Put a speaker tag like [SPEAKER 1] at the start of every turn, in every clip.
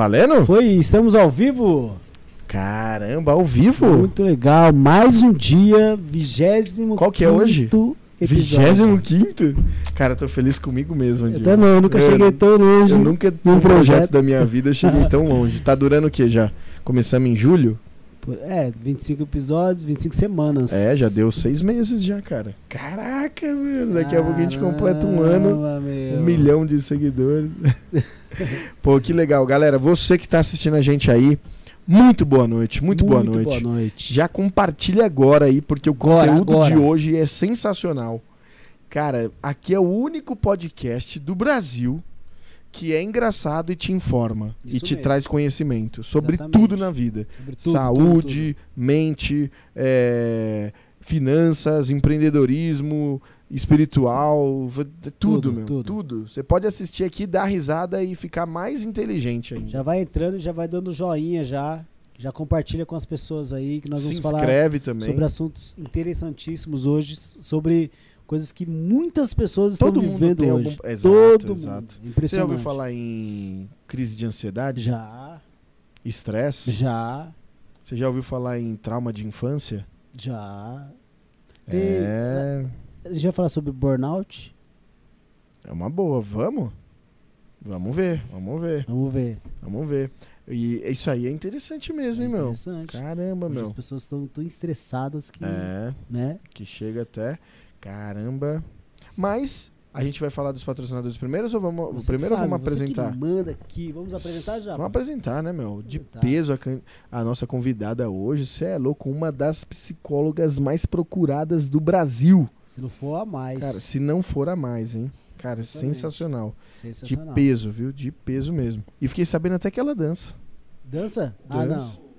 [SPEAKER 1] Valendo?
[SPEAKER 2] Foi, estamos ao vivo.
[SPEAKER 1] Caramba, ao vivo?
[SPEAKER 2] Muito legal. Mais um dia, vigésimo
[SPEAKER 1] Qual que é hoje? Vigésimo quinto? Cara, tô feliz comigo mesmo,
[SPEAKER 2] Eu também, eu nunca
[SPEAKER 1] Eu-
[SPEAKER 2] cheguei tão longe.
[SPEAKER 1] Eu nunca,
[SPEAKER 2] num
[SPEAKER 1] projeto
[SPEAKER 2] projeto.
[SPEAKER 1] da minha vida, eu cheguei tão longe. Tá durando o quê já? Começamos em julho?
[SPEAKER 2] É, 25 episódios, 25 semanas.
[SPEAKER 1] É, já deu seis meses já, cara. Caraca, mano. Daqui a pouco a gente completa um ano,
[SPEAKER 2] Caramba, meu.
[SPEAKER 1] um milhão de seguidores. Pô, que legal. Galera, você que tá assistindo a gente aí, muito boa noite, muito, boa noite.
[SPEAKER 2] boa noite.
[SPEAKER 1] Já compartilha agora aí, porque o
[SPEAKER 2] Agora,
[SPEAKER 1] conteúdo
[SPEAKER 2] agora.
[SPEAKER 1] de hoje é sensacional. Cara, aqui é o único podcast do Brasil que é engraçado e te informa e
[SPEAKER 2] Isso
[SPEAKER 1] te
[SPEAKER 2] mesmo.
[SPEAKER 1] traz conhecimento sobre
[SPEAKER 2] Exatamente.
[SPEAKER 1] tudo na vida.
[SPEAKER 2] Tudo,
[SPEAKER 1] Saúde, mente, é, finanças, empreendedorismo, espiritual, tudo,
[SPEAKER 2] Tudo,
[SPEAKER 1] meu.
[SPEAKER 2] tudo.
[SPEAKER 1] Tudo. Você pode assistir aqui, dar risada e ficar mais inteligente ainda.
[SPEAKER 2] Já vai entrando e já vai dando joinha já. Já compartilha com as pessoas aí que nós
[SPEAKER 1] Se
[SPEAKER 2] vamos falar
[SPEAKER 1] também.
[SPEAKER 2] sobre assuntos interessantíssimos hoje, sobre coisas que muitas pessoas estão
[SPEAKER 1] Todo mundo
[SPEAKER 2] vivendo
[SPEAKER 1] tem
[SPEAKER 2] hoje.
[SPEAKER 1] algum- Exato,
[SPEAKER 2] Todo
[SPEAKER 1] exato.
[SPEAKER 2] mundo.
[SPEAKER 1] Você já
[SPEAKER 2] Impressionante.
[SPEAKER 1] ouviu falar em crise de ansiedade?
[SPEAKER 2] Já,
[SPEAKER 1] Estresse?
[SPEAKER 2] já,
[SPEAKER 1] Você já ouviu falar em trauma de infância?
[SPEAKER 2] já. Tem-
[SPEAKER 1] É,
[SPEAKER 2] gente vai falar sobre burnout?
[SPEAKER 1] é uma boa. Vamos? Vamos ver, vamos ver,
[SPEAKER 2] Vamos ver.
[SPEAKER 1] vamos ver. E isso aí é interessante mesmo,
[SPEAKER 2] É
[SPEAKER 1] hein, meu?
[SPEAKER 2] interessante.
[SPEAKER 1] Caramba,
[SPEAKER 2] Hoje
[SPEAKER 1] meu.
[SPEAKER 2] as pessoas estão tão estressadas que,
[SPEAKER 1] É,
[SPEAKER 2] né?
[SPEAKER 1] que chega até. Caramba. Mas a gente vai falar dos patrocinadores primeiros ou vamos.
[SPEAKER 2] Você
[SPEAKER 1] primeiro
[SPEAKER 2] sabe,
[SPEAKER 1] vamos apresentar?
[SPEAKER 2] Manda aqui. Vamos apresentar já?
[SPEAKER 1] Vamos apresentar, né, meu? De
[SPEAKER 2] Apresentar.
[SPEAKER 1] peso, a, a nossa convidada hoje, você é louco, uma das psicólogas mais procuradas do Brasil.
[SPEAKER 2] Se não for a mais.
[SPEAKER 1] Cara, se não for a mais, hein? Cara,
[SPEAKER 2] Exatamente.
[SPEAKER 1] sensacional. De
[SPEAKER 2] Sensacional.
[SPEAKER 1] peso, viu? De peso mesmo. E fiquei sabendo até que ela dança.
[SPEAKER 2] Dança? Ah,
[SPEAKER 1] Dança.
[SPEAKER 2] não.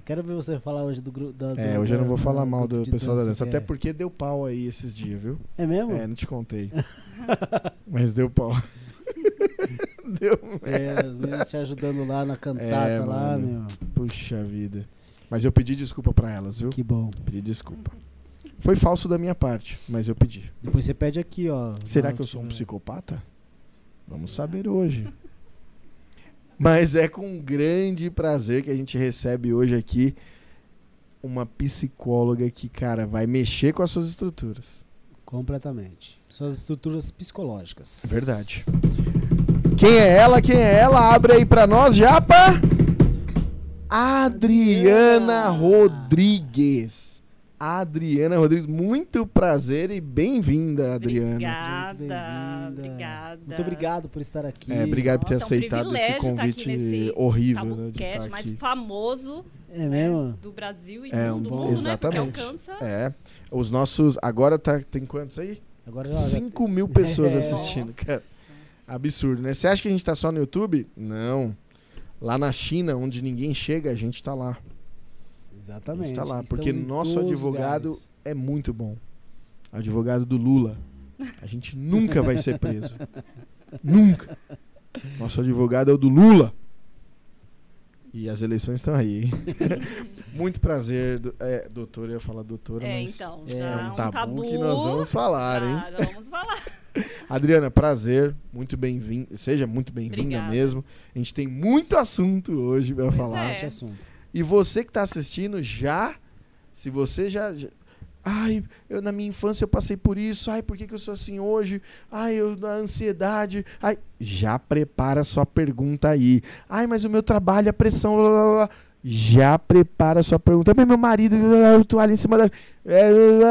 [SPEAKER 2] Eu quero ver você falar hoje do grupo. Da,
[SPEAKER 1] É, hoje eu não
[SPEAKER 2] da-
[SPEAKER 1] vou falar mal do pessoal da dança.
[SPEAKER 2] que
[SPEAKER 1] Até
[SPEAKER 2] é.
[SPEAKER 1] porque deu pau aí esses dias, viu?
[SPEAKER 2] É mesmo?
[SPEAKER 1] É, não te contei. Mas deu pau. deu.
[SPEAKER 2] É, as meninas te ajudando lá na cantata
[SPEAKER 1] É,
[SPEAKER 2] lá, meu.
[SPEAKER 1] Puxa vida. Mas eu pedi desculpa pra elas, viu?
[SPEAKER 2] Que bom.
[SPEAKER 1] Pedi desculpa. Foi falso da minha parte, mas eu pedi.
[SPEAKER 2] Depois você pede aqui, ó.
[SPEAKER 1] Será que eu sou um
[SPEAKER 2] tiver-
[SPEAKER 1] psicopata? Vamos saber hoje. Mas é com grande prazer que a gente recebe hoje aqui uma psicóloga que, cara, vai mexer com as suas estruturas.
[SPEAKER 2] Completamente. Suas estruturas psicológicas.
[SPEAKER 1] É verdade. Quem é ela? Quem é ela? Abre aí pra nós, Japa! Adriana
[SPEAKER 2] Adriana.
[SPEAKER 1] Rodrigues. Adriana Rodrigues, muito prazer e bem-vinda, Adriana.
[SPEAKER 3] Obrigada,
[SPEAKER 2] bem-vinda.
[SPEAKER 3] obrigado.
[SPEAKER 2] Muito obrigado por estar aqui.
[SPEAKER 1] É, obrigado por ter
[SPEAKER 3] Nossa, é um
[SPEAKER 1] aceitado esse
[SPEAKER 3] aqui
[SPEAKER 1] convite
[SPEAKER 3] nesse
[SPEAKER 1] horrível né, de estar
[SPEAKER 3] mais
[SPEAKER 1] aqui.
[SPEAKER 3] famoso
[SPEAKER 2] É mesmo?
[SPEAKER 3] do Brasil e
[SPEAKER 1] É,
[SPEAKER 3] do
[SPEAKER 1] um
[SPEAKER 3] mundo,
[SPEAKER 1] bom-
[SPEAKER 3] né?
[SPEAKER 1] exatamente.
[SPEAKER 3] Porque alcança
[SPEAKER 1] É, os nossos. Agora tá, tem quantos aí?
[SPEAKER 2] Agora já.
[SPEAKER 1] 5 mil pessoas
[SPEAKER 2] É.
[SPEAKER 1] assistindo,
[SPEAKER 3] Nossa.
[SPEAKER 1] cara. Absurdo, né? Você acha que a gente tá só no YouTube? Não. Lá na China, onde ninguém chega, a gente tá lá.
[SPEAKER 2] Exatamente.
[SPEAKER 1] gente tá lá.
[SPEAKER 2] Estamos
[SPEAKER 1] Porque nosso advogado
[SPEAKER 2] lugares.
[SPEAKER 1] é muito bom. Advogado do Lula. A gente nunca vai ser preso. nunca. Nosso advogado é o do Lula. E as eleições estão aí, hein? Muito prazer, do- é, doutor, eu ia falar doutora,
[SPEAKER 3] É,
[SPEAKER 1] mas
[SPEAKER 3] então,
[SPEAKER 2] é
[SPEAKER 1] é um tabu, que nós vamos falar, hein?
[SPEAKER 3] Ah, já vamos falar.
[SPEAKER 1] Adriana, prazer, muito bem-vinda, seja muito bem-vinda mesmo. A gente tem muito assunto hoje pra
[SPEAKER 3] Pois
[SPEAKER 1] falar.
[SPEAKER 3] é.
[SPEAKER 2] Assunto.
[SPEAKER 1] E você que tá assistindo já, se você já, já- ai, eu na minha infância eu passei por isso, ai, por que, que eu sou assim hoje? Ai, eu na ansiedade, ai, já prepara sua pergunta aí. Ai, mas o meu trabalho, a pressão, blá, blá, blá. já prepara sua pergunta. Mas meu marido, o toalha em cima da, é,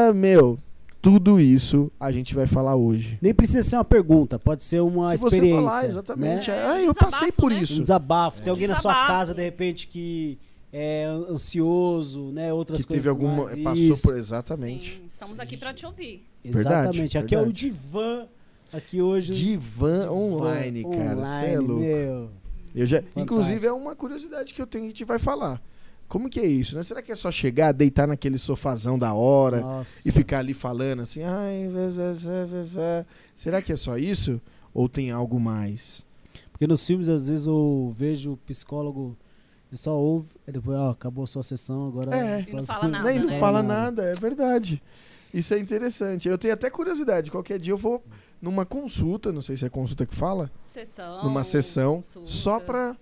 [SPEAKER 1] é, meu, tudo isso a gente vai falar hoje.
[SPEAKER 2] Nem precisa ser uma pergunta, pode ser uma
[SPEAKER 1] Se você
[SPEAKER 2] experiência.
[SPEAKER 1] falar exatamente,
[SPEAKER 2] né?
[SPEAKER 1] é, ai, eu passei
[SPEAKER 3] Desabafo,
[SPEAKER 1] por
[SPEAKER 3] né?
[SPEAKER 2] Um
[SPEAKER 1] isso.
[SPEAKER 2] desabafo. Tem alguém na sua
[SPEAKER 3] Desabafo.
[SPEAKER 2] casa, de repente, que é an- ansioso, né? Outras
[SPEAKER 1] Que
[SPEAKER 2] coisas.
[SPEAKER 1] teve alguma,
[SPEAKER 2] mais.
[SPEAKER 1] passou
[SPEAKER 2] Isso.
[SPEAKER 1] por exatamente.
[SPEAKER 3] Sim, estamos aqui para te ouvir.
[SPEAKER 1] Verdade,
[SPEAKER 2] Exatamente. Aqui é o
[SPEAKER 1] verdade.
[SPEAKER 2] divã. Aqui hoje.
[SPEAKER 1] Divan
[SPEAKER 2] Divã
[SPEAKER 1] online, cara. Você é
[SPEAKER 2] online,
[SPEAKER 1] louco.
[SPEAKER 2] meu.
[SPEAKER 1] Eu já,
[SPEAKER 2] Fantástico.
[SPEAKER 1] inclusive, é uma curiosidade que eu tenho que a gente vai falar. Como que é isso, né? Será que é só chegar, deitar naquele sofazão da hora
[SPEAKER 2] Nossa.
[SPEAKER 1] e ficar ali falando assim, ai, vé, vé, vé"? será que é só isso? Ou tem algo mais?
[SPEAKER 2] Porque nos filmes, às vezes, eu vejo o psicólogo, ele só ouve, e depois, ó, acabou a sua sessão, agora.
[SPEAKER 1] É.
[SPEAKER 3] E não fala nada,
[SPEAKER 1] Nem não
[SPEAKER 3] né?
[SPEAKER 1] fala nada, é verdade. Isso é interessante. Eu tenho até curiosidade. Qualquer dia eu vou numa consulta, não sei se é consulta que fala,
[SPEAKER 3] Sessão.
[SPEAKER 1] numa sessão,
[SPEAKER 3] consulta.
[SPEAKER 1] só pra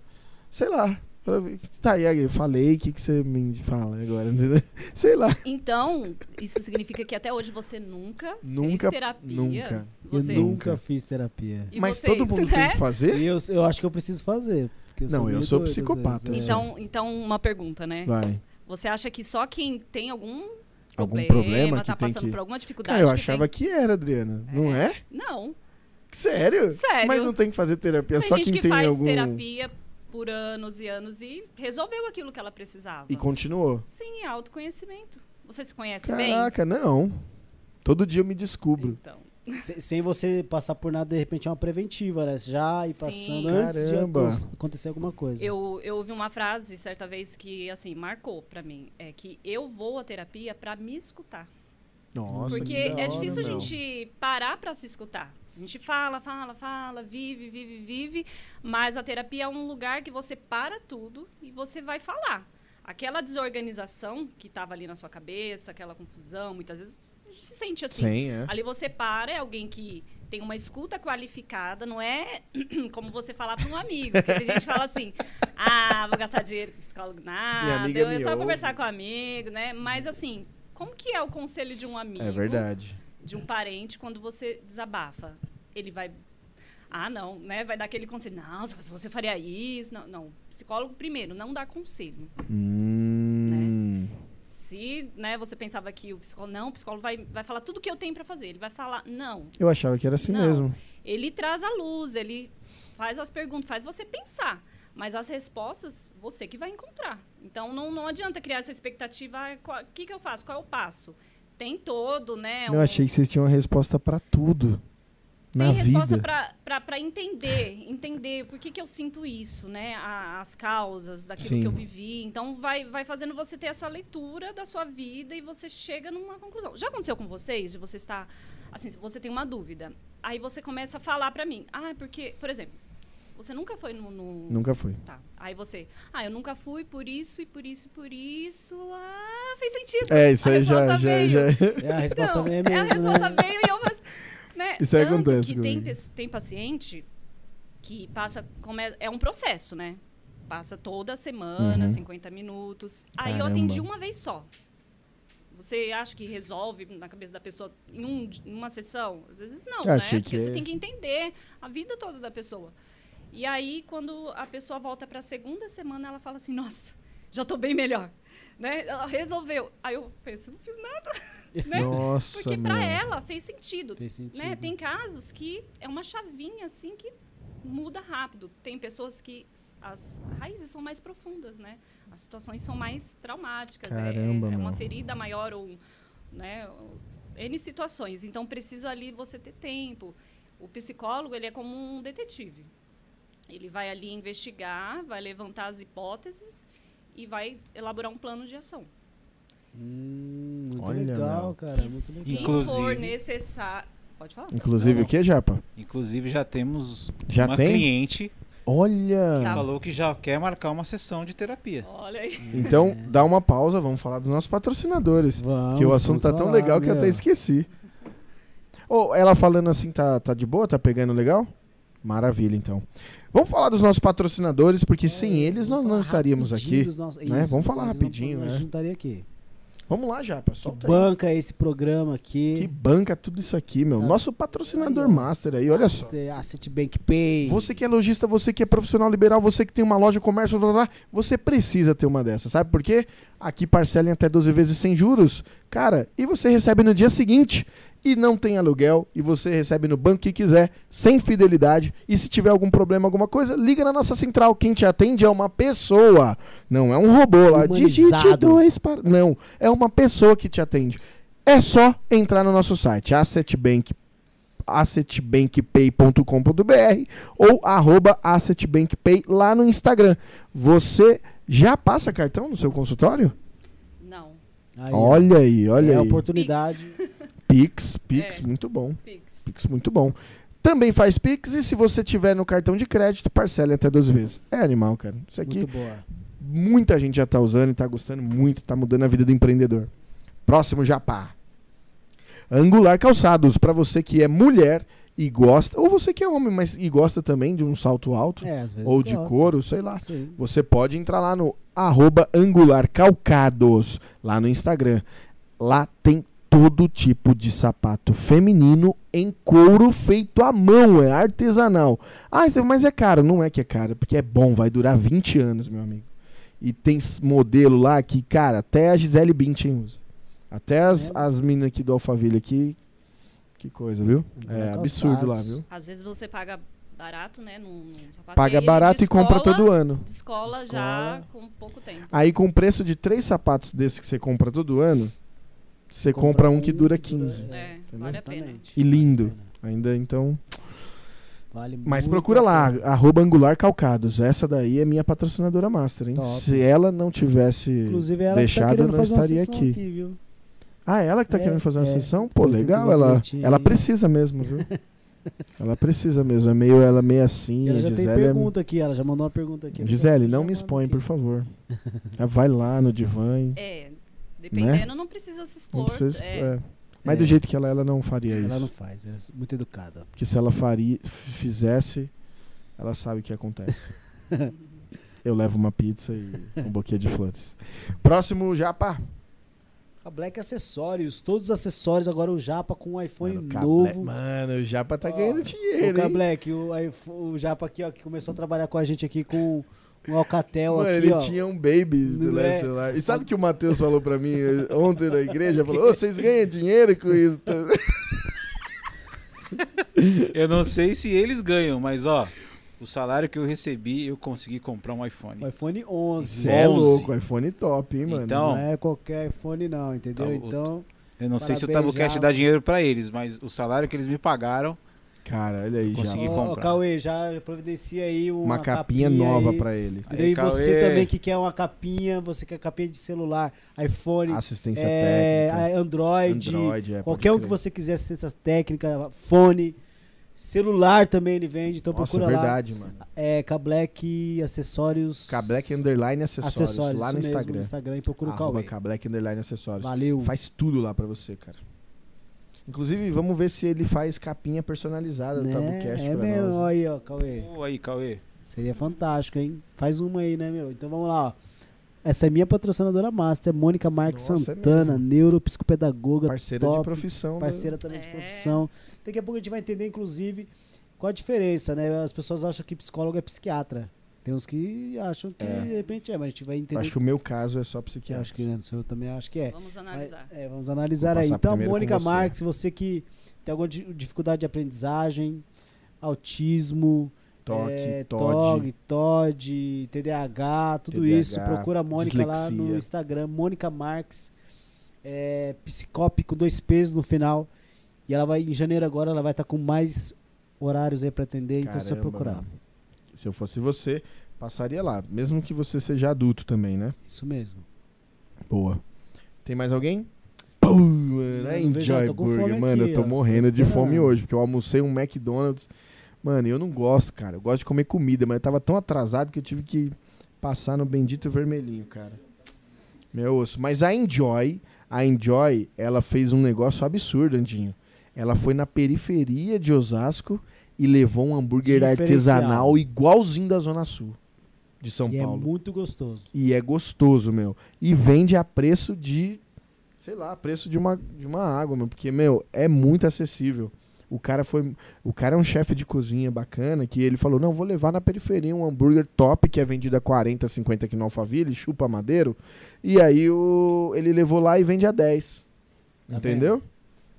[SPEAKER 1] Sei lá. pra ver. Tá, e aí, eu falei, o que, que você me fala agora? entendeu? Sei lá.
[SPEAKER 3] Então, isso significa que até hoje você nunca,
[SPEAKER 1] Nunca,
[SPEAKER 3] fez terapia.
[SPEAKER 1] nunca.
[SPEAKER 2] Eu
[SPEAKER 3] Você,
[SPEAKER 2] nunca
[SPEAKER 1] Nunca.
[SPEAKER 2] fiz terapia.
[SPEAKER 3] e
[SPEAKER 1] Mas
[SPEAKER 3] vocês,
[SPEAKER 1] todo mundo
[SPEAKER 3] né?
[SPEAKER 1] tem que fazer?
[SPEAKER 2] E eu, eu acho que eu preciso fazer. Porque
[SPEAKER 1] Não, eu sou psicopata,
[SPEAKER 2] é.
[SPEAKER 3] Então, então, uma pergunta, né?
[SPEAKER 1] Vai.
[SPEAKER 3] Você acha que só quem tem algum
[SPEAKER 1] Algum
[SPEAKER 3] problema,
[SPEAKER 1] problema que
[SPEAKER 3] tá
[SPEAKER 1] tem
[SPEAKER 3] passando
[SPEAKER 1] que-
[SPEAKER 3] por alguma dificuldade?
[SPEAKER 1] Cara, eu
[SPEAKER 3] que
[SPEAKER 1] achava que era, Adriana. Não é?
[SPEAKER 3] tem- Não.
[SPEAKER 1] Sério?
[SPEAKER 3] Sério.
[SPEAKER 1] Mas não tem que fazer terapia,
[SPEAKER 3] Tem
[SPEAKER 1] só
[SPEAKER 3] gente
[SPEAKER 1] quem
[SPEAKER 3] que
[SPEAKER 1] tem
[SPEAKER 3] faz
[SPEAKER 1] algum.
[SPEAKER 3] terapia por anos e anos e resolveu aquilo que ela precisava.
[SPEAKER 1] E continuou.
[SPEAKER 3] Sim, é autoconhecimento. Você se conhece bem?
[SPEAKER 1] Caraca, não. Todo dia eu me descubro.
[SPEAKER 3] Então,
[SPEAKER 2] Se- sem você passar por nada, de repente é uma preventiva, né? Já ir
[SPEAKER 3] Sim.
[SPEAKER 2] passando antes de
[SPEAKER 1] Caramba.
[SPEAKER 2] acon- acontecer alguma coisa.
[SPEAKER 3] eu, eu ouvi uma frase certa vez que, assim, marcou pra mim. É que eu vou à terapia pra me escutar.
[SPEAKER 1] Nossa,
[SPEAKER 3] Porque é
[SPEAKER 1] hora,
[SPEAKER 3] difícil
[SPEAKER 1] meu.
[SPEAKER 3] a gente parar pra se escutar. A gente fala, fala, fala, vive, vive, vive, mas a terapia é um lugar que você para tudo e você vai falar. Aquela desorganização que estava ali na sua cabeça, aquela confusão, muitas vezes se sente assim.
[SPEAKER 1] Sim, é.
[SPEAKER 3] Ali você para, é alguém que tem uma escuta qualificada, não é como você falar para um amigo. Porque tem gente fala assim, ah, vou gastar dinheiro com psicólogo, nada, eu é só
[SPEAKER 1] ouve.
[SPEAKER 3] conversar com um amigo, né? Mas assim, como que é o conselho de um amigo?
[SPEAKER 1] É verdade.
[SPEAKER 3] de um parente quando você desabafa. Ele vai. Ah, não, né? Vai dar aquele conselho. Não, se você faria isso. Não, não. Psicólogo, primeiro, não dá conselho.
[SPEAKER 1] Hum.
[SPEAKER 3] Se né, você pensava que o psicólogo. Não, o psicólogo vai, vai falar tudo que eu tenho para fazer. Ele vai falar. Não.
[SPEAKER 1] Eu achava que era assim
[SPEAKER 3] Não.
[SPEAKER 1] mesmo.
[SPEAKER 3] Ele traz a luz, ele faz as perguntas, faz você pensar. Mas as respostas, você que vai encontrar. Então, não, não adianta criar essa expectativa. ah, O que, que eu faço? Qual é o passo? Tem todo, né?
[SPEAKER 1] Eu
[SPEAKER 3] um-
[SPEAKER 1] achei que vocês tinham uma resposta pra tudo. Na
[SPEAKER 3] tem resposta
[SPEAKER 1] vida.
[SPEAKER 3] para entender, entender por que, que eu sinto isso, né? A- as causas daquilo
[SPEAKER 1] Sim.
[SPEAKER 3] que eu vivi. Então, vai, vai fazendo você ter essa leitura da sua vida e você chega numa conclusão. Já aconteceu com vocês? De você estar, assim, você tem uma dúvida. Aí você começa a falar para mim. Ah, porque, por exemplo, você nunca foi no... no-
[SPEAKER 1] Nunca fui.
[SPEAKER 3] Tá. Aí você, ah, eu nunca fui por isso e por isso e por isso. Ah, fez sentido.
[SPEAKER 1] É, isso
[SPEAKER 3] A
[SPEAKER 1] aí já,
[SPEAKER 3] resposta
[SPEAKER 1] já,
[SPEAKER 3] veio.
[SPEAKER 1] já.
[SPEAKER 2] É, a resposta
[SPEAKER 3] Então,
[SPEAKER 2] é
[SPEAKER 3] é
[SPEAKER 2] mesmo,
[SPEAKER 3] a resposta
[SPEAKER 2] né?
[SPEAKER 3] veio e eu faço, né?
[SPEAKER 1] Isso
[SPEAKER 3] Tanto
[SPEAKER 1] acontece
[SPEAKER 3] que tem, tem paciente que passa como é, é um processo, né? Passa toda semana,
[SPEAKER 1] Uhum.
[SPEAKER 3] 50 minutos. Aí eu
[SPEAKER 1] Caramba.
[SPEAKER 3] atendi uma vez só. Você acha que resolve na cabeça da pessoa em, um em uma sessão? Às vezes não, né? Porque
[SPEAKER 1] que-
[SPEAKER 3] você tem que entender a vida toda da pessoa. E aí, quando a pessoa volta para a segunda semana, ela fala assim: Nossa, já estou bem melhor. Né? Ela resolveu. Aí eu penso: Não fiz nada. né?
[SPEAKER 1] Nossa,
[SPEAKER 3] Porque para ela fez sentido.
[SPEAKER 2] Fez sentido.
[SPEAKER 3] Né? Tem casos que é uma chavinha assim que muda rápido. Tem pessoas que as raízes são mais profundas, né? As situações são mais traumáticas. é-
[SPEAKER 1] Caramba,
[SPEAKER 3] é, uma
[SPEAKER 1] meu.
[SPEAKER 3] ferida maior ou, né? N situações. Então precisa ali você ter tempo. O psicólogo ele é como um detetive. Ele vai ali investigar, vai levantar as hipóteses e vai elaborar um plano de ação.
[SPEAKER 2] Hum, muito
[SPEAKER 1] Olha,
[SPEAKER 2] legal,
[SPEAKER 1] meu.
[SPEAKER 2] cara.
[SPEAKER 3] E
[SPEAKER 2] Muito
[SPEAKER 3] se
[SPEAKER 2] legal.
[SPEAKER 4] Inclusive-
[SPEAKER 3] for necessário. Pode falar?
[SPEAKER 1] Inclusive
[SPEAKER 4] Não.
[SPEAKER 1] o que, Japa?
[SPEAKER 4] Inclusive, já temos
[SPEAKER 1] Já
[SPEAKER 4] uma
[SPEAKER 1] tem?
[SPEAKER 4] cliente
[SPEAKER 1] Olha!
[SPEAKER 4] que
[SPEAKER 3] Tá.
[SPEAKER 4] falou que já quer marcar uma sessão de terapia.
[SPEAKER 3] Olha aí.
[SPEAKER 1] Então, dá uma pausa, vamos falar dos nossos patrocinadores.
[SPEAKER 2] Vamos,
[SPEAKER 1] que o assunto tá tão legal que eu
[SPEAKER 2] meu.
[SPEAKER 1] até esqueci. Ô, ela falando assim, tá, tá de boa? Tá pegando legal? Maravilha, então. Vamos falar dos nossos patrocinadores, porque sem
[SPEAKER 2] É,
[SPEAKER 1] eles nós não estaríamos aqui.
[SPEAKER 2] nossos-
[SPEAKER 1] né?
[SPEAKER 2] Isso,
[SPEAKER 1] Vamos falar rapidinho, né?
[SPEAKER 2] estaria aqui.
[SPEAKER 1] Vamos lá, Japa,
[SPEAKER 2] Que
[SPEAKER 1] solta aí.
[SPEAKER 2] banca esse programa aqui.
[SPEAKER 1] Que banca tudo isso aqui, meu.
[SPEAKER 2] Tá.
[SPEAKER 1] Nosso patrocinador
[SPEAKER 2] Aí,
[SPEAKER 1] master aí, olha só.
[SPEAKER 2] Asset- Asset Bank Pay.
[SPEAKER 1] Você que é lojista, você que é profissional liberal, você que tem uma loja, comércio, blá, blá, blá, você precisa ter uma dessas, sabe por quê? Aqui parcela em até 12 vezes sem juros, cara, e você recebe no dia seguinte, e não tem aluguel, e você recebe no banco que quiser, sem fidelidade, e se tiver algum problema, alguma coisa, liga na nossa central, quem te atende é uma pessoa, não é um robô lá, digite dois para... Não, é uma pessoa que te atende. É só entrar no nosso site, Assetbank assetbankpay.com.br ou arroba assetbankpay lá no Instagram. Você já passa cartão no seu consultório?
[SPEAKER 3] Não.
[SPEAKER 2] Aí,
[SPEAKER 1] olha aí, olha
[SPEAKER 2] é a
[SPEAKER 1] aí.
[SPEAKER 2] oportunidade.
[SPEAKER 1] Pix, Pix,
[SPEAKER 3] É.
[SPEAKER 1] muito bom.
[SPEAKER 3] Pix.
[SPEAKER 1] Pix, muito bom. Também faz Pix e se você tiver no cartão de crédito, parcela até 12 vezes. É animal, cara. Isso aqui,
[SPEAKER 2] Muito boa.
[SPEAKER 1] muita gente já tá usando e tá gostando muito, tá mudando a vida do empreendedor. Próximo Japá. Angular Calçados, para você que é mulher e gosta, ou você que é homem, mas e gosta também de um salto alto,
[SPEAKER 2] É, às vezes
[SPEAKER 1] ou de
[SPEAKER 2] gosta.
[SPEAKER 1] couro, sei lá.
[SPEAKER 2] Sim.
[SPEAKER 1] Você pode entrar lá no arroba angularcalcados, lá no Instagram. Lá tem todo tipo de sapato feminino em couro feito à mão, é artesanal. Ah, você- mas é caro. Não é que é caro, porque é bom, vai durar 20 anos, meu amigo. E tem modelo lá que, cara, até a Gisele Bündchen usa. Até as,
[SPEAKER 2] É.
[SPEAKER 1] as minas aqui do Alphaville aqui, que coisa, viu? É absurdo lá, viu?
[SPEAKER 3] Às vezes você paga barato, né? Num, num sapato,
[SPEAKER 1] Paga
[SPEAKER 3] aí ele
[SPEAKER 1] barato e compra todo ano.
[SPEAKER 3] Descola, já com pouco tempo.
[SPEAKER 1] Aí com o preço de três sapatos desses que você compra todo ano, você compra, um que dura 15.
[SPEAKER 3] É, vale a pena.
[SPEAKER 1] E lindo. Ainda então.
[SPEAKER 2] Vale
[SPEAKER 1] Mas procura lá, arroba angular calcados. Essa daí é minha patrocinadora master, hein?
[SPEAKER 2] Top.
[SPEAKER 1] Se ela não tivesse
[SPEAKER 2] Inclusive ela que tá
[SPEAKER 1] deixado, eu
[SPEAKER 2] querendo
[SPEAKER 1] não estaria aqui.
[SPEAKER 2] aqui, viu?
[SPEAKER 1] Ah, ela que tá
[SPEAKER 2] É,
[SPEAKER 1] querendo fazer uma
[SPEAKER 2] é.
[SPEAKER 1] sessão? Pô,
[SPEAKER 2] tem
[SPEAKER 1] legal. Ela, ela precisa mesmo, viu? ela precisa mesmo. É meio, ela é meio assim.
[SPEAKER 2] E ela já tem
[SPEAKER 1] Gisele é-
[SPEAKER 2] pergunta aqui, ela já mandou uma pergunta aqui.
[SPEAKER 1] Gisele, não me expõe,
[SPEAKER 2] aqui.
[SPEAKER 1] por favor. Vai lá no divã. e
[SPEAKER 3] É, dependendo, não precisa se expor.
[SPEAKER 1] Não precisa,
[SPEAKER 3] é.
[SPEAKER 1] é. Mas
[SPEAKER 2] É.
[SPEAKER 1] do jeito que ela, é, ela não faria isso.
[SPEAKER 2] Ela não faz, ela é muito educada.
[SPEAKER 1] Porque se ela faria, fizesse, ela sabe o que acontece. Eu levo uma pizza e um buquê de flores. Próximo, Japa.
[SPEAKER 2] A Black Acessórios, todos os acessórios agora o Japa com um iPhone
[SPEAKER 1] Mano,
[SPEAKER 2] novo.
[SPEAKER 1] Black- Mano, o Japa tá
[SPEAKER 2] Ó,
[SPEAKER 1] ganhando
[SPEAKER 2] O
[SPEAKER 1] dinheiro, hein?
[SPEAKER 2] Black, o, o Japa aqui, ó, que começou a trabalhar com a gente aqui com um Alcatel
[SPEAKER 1] Mano,
[SPEAKER 2] aqui,
[SPEAKER 1] ele
[SPEAKER 2] ó.
[SPEAKER 1] tinha um baby do
[SPEAKER 2] é?
[SPEAKER 1] celular. E sabe o que o Matheus falou pra mim eh, ontem na igreja? Falou, ô, vocês ganham dinheiro com isso?
[SPEAKER 4] Eu não sei se eles ganham, mas ó, o salário que eu recebi, eu consegui comprar um iPhone.
[SPEAKER 2] O iPhone 11.
[SPEAKER 1] Você é
[SPEAKER 4] 11.
[SPEAKER 1] louco, iPhone top, hein, mano?
[SPEAKER 4] Então,
[SPEAKER 2] Não é qualquer iPhone não, entendeu?
[SPEAKER 4] Tá,
[SPEAKER 2] então,
[SPEAKER 4] Eu não sei se o Tabucast dá dinheiro pra eles, mas o salário que eles me pagaram,
[SPEAKER 1] Cara, olha aí,
[SPEAKER 4] Consegui.
[SPEAKER 1] já.
[SPEAKER 4] Comprar.
[SPEAKER 2] Cauê, já providencia aí uma,
[SPEAKER 1] Uma capinha nova
[SPEAKER 2] aí.
[SPEAKER 1] pra ele.
[SPEAKER 2] E
[SPEAKER 4] Aí,
[SPEAKER 2] você
[SPEAKER 4] Cauê.
[SPEAKER 2] também que quer uma capinha, você quer capinha de celular, iPhone,
[SPEAKER 1] Assistência
[SPEAKER 2] é,
[SPEAKER 1] técnica.
[SPEAKER 2] Android,
[SPEAKER 1] Android, é,
[SPEAKER 2] qualquer um que você quiser assistência técnica, fone, celular também ele vende, então
[SPEAKER 1] Nossa,
[SPEAKER 2] procura lá.
[SPEAKER 1] verdade, mano.
[SPEAKER 2] É Kablack Acessórios.
[SPEAKER 1] Cableck Underline Acessórios,
[SPEAKER 2] Acessórios,
[SPEAKER 1] lá no
[SPEAKER 2] mesmo,
[SPEAKER 1] Instagram.
[SPEAKER 2] no Instagram e procura o
[SPEAKER 1] Arroba
[SPEAKER 2] Cauê.
[SPEAKER 1] Cableck Underline Acessórios.
[SPEAKER 2] Valeu.
[SPEAKER 1] Faz tudo lá pra você, cara. Inclusive, vamos ver se ele faz capinha personalizada do
[SPEAKER 2] Né?
[SPEAKER 1] Tabucast
[SPEAKER 2] É
[SPEAKER 1] pra
[SPEAKER 2] mesmo,
[SPEAKER 1] nós.
[SPEAKER 2] aí, ó, Cauê.
[SPEAKER 4] Aí, Cauê.
[SPEAKER 2] Seria fantástico, hein? Faz uma aí, né, meu? Então vamos lá, ó. Essa é minha patrocinadora master, Mônica Marques
[SPEAKER 1] Nossa, é
[SPEAKER 2] Santana,
[SPEAKER 1] mesmo.
[SPEAKER 2] neuropsicopedagoga,
[SPEAKER 1] Parceira de
[SPEAKER 2] top,
[SPEAKER 1] profissão. né?
[SPEAKER 2] parceira também de
[SPEAKER 3] É.
[SPEAKER 2] profissão. Daqui a pouco a gente vai entender, inclusive, qual a diferença, né? As pessoas acham que psicólogo é psiquiatra. Tem uns que acham que
[SPEAKER 1] É.
[SPEAKER 2] de repente é, mas a gente vai entender.
[SPEAKER 1] Acho que o meu caso é só psiquiatra.
[SPEAKER 2] acho que né, no seu eu também acho que é.
[SPEAKER 3] Vamos
[SPEAKER 2] Mas,
[SPEAKER 3] analisar.
[SPEAKER 2] é, vamos analisar aí. Então, Mônica
[SPEAKER 1] você.
[SPEAKER 2] Marques, você que tem alguma di- dificuldade de aprendizagem, autismo,
[SPEAKER 1] Toque,
[SPEAKER 2] é,
[SPEAKER 1] Todd.
[SPEAKER 2] TOG, TOD, TDAH, tudo
[SPEAKER 1] TDAH,
[SPEAKER 2] isso. Procura a Mônica lá no
[SPEAKER 1] dislexia.
[SPEAKER 2] Instagram, Mônica Marques, é, psicop com dois pesos no final. E ela vai, em janeiro agora, ela vai estar com mais horários aí pra atender, então é só
[SPEAKER 1] Caramba,
[SPEAKER 2] procurar.
[SPEAKER 1] mano. Se eu fosse você, passaria lá. Mesmo que você seja adulto também, né?
[SPEAKER 2] Isso mesmo.
[SPEAKER 1] Boa. Tem mais alguém? Mano, é
[SPEAKER 2] não vejo,
[SPEAKER 1] Enjoy
[SPEAKER 2] com
[SPEAKER 1] Burger. Mano,
[SPEAKER 2] aqui,
[SPEAKER 1] eu tô
[SPEAKER 2] ó,
[SPEAKER 1] morrendo de fome hoje, porque eu almocei um McDonald's. Mano, eu não gosto, cara. Eu gosto de comer comida, mas eu tava tão atrasado que eu tive que passar no bendito vermelhinho, cara. Meu osso. Mas a Enjoy, a Enjoy, ela fez um negócio absurdo, Andinho. Ela foi na periferia de Osasco e levou um hambúrguer artesanal igualzinho da Zona Sul de São
[SPEAKER 2] e
[SPEAKER 1] Paulo.
[SPEAKER 2] é muito gostoso.
[SPEAKER 1] E é gostoso, meu. E vende a preço de, sei lá, preço de uma, de uma água, meu. Porque, meu, é muito acessível. O cara foi. O cara é um chefe de cozinha bacana que ele falou: não, vou levar na periferia um hambúrguer top que é vendido a 40, 50 aqui no Alphaville, chupa madeiro. E aí o, ele levou lá e vende a 10.
[SPEAKER 2] Tá
[SPEAKER 1] entendeu?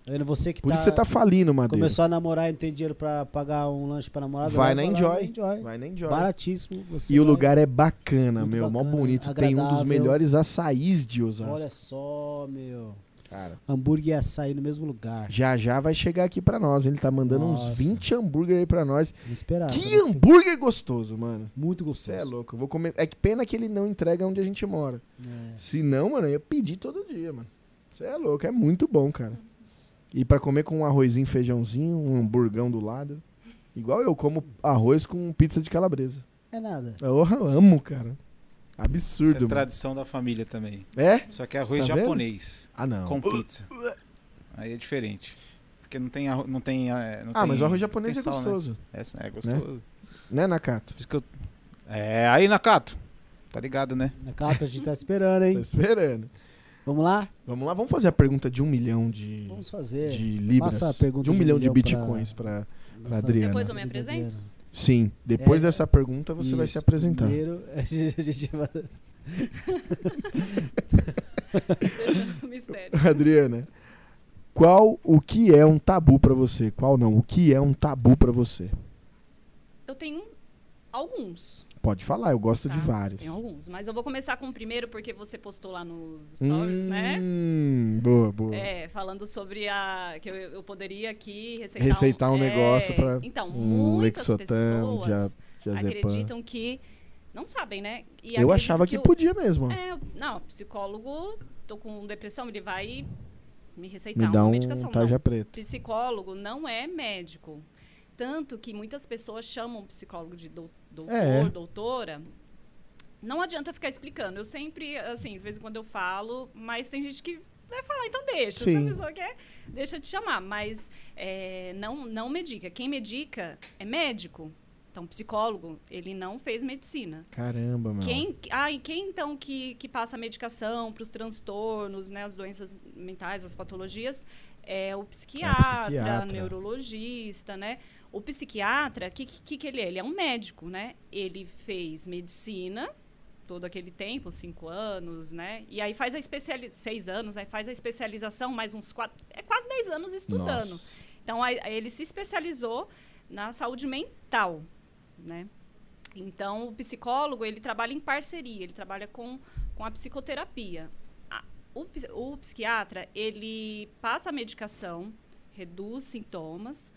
[SPEAKER 2] Tá vendo? Você que
[SPEAKER 1] Por
[SPEAKER 2] tá,
[SPEAKER 1] isso você tá falindo, madeiro.
[SPEAKER 2] começou a namorar e não tem dinheiro pra pagar um lanche pra namorada,
[SPEAKER 1] Vai na Enjoy.
[SPEAKER 2] Enjoy.
[SPEAKER 1] Vai na Enjoy.
[SPEAKER 2] Baratíssimo. Você
[SPEAKER 1] E o lugar é bacana,
[SPEAKER 2] Muito
[SPEAKER 1] meu. Mó
[SPEAKER 2] bacana,
[SPEAKER 1] bonito. Tem um dos
[SPEAKER 2] agradável.
[SPEAKER 1] melhores açaís de Osasco.
[SPEAKER 2] Olha só, meu.
[SPEAKER 1] Cara.
[SPEAKER 2] Hambúrguer e açaí no mesmo lugar.
[SPEAKER 1] Já já vai chegar aqui pra nós. Ele tá mandando
[SPEAKER 2] Nossa.
[SPEAKER 1] uns 20 hambúrguer aí pra nós.
[SPEAKER 2] Vou esperar.
[SPEAKER 1] que hambúrguer gostoso, mano.
[SPEAKER 2] Muito
[SPEAKER 1] Você
[SPEAKER 2] gostoso.
[SPEAKER 1] é louco. Eu vou comer. É que pena que ele não entrega onde a gente mora.
[SPEAKER 2] É.
[SPEAKER 1] Se não, mano, eu ia pedir todo dia, mano. Você é louco. É muito bom, cara. E pra comer com um arrozinho, feijãozinho, um hamburgão do lado. Igual eu como arroz com pizza de calabresa.
[SPEAKER 2] É nada.
[SPEAKER 1] Eu amo, cara.
[SPEAKER 4] Isso
[SPEAKER 1] Absurdo,
[SPEAKER 4] é
[SPEAKER 1] mano.
[SPEAKER 4] tradição da família também.
[SPEAKER 1] É?
[SPEAKER 4] Só que é arroz
[SPEAKER 1] Tá vendo?
[SPEAKER 4] japonês
[SPEAKER 1] Ah, não.
[SPEAKER 4] com pizza. Aí é diferente. Porque não tem arroz. Não tem, é, não
[SPEAKER 1] Ah,
[SPEAKER 4] tem-
[SPEAKER 1] mas o arroz japonês
[SPEAKER 4] tem
[SPEAKER 1] é
[SPEAKER 4] sal, né?
[SPEAKER 1] gostoso.
[SPEAKER 4] É, é gostoso.
[SPEAKER 1] Né, Nakato?
[SPEAKER 4] Por isso que eu... É, aí, Nakato. Tá ligado, né?
[SPEAKER 2] Na carta a gente tá esperando, hein?
[SPEAKER 1] esperando.
[SPEAKER 2] Vamos lá?
[SPEAKER 1] Vamos lá, vamos fazer a pergunta de um milhão de,
[SPEAKER 2] Vamos fazer.
[SPEAKER 1] de libras.
[SPEAKER 2] Passa a pergunta
[SPEAKER 1] de um
[SPEAKER 2] de um
[SPEAKER 1] milhão de
[SPEAKER 2] milhão pra-
[SPEAKER 1] bitcoins pra...
[SPEAKER 2] Nossa,
[SPEAKER 1] Adriana.
[SPEAKER 3] Depois eu me apresento?
[SPEAKER 1] Sim, depois
[SPEAKER 2] É.
[SPEAKER 1] dessa pergunta você vai se
[SPEAKER 2] Isso,
[SPEAKER 1] apresentar.
[SPEAKER 2] Primeiro, a gente vai...
[SPEAKER 3] Deixa o mistério.
[SPEAKER 1] Adriana, qual o que é um tabu pra você? Qual não? O que é um tabu pra você?
[SPEAKER 3] Eu tenho alguns.
[SPEAKER 1] Pode falar, eu gosto
[SPEAKER 3] Tá,
[SPEAKER 1] de vários.
[SPEAKER 3] Tenho alguns. Mas eu vou começar com o primeiro, porque você postou lá nos stories, né?
[SPEAKER 1] Hum, Boa, boa.
[SPEAKER 3] É, falando sobre a. que eu, eu poderia aqui receitar,
[SPEAKER 1] Receitar um
[SPEAKER 3] é,
[SPEAKER 1] negócio pra
[SPEAKER 3] Então,
[SPEAKER 1] um
[SPEAKER 3] muitas
[SPEAKER 1] Lexotan,
[SPEAKER 3] pessoas
[SPEAKER 1] dia- diazepam.
[SPEAKER 3] acreditam que. Não sabem, né? E
[SPEAKER 1] Eu achava que
[SPEAKER 3] o-
[SPEAKER 1] podia mesmo.
[SPEAKER 3] É, não, psicólogo, tô com depressão, ele vai me
[SPEAKER 1] Me
[SPEAKER 3] receitar
[SPEAKER 1] dá
[SPEAKER 3] uma
[SPEAKER 1] um
[SPEAKER 3] medicação.
[SPEAKER 1] tarja
[SPEAKER 3] não,
[SPEAKER 1] preta.
[SPEAKER 3] psicólogo não é médico. Tanto que muitas pessoas chamam psicólogo de dou- doutor,
[SPEAKER 1] É.
[SPEAKER 3] doutora. Não adianta ficar explicando. Eu sempre, assim, de vez em quando eu falo, mas tem gente que vai falar, então deixa. Se
[SPEAKER 1] Sim.
[SPEAKER 3] a pessoa quer, deixa de chamar. Mas é, não, não medica. Quem medica é médico. Então, psicólogo, ele não fez medicina.
[SPEAKER 1] Caramba, meu.
[SPEAKER 3] Quem, ah, e quem então que, que passa a medicação para os transtornos, né, as doenças mentais, as patologias, é o psiquiatra,
[SPEAKER 1] psiquiatra.
[SPEAKER 3] neurologista, né? O psiquiatra, o que, que, que ele é? Ele é um médico, né? Ele fez medicina todo aquele tempo, cinco anos, né? E aí faz a especialização, seis anos, aí faz a especialização, mais uns quatro, é quase dez anos estudando.
[SPEAKER 1] Nossa.
[SPEAKER 3] Então, aí, ele se especializou na saúde mental, né? Então, o psicólogo, ele trabalha em parceria, ele trabalha com, com a psicoterapia. A- o, o psiquiatra, ele passa a medicação, reduz sintomas,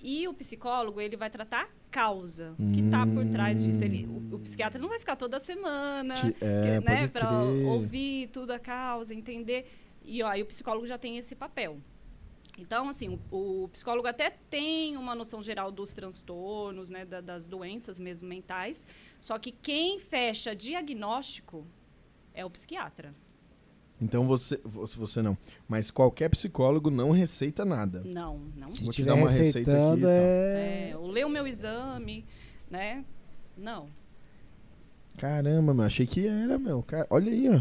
[SPEAKER 3] e o psicólogo, ele vai tratar a causa, que está por trás disso. Ele, o, o psiquiatra não vai ficar toda semana,
[SPEAKER 1] é,
[SPEAKER 3] né, para ouvir tudo a causa, entender. E ó, aí o psicólogo já tem esse papel. Então, assim, o, o psicólogo até tem uma noção geral dos transtornos, né, da- das doenças mesmo mentais, só que quem fecha diagnóstico é o psiquiatra.
[SPEAKER 1] Então você, você você não, mas qualquer psicólogo não receita nada.
[SPEAKER 3] Não, não.
[SPEAKER 2] Se
[SPEAKER 1] Vou te dar uma receita aqui,
[SPEAKER 2] receitando,
[SPEAKER 1] então.
[SPEAKER 2] é...
[SPEAKER 3] É, ou lê o meu exame, né? Não.
[SPEAKER 1] Caramba, meu, achei que era, meu. Cara, olha aí, ó.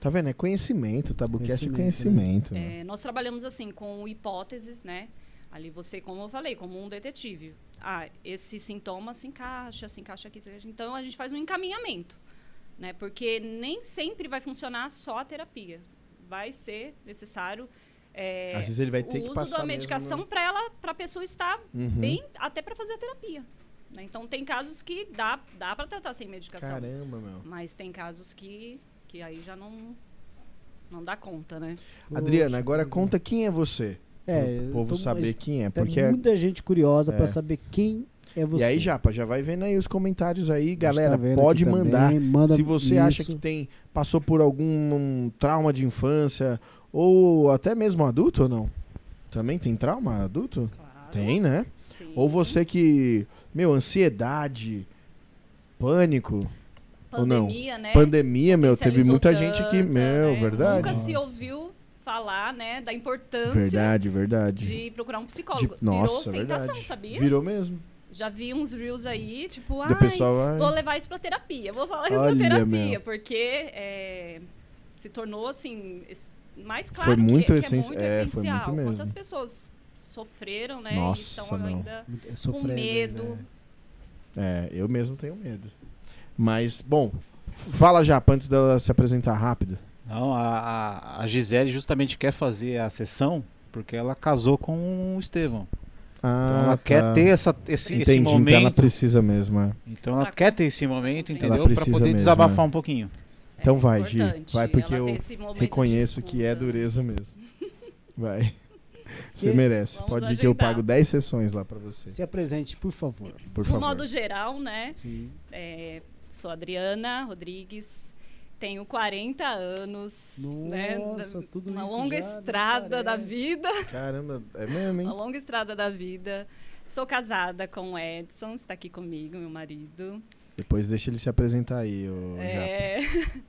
[SPEAKER 1] Tá vendo? É conhecimento, Tabucast é
[SPEAKER 2] Conhecimento,
[SPEAKER 1] conhecimento. meu.
[SPEAKER 3] É, nós trabalhamos assim com hipóteses, né? Ali você, como eu falei, como um detetive. Ah, esse sintoma se encaixa, se encaixa aqui. se encaixa- Então a gente faz um encaminhamento, né? Porque nem sempre vai funcionar só a terapia. Vai ser necessário é,
[SPEAKER 1] Às vezes ele vai ter
[SPEAKER 3] o
[SPEAKER 1] que
[SPEAKER 3] uso da medicação
[SPEAKER 1] no-
[SPEAKER 3] para ela, para a pessoa estar
[SPEAKER 1] Uhum.
[SPEAKER 3] bem, até para fazer a terapia. né? Então tem casos que dá, dá para tratar sem medicação.
[SPEAKER 1] Caramba, meu.
[SPEAKER 3] Mas tem casos que, que aí já não, não dá conta, né?
[SPEAKER 1] Adriana, agora conta quem é você.
[SPEAKER 2] É,
[SPEAKER 1] Pro povo
[SPEAKER 2] tô-
[SPEAKER 1] saber quem é.
[SPEAKER 2] Tem
[SPEAKER 1] Porque
[SPEAKER 2] muita gente curiosa
[SPEAKER 1] É.
[SPEAKER 2] pra saber quem é você.
[SPEAKER 1] E aí, Japa, já vai vendo aí os comentários aí,
[SPEAKER 2] gente
[SPEAKER 1] galera.
[SPEAKER 2] tá
[SPEAKER 1] pode mandar.
[SPEAKER 2] também, manda
[SPEAKER 1] Se você acha
[SPEAKER 2] isso.
[SPEAKER 1] que tem passou por algum um trauma de infância ou até mesmo adulto ou não? Também tem trauma adulto?
[SPEAKER 3] Claro.
[SPEAKER 1] Tem, né?
[SPEAKER 3] Sim.
[SPEAKER 1] Ou você que, meu, ansiedade, pânico, ou não?
[SPEAKER 3] Pandemia, né?
[SPEAKER 1] pandemia, meu, teve muita gente que, meu,
[SPEAKER 3] né?
[SPEAKER 1] verdade.
[SPEAKER 3] Nunca se
[SPEAKER 2] Nossa.
[SPEAKER 3] ouviu falar, né, da importância
[SPEAKER 1] Verdade, verdade.
[SPEAKER 3] de procurar um psicólogo.
[SPEAKER 1] De- nossa,
[SPEAKER 3] Virou ostentação,
[SPEAKER 1] verdade.
[SPEAKER 3] sabia?
[SPEAKER 1] Virou mesmo.
[SPEAKER 3] Já vi uns reels aí, tipo,
[SPEAKER 1] Do
[SPEAKER 3] ai,
[SPEAKER 1] pessoal vai-
[SPEAKER 3] vou levar isso pra terapia, vou falar isso
[SPEAKER 1] Olha,
[SPEAKER 3] pra terapia,
[SPEAKER 1] meu.
[SPEAKER 3] porque é, se tornou, assim, mais claro
[SPEAKER 1] Foi muito
[SPEAKER 3] que, que é muito
[SPEAKER 1] é, foi
[SPEAKER 3] essencial.
[SPEAKER 1] muito mesmo.
[SPEAKER 3] Quantas pessoas sofreram, né,
[SPEAKER 1] Nossa,
[SPEAKER 3] e estão
[SPEAKER 1] não.
[SPEAKER 3] ainda
[SPEAKER 2] Muito- é
[SPEAKER 3] com
[SPEAKER 2] sofrendo,
[SPEAKER 3] medo.
[SPEAKER 2] né?
[SPEAKER 1] É, eu mesmo tenho medo. Mas, bom, fala já, antes dela se apresentar rápido.
[SPEAKER 4] Não, a, a, a Gisele justamente quer fazer a sessão porque ela casou com o Estevão.
[SPEAKER 1] Ah,
[SPEAKER 4] Então ela
[SPEAKER 1] tá.
[SPEAKER 4] quer ter essa, esse, esse
[SPEAKER 1] Entendi, então ela
[SPEAKER 4] momento.
[SPEAKER 1] precisa mesmo, é.
[SPEAKER 4] Então ela quer ter esse momento, entendeu? Pra
[SPEAKER 1] precisa
[SPEAKER 4] poder
[SPEAKER 1] mesmo,
[SPEAKER 4] desabafar
[SPEAKER 1] é.
[SPEAKER 4] um pouquinho.
[SPEAKER 1] Então
[SPEAKER 3] É
[SPEAKER 1] vai, Gi, vai, porque eu
[SPEAKER 3] momento de
[SPEAKER 1] Reconheço que é dureza mesmo. Vai. Você
[SPEAKER 2] E-
[SPEAKER 1] merece.
[SPEAKER 3] Vamos
[SPEAKER 1] Pode ir que eu pago 10 sessões lá pra você.
[SPEAKER 2] Se apresente, por favor.
[SPEAKER 1] Por
[SPEAKER 3] No
[SPEAKER 1] favor.
[SPEAKER 3] modo geral, né?
[SPEAKER 2] Sim.
[SPEAKER 3] é, sou Adriana Rodrigues, tenho 40 anos. né,
[SPEAKER 2] Nossa,
[SPEAKER 3] da-
[SPEAKER 2] tudo
[SPEAKER 3] Uma
[SPEAKER 2] isso
[SPEAKER 3] longa
[SPEAKER 2] já, nem
[SPEAKER 3] estrada da vida.
[SPEAKER 1] Caramba, é mesmo, hein?
[SPEAKER 3] Uma longa estrada da vida. Sou casada com o Edson, está aqui comigo, meu marido.
[SPEAKER 1] Depois deixa ele se apresentar aí, ô Japa.
[SPEAKER 3] É,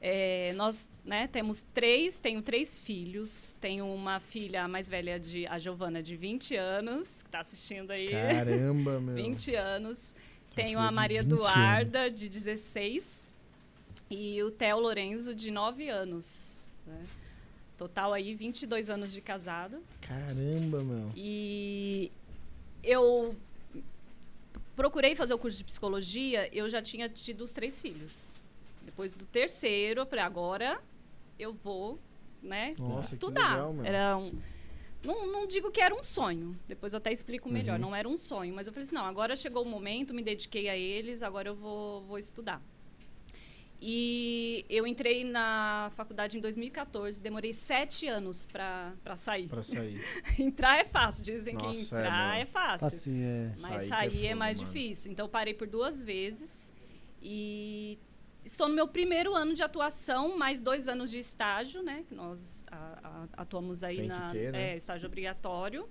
[SPEAKER 3] É, nós né, temos três, tenho três filhos. Tenho uma filha mais velha, de, a Giovana, de 20 anos, que está assistindo aí.
[SPEAKER 1] Caramba, meu.
[SPEAKER 3] 20 anos. Tenho a Maria
[SPEAKER 1] 20
[SPEAKER 3] Eduarda, de 16. E o Theo Lorenzo, de 9 anos. né? Total aí, 22 anos de casado.
[SPEAKER 1] Caramba, meu.
[SPEAKER 3] E eu procurei fazer o curso de psicologia, eu já tinha tido os três filhos. Depois do terceiro, eu falei, agora eu vou, né,
[SPEAKER 1] Nossa,
[SPEAKER 3] estudar.
[SPEAKER 1] legal,
[SPEAKER 3] era um, não, não digo que era um sonho, depois eu até explico melhor,
[SPEAKER 1] Uhum.
[SPEAKER 3] não era um sonho, mas eu falei assim, não, agora chegou o momento, me dediquei a eles, agora eu vou, vou estudar. E eu entrei na faculdade em 2014, demorei sete anos para sair.
[SPEAKER 1] Pra sair.
[SPEAKER 3] Entrar é fácil, dizem que
[SPEAKER 1] Nossa, é,
[SPEAKER 3] entrar
[SPEAKER 1] meu.
[SPEAKER 3] é, fácil.
[SPEAKER 2] Assim, é.
[SPEAKER 3] Mas
[SPEAKER 1] Sair
[SPEAKER 3] sair,
[SPEAKER 1] que é
[SPEAKER 3] é, mais
[SPEAKER 1] mano.
[SPEAKER 3] difícil. Então, parei por duas vezes. E estou no meu primeiro ano de atuação, mais dois anos de estágio, né? Que nós a- a- atuamos aí
[SPEAKER 1] Tem que
[SPEAKER 3] na
[SPEAKER 1] ter, né?
[SPEAKER 3] é, estágio obrigatório.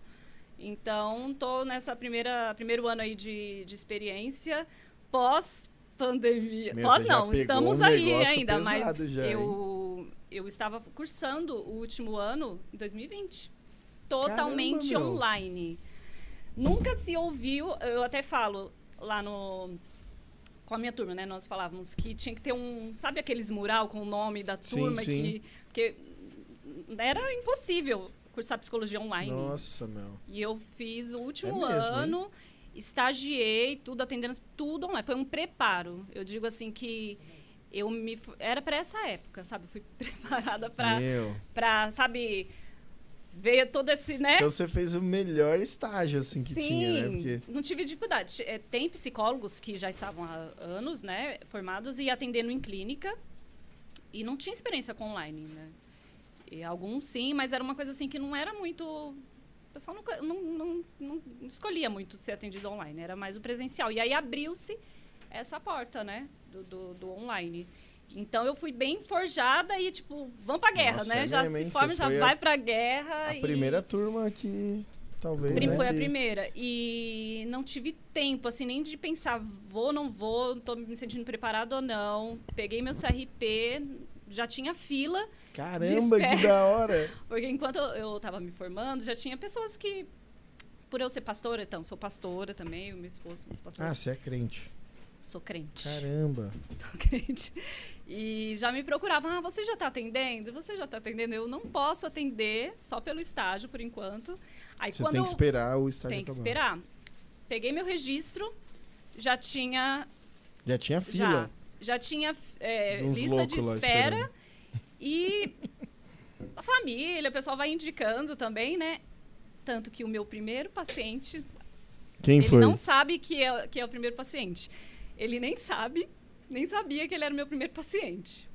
[SPEAKER 3] Então, estou nessa primeira primeiro ano aí de, de experiência pós pandemia.
[SPEAKER 1] Meu, já
[SPEAKER 3] não, estamos
[SPEAKER 1] um
[SPEAKER 3] aí ainda, mas
[SPEAKER 1] já,
[SPEAKER 3] eu eu estava cursando o último ano em 2020. Totalmente
[SPEAKER 1] meu.
[SPEAKER 3] online. Nunca se ouviu, eu até falo lá no com a minha turma, né? Nós falávamos que tinha que ter um, sabe aqueles mural com o nome da
[SPEAKER 1] Sim,
[SPEAKER 3] turma
[SPEAKER 1] sim.
[SPEAKER 3] que porque era impossível cursar psicologia online.
[SPEAKER 1] Nossa, meu.
[SPEAKER 3] E eu fiz o último
[SPEAKER 1] É mesmo, hein?
[SPEAKER 3] Estagiei, tudo atendendo tudo online. Foi um preparo. Eu digo assim que eu me era para essa época, sabe? Eu fui preparada para para, sabe, ver todo esse, né?
[SPEAKER 1] Então você fez o melhor estágio, assim, que
[SPEAKER 3] Sim,
[SPEAKER 1] tinha, né? Porque...
[SPEAKER 3] não tive dificuldade. É, tem psicólogos que já estavam há anos, né, formados e atendendo em clínica e não tinha experiência com online, né? E alguns sim, mas era uma coisa assim que não era muito pessoal nunca- não, não, não, não escolhia muito ser atendido online, era mais o presencial. E aí abriu-se essa porta, né, do, do, do online. Então eu fui bem forjada e tipo, vamos pra guerra,
[SPEAKER 1] Nossa,
[SPEAKER 3] né?
[SPEAKER 1] é
[SPEAKER 3] já
[SPEAKER 1] mesmo,
[SPEAKER 3] se forma, já
[SPEAKER 1] foi a-
[SPEAKER 3] vai pra guerra.
[SPEAKER 1] A
[SPEAKER 3] e-
[SPEAKER 1] primeira turma que talvez.
[SPEAKER 3] Prim-
[SPEAKER 1] né,
[SPEAKER 3] foi a primeira. E não tive tempo, assim, nem de pensar, vou, não vou, tô me sentindo preparado ou não. Peguei meu CRP, já tinha fila,
[SPEAKER 1] Caramba, que da hora!
[SPEAKER 3] porque enquanto eu- estava me formando, já tinha pessoas que, por eu ser pastora, então, sou pastora também, o meu esposo, somos pastores,
[SPEAKER 1] Ah, você é crente.
[SPEAKER 3] sou crente.
[SPEAKER 1] Caramba.
[SPEAKER 3] Sou crente. E já me procuravam, ah, você já está atendendo? Você já está atendendo? Eu não posso atender só pelo estágio, por enquanto. Aí
[SPEAKER 1] Você tem que esperar o estágio
[SPEAKER 3] Tem que
[SPEAKER 1] acabar.
[SPEAKER 3] esperar. Peguei meu registro, já tinha.
[SPEAKER 1] Já tinha fila.
[SPEAKER 3] Já, já tinha é, lista de espera. E a família, o pessoal vai indicando também, né? Tanto que o meu primeiro paciente,
[SPEAKER 1] Quem
[SPEAKER 3] ele
[SPEAKER 1] foi?
[SPEAKER 3] não sabe que é, que é o primeiro paciente. Ele nem sabe, nem sabia que ele era o meu primeiro paciente.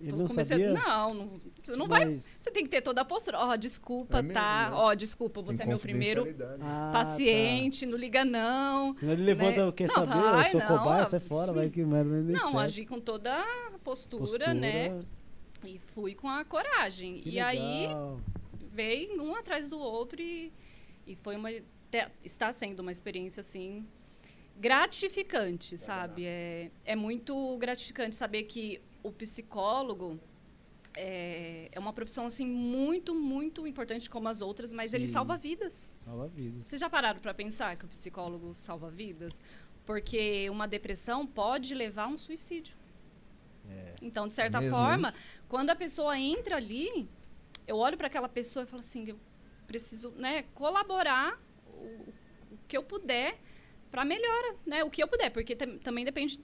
[SPEAKER 2] Ele não
[SPEAKER 3] a-
[SPEAKER 2] sabia.
[SPEAKER 3] não, não, você não vai.
[SPEAKER 2] mas-
[SPEAKER 3] Você tem que ter toda a postura. Ó, desculpa,
[SPEAKER 1] É mesmo,
[SPEAKER 3] tá?
[SPEAKER 1] né?
[SPEAKER 3] Ó, desculpa,
[SPEAKER 1] Tem
[SPEAKER 3] você é meu primeiro.
[SPEAKER 2] Ah,
[SPEAKER 3] paciente, não liga não.
[SPEAKER 2] Tá. Senão ele levanta,
[SPEAKER 3] Né?
[SPEAKER 2] quer
[SPEAKER 3] Não,
[SPEAKER 2] saber?
[SPEAKER 3] vai,
[SPEAKER 2] eu sou
[SPEAKER 3] não,
[SPEAKER 2] cobaia,
[SPEAKER 3] é-
[SPEAKER 2] sai fora, vai que merda
[SPEAKER 3] Não,
[SPEAKER 2] certo.
[SPEAKER 3] agi com toda a postura,
[SPEAKER 2] Postura,
[SPEAKER 3] né? E fui com a coragem.
[SPEAKER 2] que
[SPEAKER 3] e aí
[SPEAKER 2] legal.
[SPEAKER 3] veio um atrás do outro e, e foi uma te- está sendo uma experiência assim gratificante, sabe? É, é muito gratificante saber que o psicólogo é, é uma profissão assim muito, muito importante como as outras, mas ele
[SPEAKER 2] Sim.
[SPEAKER 3] salva vidas.
[SPEAKER 2] Salva vidas.
[SPEAKER 3] Vocês já pararam para pensar que o psicólogo salva vidas? Porque uma depressão pode levar a um suicídio.
[SPEAKER 2] É.
[SPEAKER 3] Então, de certa
[SPEAKER 1] mesmo,
[SPEAKER 3] forma, quando a pessoa entra ali, eu olho para aquela pessoa e falo assim, eu preciso, né, colaborar o, o que eu puder para melhora, né, o que eu puder, porque tam- também depende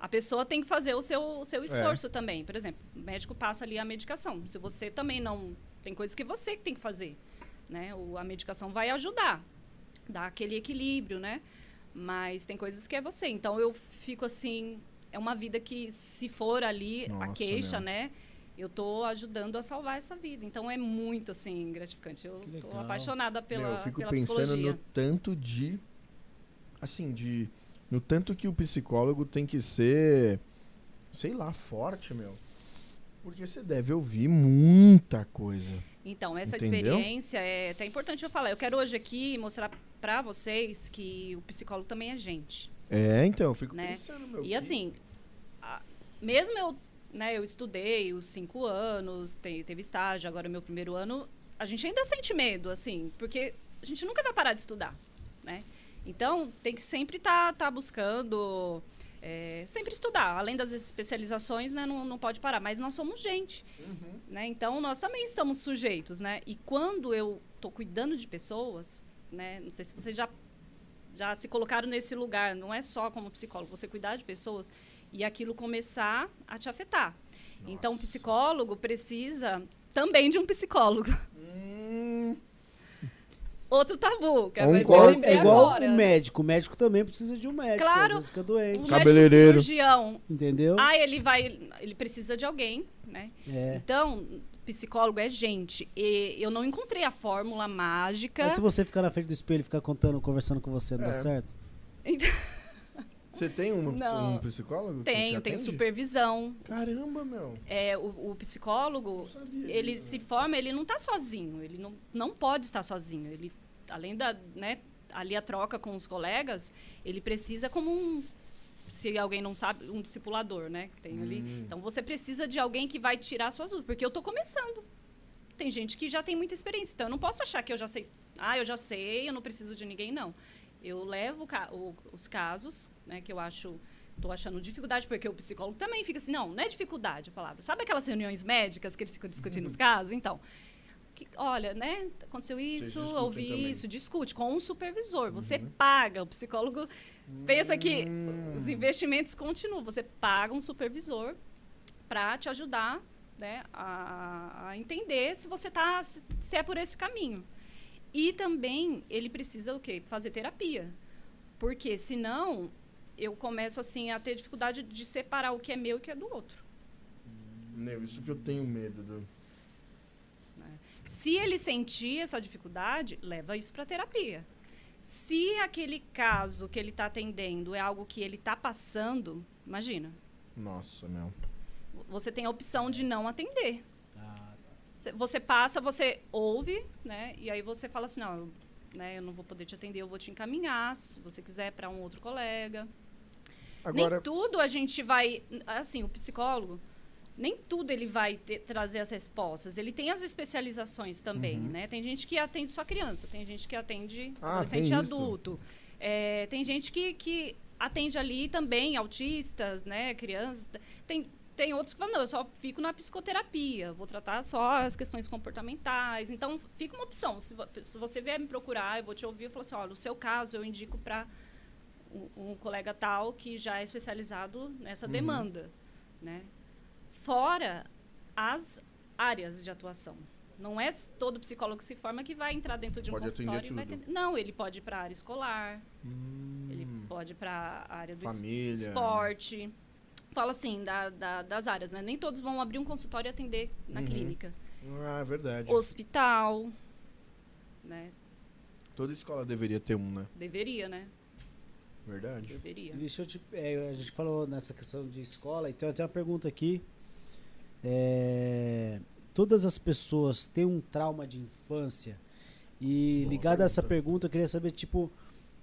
[SPEAKER 3] a pessoa tem que fazer o seu, o seu esforço também. Por exemplo, o médico passa ali a medicação. Se você também não tem coisas que você tem que fazer, né? O, a medicação vai ajudar, dar aquele equilíbrio, né? Mas tem coisas que é você. Então eu fico assim, é uma vida que se for ali a
[SPEAKER 1] Nossa,
[SPEAKER 3] queixa,
[SPEAKER 1] meu.
[SPEAKER 3] né? Eu tô ajudando a salvar essa vida. Então é muito assim gratificante. Eu tô apaixonada pela,
[SPEAKER 1] Meu, eu fico
[SPEAKER 3] pela
[SPEAKER 1] pensando
[SPEAKER 3] psicologia.
[SPEAKER 1] no tanto de. Assim, de. No tanto que o psicólogo tem que ser. Sei lá, forte, meu. Porque você deve ouvir muita coisa.
[SPEAKER 3] Então, essa
[SPEAKER 1] Entendeu?
[SPEAKER 3] experiência é até importante eu falar. Eu quero hoje aqui mostrar para vocês que o psicólogo também é gente.
[SPEAKER 1] É, então, eu fico
[SPEAKER 3] Né?
[SPEAKER 1] pensando, meu.
[SPEAKER 3] E
[SPEAKER 1] que-
[SPEAKER 3] assim, a- mesmo eu né, eu estudei os cinco anos, te- teve estágio, agora é meu primeiro ano, a gente ainda sente medo, assim, porque a gente nunca vai parar de estudar, né? Então, tem que sempre estar buscando, é, sempre estudar. Além das especializações, né, não, não pode parar. Mas nós somos gente, né? Então, nós também estamos sujeitos, né? E quando eu estou cuidando de pessoas, né? Não sei se vocês já, já se colocaram nesse lugar. Não é só como psicólogo, você cuidar de pessoas e aquilo começar a te afetar. Então, o
[SPEAKER 1] Nossa.
[SPEAKER 3] psicólogo precisa também de um psicólogo.
[SPEAKER 1] Hum,
[SPEAKER 3] Outro tabu, que
[SPEAKER 1] Um
[SPEAKER 3] eu
[SPEAKER 1] corte-
[SPEAKER 3] lembrei
[SPEAKER 2] É igual
[SPEAKER 3] agora.
[SPEAKER 2] o médico. O médico também precisa de um médico.
[SPEAKER 3] Claro.
[SPEAKER 2] Às vezes fica
[SPEAKER 3] Um
[SPEAKER 2] doente.
[SPEAKER 3] médico
[SPEAKER 1] Cabeleireiro.
[SPEAKER 3] cirurgião.
[SPEAKER 2] Entendeu?
[SPEAKER 3] Ah, ele vai. Ele precisa de alguém, né?
[SPEAKER 2] É.
[SPEAKER 3] Então, psicólogo é gente. E eu não encontrei a fórmula mágica.
[SPEAKER 2] Mas se você ficar na frente do espelho e ficar contando, conversando com você, não
[SPEAKER 1] É.
[SPEAKER 2] dá certo?
[SPEAKER 1] Você tem um,
[SPEAKER 3] Não.
[SPEAKER 1] um psicólogo? que te
[SPEAKER 3] Tenho, tenho
[SPEAKER 1] atende?
[SPEAKER 3] supervisão.
[SPEAKER 1] Caramba, meu.
[SPEAKER 3] É, o, o psicólogo, ele
[SPEAKER 1] disso,
[SPEAKER 3] se
[SPEAKER 1] né?
[SPEAKER 3] forma, ele não está sozinho. Ele não, não pode estar sozinho. Ele, além da, né, ali a troca com os colegas, ele precisa como um, se alguém não sabe, um discipulador, né? Que tem ali.
[SPEAKER 1] Hum.
[SPEAKER 3] Então você precisa de alguém que vai tirar suas dúvidas, porque eu estou começando. Tem gente que já tem muita experiência, então eu não posso achar que eu já sei. Ah, eu já sei, eu não preciso de ninguém, não. Eu levo ca- o- os casos, né, que eu acho Tô achando dificuldade, porque o psicólogo também fica assim, não, não é dificuldade a palavra. Sabe aquelas reuniões médicas que eles ficam discutindo os casos? Então, que- olha, né, aconteceu isso, ouvi
[SPEAKER 1] também.
[SPEAKER 3] isso, discute com um supervisor. Você
[SPEAKER 1] Uhum.
[SPEAKER 3] paga, o psicólogo pensa que
[SPEAKER 1] Hum.
[SPEAKER 3] os investimentos continuam. Você paga um supervisor para te ajudar né, a, a entender se você tá se é por esse caminho. E também ele precisa o quê? Fazer terapia. Porque senão eu começo assim a ter dificuldade de separar o que é meu e o que é do outro.
[SPEAKER 1] Meu, isso que eu tenho medo do.
[SPEAKER 3] Se ele sentir essa dificuldade, leva isso para terapia. Se aquele caso que ele está atendendo é algo que ele está passando, imagina,
[SPEAKER 1] Nossa, meu.
[SPEAKER 3] você tem a opção de não atender. Cê- Você passa, você ouve, né? E aí você fala assim, não, eu, né, eu não vou poder te atender, eu vou te encaminhar, se você quiser, para um outro colega.
[SPEAKER 1] Agora,
[SPEAKER 3] Nem tudo a gente vai, assim, o psicólogo, nem tudo ele vai ter- trazer as respostas. Ele tem as especializações também,
[SPEAKER 1] Uhum.
[SPEAKER 3] né? Tem gente que atende só criança, tem gente que atende
[SPEAKER 1] Ah,
[SPEAKER 3] adolescente e adulto. É, tem gente que, que atende ali também autistas, né? Crianças. Tem, tem outros que falam, não, eu só fico na psicoterapia, vou tratar só as questões comportamentais. Então, fica uma opção. Se, se você vier me procurar, eu vou te ouvir e falar assim, olha, no seu caso, eu indico para um, um colega tal que já é especializado nessa
[SPEAKER 1] Uhum.
[SPEAKER 3] demanda, né? Fora as áreas de atuação. Não é todo psicólogo que se forma que vai entrar dentro de um
[SPEAKER 1] Pode
[SPEAKER 3] consultório e vai atender. Não, ele pode ir para a área escolar,
[SPEAKER 1] hum,
[SPEAKER 3] ele pode ir para a área do
[SPEAKER 1] família.
[SPEAKER 3] esporte. Fala assim, da- da- das áreas, né? Nem todos vão abrir um consultório e atender na
[SPEAKER 1] Uhum.
[SPEAKER 3] clínica.
[SPEAKER 1] Ah, é verdade.
[SPEAKER 3] Hospital, né?
[SPEAKER 1] Toda escola deveria ter um, né?
[SPEAKER 3] Deveria, né?
[SPEAKER 1] Verdade.
[SPEAKER 3] Deveria.
[SPEAKER 2] Deixa eu te. é, a gente falou nessa questão de escola, então eu tenho uma pergunta aqui. É, todas as pessoas têm um trauma de infância. E
[SPEAKER 1] Boa
[SPEAKER 2] ligado a essa
[SPEAKER 1] pergunta.
[SPEAKER 2] pergunta, eu queria saber, tipo,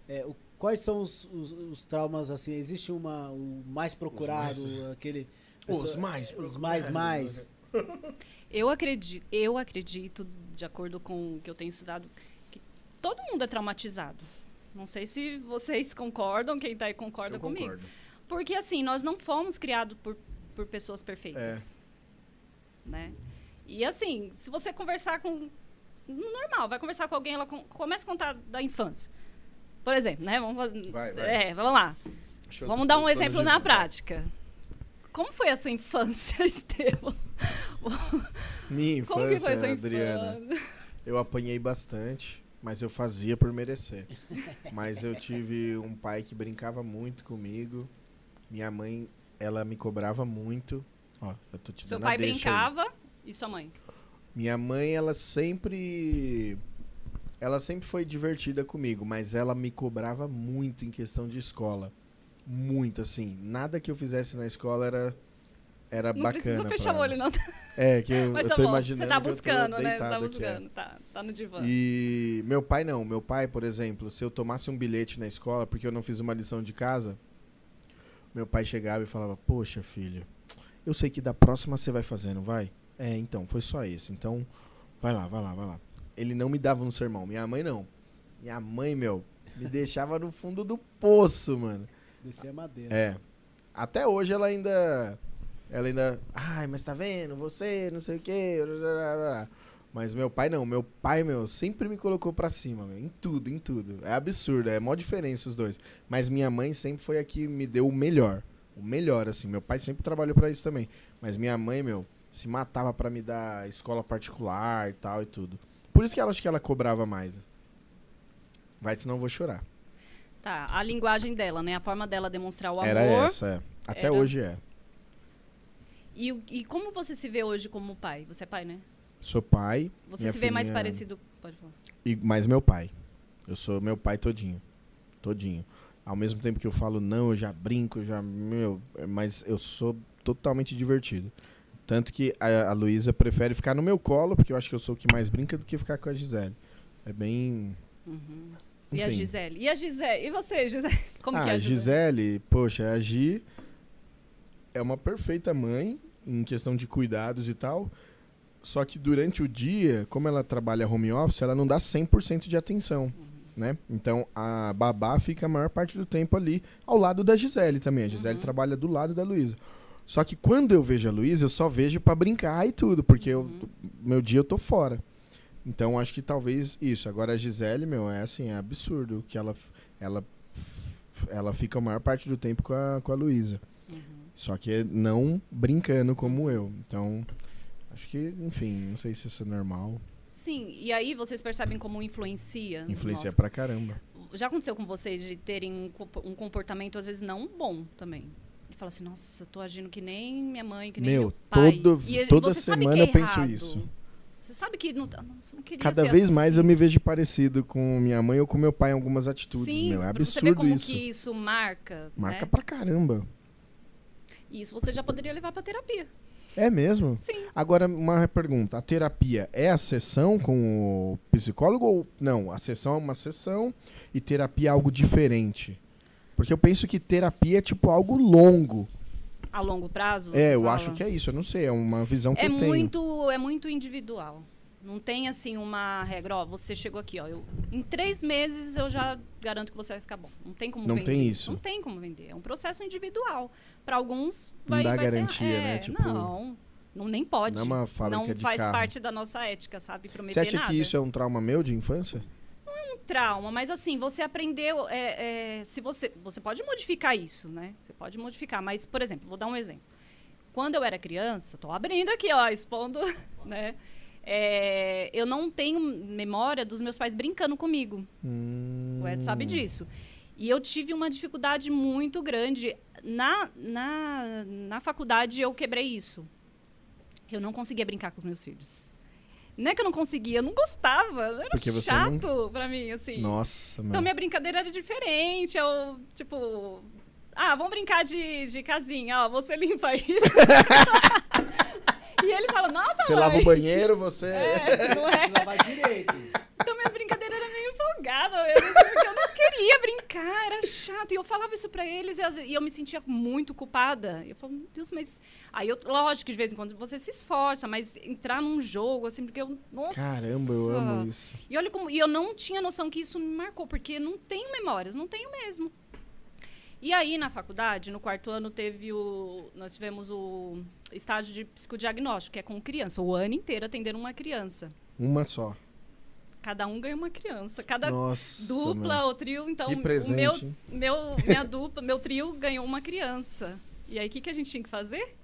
[SPEAKER 2] é, o- quais são os, os- os traumas, assim, existe uma, o mais procurado, aquele...
[SPEAKER 1] Os
[SPEAKER 2] pessoa-
[SPEAKER 1] mais
[SPEAKER 2] Os mais,
[SPEAKER 1] procurados.
[SPEAKER 2] mais.
[SPEAKER 3] Eu acredito, eu acredito, de acordo com o que eu tenho estudado, que todo mundo é traumatizado. Não sei se vocês concordam, quem está aí concorda
[SPEAKER 1] Eu
[SPEAKER 3] comigo.
[SPEAKER 1] concordo.
[SPEAKER 3] Porque assim, nós não fomos criados por, por pessoas perfeitas.
[SPEAKER 1] É.
[SPEAKER 3] Né? E assim, se você conversar com. Normal, vai conversar com alguém, ela com, começa a contar da infância. Por exemplo, né? Vamos, fazer,
[SPEAKER 1] Vai, vai.
[SPEAKER 3] É, vamos lá.
[SPEAKER 1] Deixa
[SPEAKER 3] Vamos dar um exemplo na prática. Como foi a sua infância, Estevam?
[SPEAKER 1] Minha
[SPEAKER 3] Como que
[SPEAKER 1] infância,
[SPEAKER 3] foi a sua
[SPEAKER 1] Adriana.
[SPEAKER 3] infância?
[SPEAKER 1] Eu apanhei bastante, mas eu fazia por merecer. mas eu tive um pai que brincava muito comigo. Minha mãe, ela me cobrava muito. Ó, eu tô te
[SPEAKER 3] Seu
[SPEAKER 1] dando
[SPEAKER 3] pai
[SPEAKER 1] deixa aí.
[SPEAKER 3] brincava e sua mãe?
[SPEAKER 1] Minha mãe, ela sempre. Ela sempre foi divertida comigo, mas ela me cobrava muito em questão de escola. Muito, assim. Nada que eu fizesse na escola era, era
[SPEAKER 3] Não
[SPEAKER 1] bacana.
[SPEAKER 3] precisa fechar o olho, não.
[SPEAKER 1] É, que eu,
[SPEAKER 3] Mas
[SPEAKER 1] eu
[SPEAKER 3] tá
[SPEAKER 1] tô
[SPEAKER 3] bom.
[SPEAKER 1] imaginando.
[SPEAKER 3] Você tá
[SPEAKER 1] eu
[SPEAKER 3] buscando, né? Você tá
[SPEAKER 1] é.
[SPEAKER 3] buscando. Tá, tá no divã.
[SPEAKER 1] E meu pai não. Meu pai, por exemplo, se eu tomasse um bilhete na escola porque eu não fiz uma lição de casa, meu pai chegava e falava: Poxa, filho, Eu sei que da próxima você vai fazendo, vai? É, então, foi só esse. Então, vai lá, vai lá, vai lá. Ele não me dava um sermão. Minha mãe não. Minha mãe, meu, me deixava no fundo do poço, mano.
[SPEAKER 2] Descer a madeira.
[SPEAKER 1] É. Até hoje ela ainda. Ela ainda. Ai, mas tá vendo? Você, não sei o quê. Mas meu pai não. Meu pai, meu, sempre me colocou pra cima, meu, Em tudo, em tudo. É absurdo. É mó diferença os dois. Mas minha mãe sempre foi a que me deu o melhor. O melhor, assim. Meu pai sempre trabalhou pra isso também. Mas minha mãe, meu, se matava pra me dar escola particular e tal e tudo. Por isso que ela acho que ela cobrava mais. Vai, senão eu vou chorar.
[SPEAKER 3] Tá, a linguagem dela, né? A forma dela demonstrar o amor.
[SPEAKER 1] Era essa, é. Até
[SPEAKER 3] Era-
[SPEAKER 1] hoje é.
[SPEAKER 3] E, e como você se vê hoje como pai? Você é pai, né?
[SPEAKER 1] Sou pai.
[SPEAKER 3] Você se vê mais parecido. Pode falar.
[SPEAKER 1] E, mas meu pai. Eu sou meu pai todinho. Todinho. Ao mesmo tempo que eu falo não, eu já brinco, já. Meu, mas eu sou totalmente divertido. Tanto que a, a Luísa prefere ficar no meu colo, porque eu acho que eu sou o que mais brinca, do que ficar com a Gisele. É bem.
[SPEAKER 3] Uhum. E a. Gisele? E a Gisele? E você, Gisele? Como
[SPEAKER 1] ah,
[SPEAKER 3] que é
[SPEAKER 1] a
[SPEAKER 3] Gisele?
[SPEAKER 1] Gisele, poxa, a Gi é uma perfeita mãe em questão de cuidados e tal. Só que durante o dia, como ela trabalha home office, ela não dá 100% de atenção, né? Então a babá fica a maior parte do tempo ali ao lado da Gisele também. A Gisele
[SPEAKER 3] Uhum.
[SPEAKER 1] trabalha do lado da Luísa. Só que quando eu vejo a Luísa, eu só vejo pra brincar e tudo, porque eu,
[SPEAKER 3] Uhum.
[SPEAKER 1] meu dia eu tô fora. Então acho que talvez isso. Agora a Gisele, meu, é assim, é absurdo que ela ela ela fica a maior parte do tempo com a, com a Luísa.
[SPEAKER 3] Uhum.
[SPEAKER 1] Só que não brincando como eu. Então, acho que, enfim, não sei se isso é normal.
[SPEAKER 3] Sim, e aí vocês percebem como influencia?
[SPEAKER 1] Influencia
[SPEAKER 3] nosso-
[SPEAKER 1] pra caramba.
[SPEAKER 3] Já aconteceu com vocês de terem um comportamento, às vezes, não bom também? De falar assim, nossa, eu tô agindo que nem minha mãe, que nem
[SPEAKER 1] Meu,
[SPEAKER 3] meu, pai.
[SPEAKER 1] todo-
[SPEAKER 3] E
[SPEAKER 1] toda semana
[SPEAKER 3] é
[SPEAKER 1] eu penso isso.
[SPEAKER 3] Você sabe que não, tá- nossa, não queria
[SPEAKER 1] Cada vez mais
[SPEAKER 3] assim.
[SPEAKER 1] eu me vejo parecido com minha mãe ou com meu pai em algumas atitudes,
[SPEAKER 3] Sim,
[SPEAKER 1] meu. É
[SPEAKER 3] pra você
[SPEAKER 1] absurdo
[SPEAKER 3] como
[SPEAKER 1] isso.
[SPEAKER 3] que isso marca.
[SPEAKER 1] Marca
[SPEAKER 3] né?
[SPEAKER 1] pra caramba.
[SPEAKER 3] Isso você já poderia levar pra terapia.
[SPEAKER 1] É mesmo?
[SPEAKER 3] Sim.
[SPEAKER 1] Agora, uma pergunta. A terapia é a sessão com o psicólogo ou não? A sessão é uma sessão e terapia é algo diferente. Porque eu penso que terapia é tipo algo longo.
[SPEAKER 3] A longo prazo.
[SPEAKER 1] É, eu
[SPEAKER 3] fala?
[SPEAKER 1] acho que é isso. Eu não sei, é uma visão que
[SPEAKER 3] é
[SPEAKER 1] eu tenho.
[SPEAKER 3] muito é muito individual. Não tem assim uma regra, ó, você chegou aqui, ó, eu, em três meses eu já garanto que você vai ficar bom. Não tem como
[SPEAKER 1] Não
[SPEAKER 3] vender.
[SPEAKER 1] tem isso.
[SPEAKER 3] Não tem como vender. É um processo individual. Para alguns
[SPEAKER 1] Não
[SPEAKER 3] vai,
[SPEAKER 1] dá
[SPEAKER 3] vai ser-
[SPEAKER 1] garantia,
[SPEAKER 3] é,
[SPEAKER 1] né? Tipo,
[SPEAKER 3] não, não nem pode.
[SPEAKER 1] Não é uma fábrica
[SPEAKER 3] Não
[SPEAKER 1] de
[SPEAKER 3] faz
[SPEAKER 1] carro.
[SPEAKER 3] parte da nossa ética, sabe? Prometer
[SPEAKER 1] Você acha
[SPEAKER 3] nada.
[SPEAKER 1] que isso é um trauma meu de infância?
[SPEAKER 3] Um trauma, mas assim, você aprendeu. é, é, se você, você pode modificar isso, né? Você pode modificar, mas, por exemplo, vou dar um exemplo. Quando eu era criança, tô abrindo aqui, ó, expondo, né? É, eu não tenho memória dos meus pais brincando comigo.
[SPEAKER 1] Hum,
[SPEAKER 3] O Ed sabe disso. E eu tive uma dificuldade muito grande. Na, na, na faculdade, eu quebrei isso. Eu não conseguia brincar com os meus filhos. Não é que eu não conseguia, eu não gostava. Era
[SPEAKER 1] Porque
[SPEAKER 3] chato pra mim, assim.
[SPEAKER 1] Nossa, meu.
[SPEAKER 3] Então minha brincadeira era diferente. Eu, tipo, ah, vamos brincar de, de casinha, ó, você limpa isso. e eles falam, nossa,
[SPEAKER 1] Você
[SPEAKER 3] mãe.
[SPEAKER 1] lava o banheiro, você.
[SPEAKER 3] É, não é?
[SPEAKER 2] Lavar direito.
[SPEAKER 3] Então minhas brincadeiras eram meio folgadas porque eu não queria brincar, era chato. E eu falava isso pra eles e, e eu me sentia muito culpada. Eu falava, meu Deus, mas. Aí eu, lógico que de vez em quando você se esforça, mas entrar num jogo, assim, porque eu. Nossa.
[SPEAKER 1] Caramba, eu amo isso.
[SPEAKER 3] E olha como. E eu não tinha noção que isso me marcou, porque não tenho memórias, não tenho mesmo. E aí, na faculdade, no quarto ano, teve o. Nós tivemos o estágio de psicodiagnóstico, que é com criança, o ano inteiro atendendo uma criança.
[SPEAKER 1] Uma só.
[SPEAKER 3] Cada um ganha uma criança. Cada
[SPEAKER 1] Nossa.
[SPEAKER 3] dupla
[SPEAKER 1] meu.
[SPEAKER 3] ou trio, então o meu, meu, minha dupla, meu trio ganhou uma criança. E aí, o que, que a gente tinha que fazer?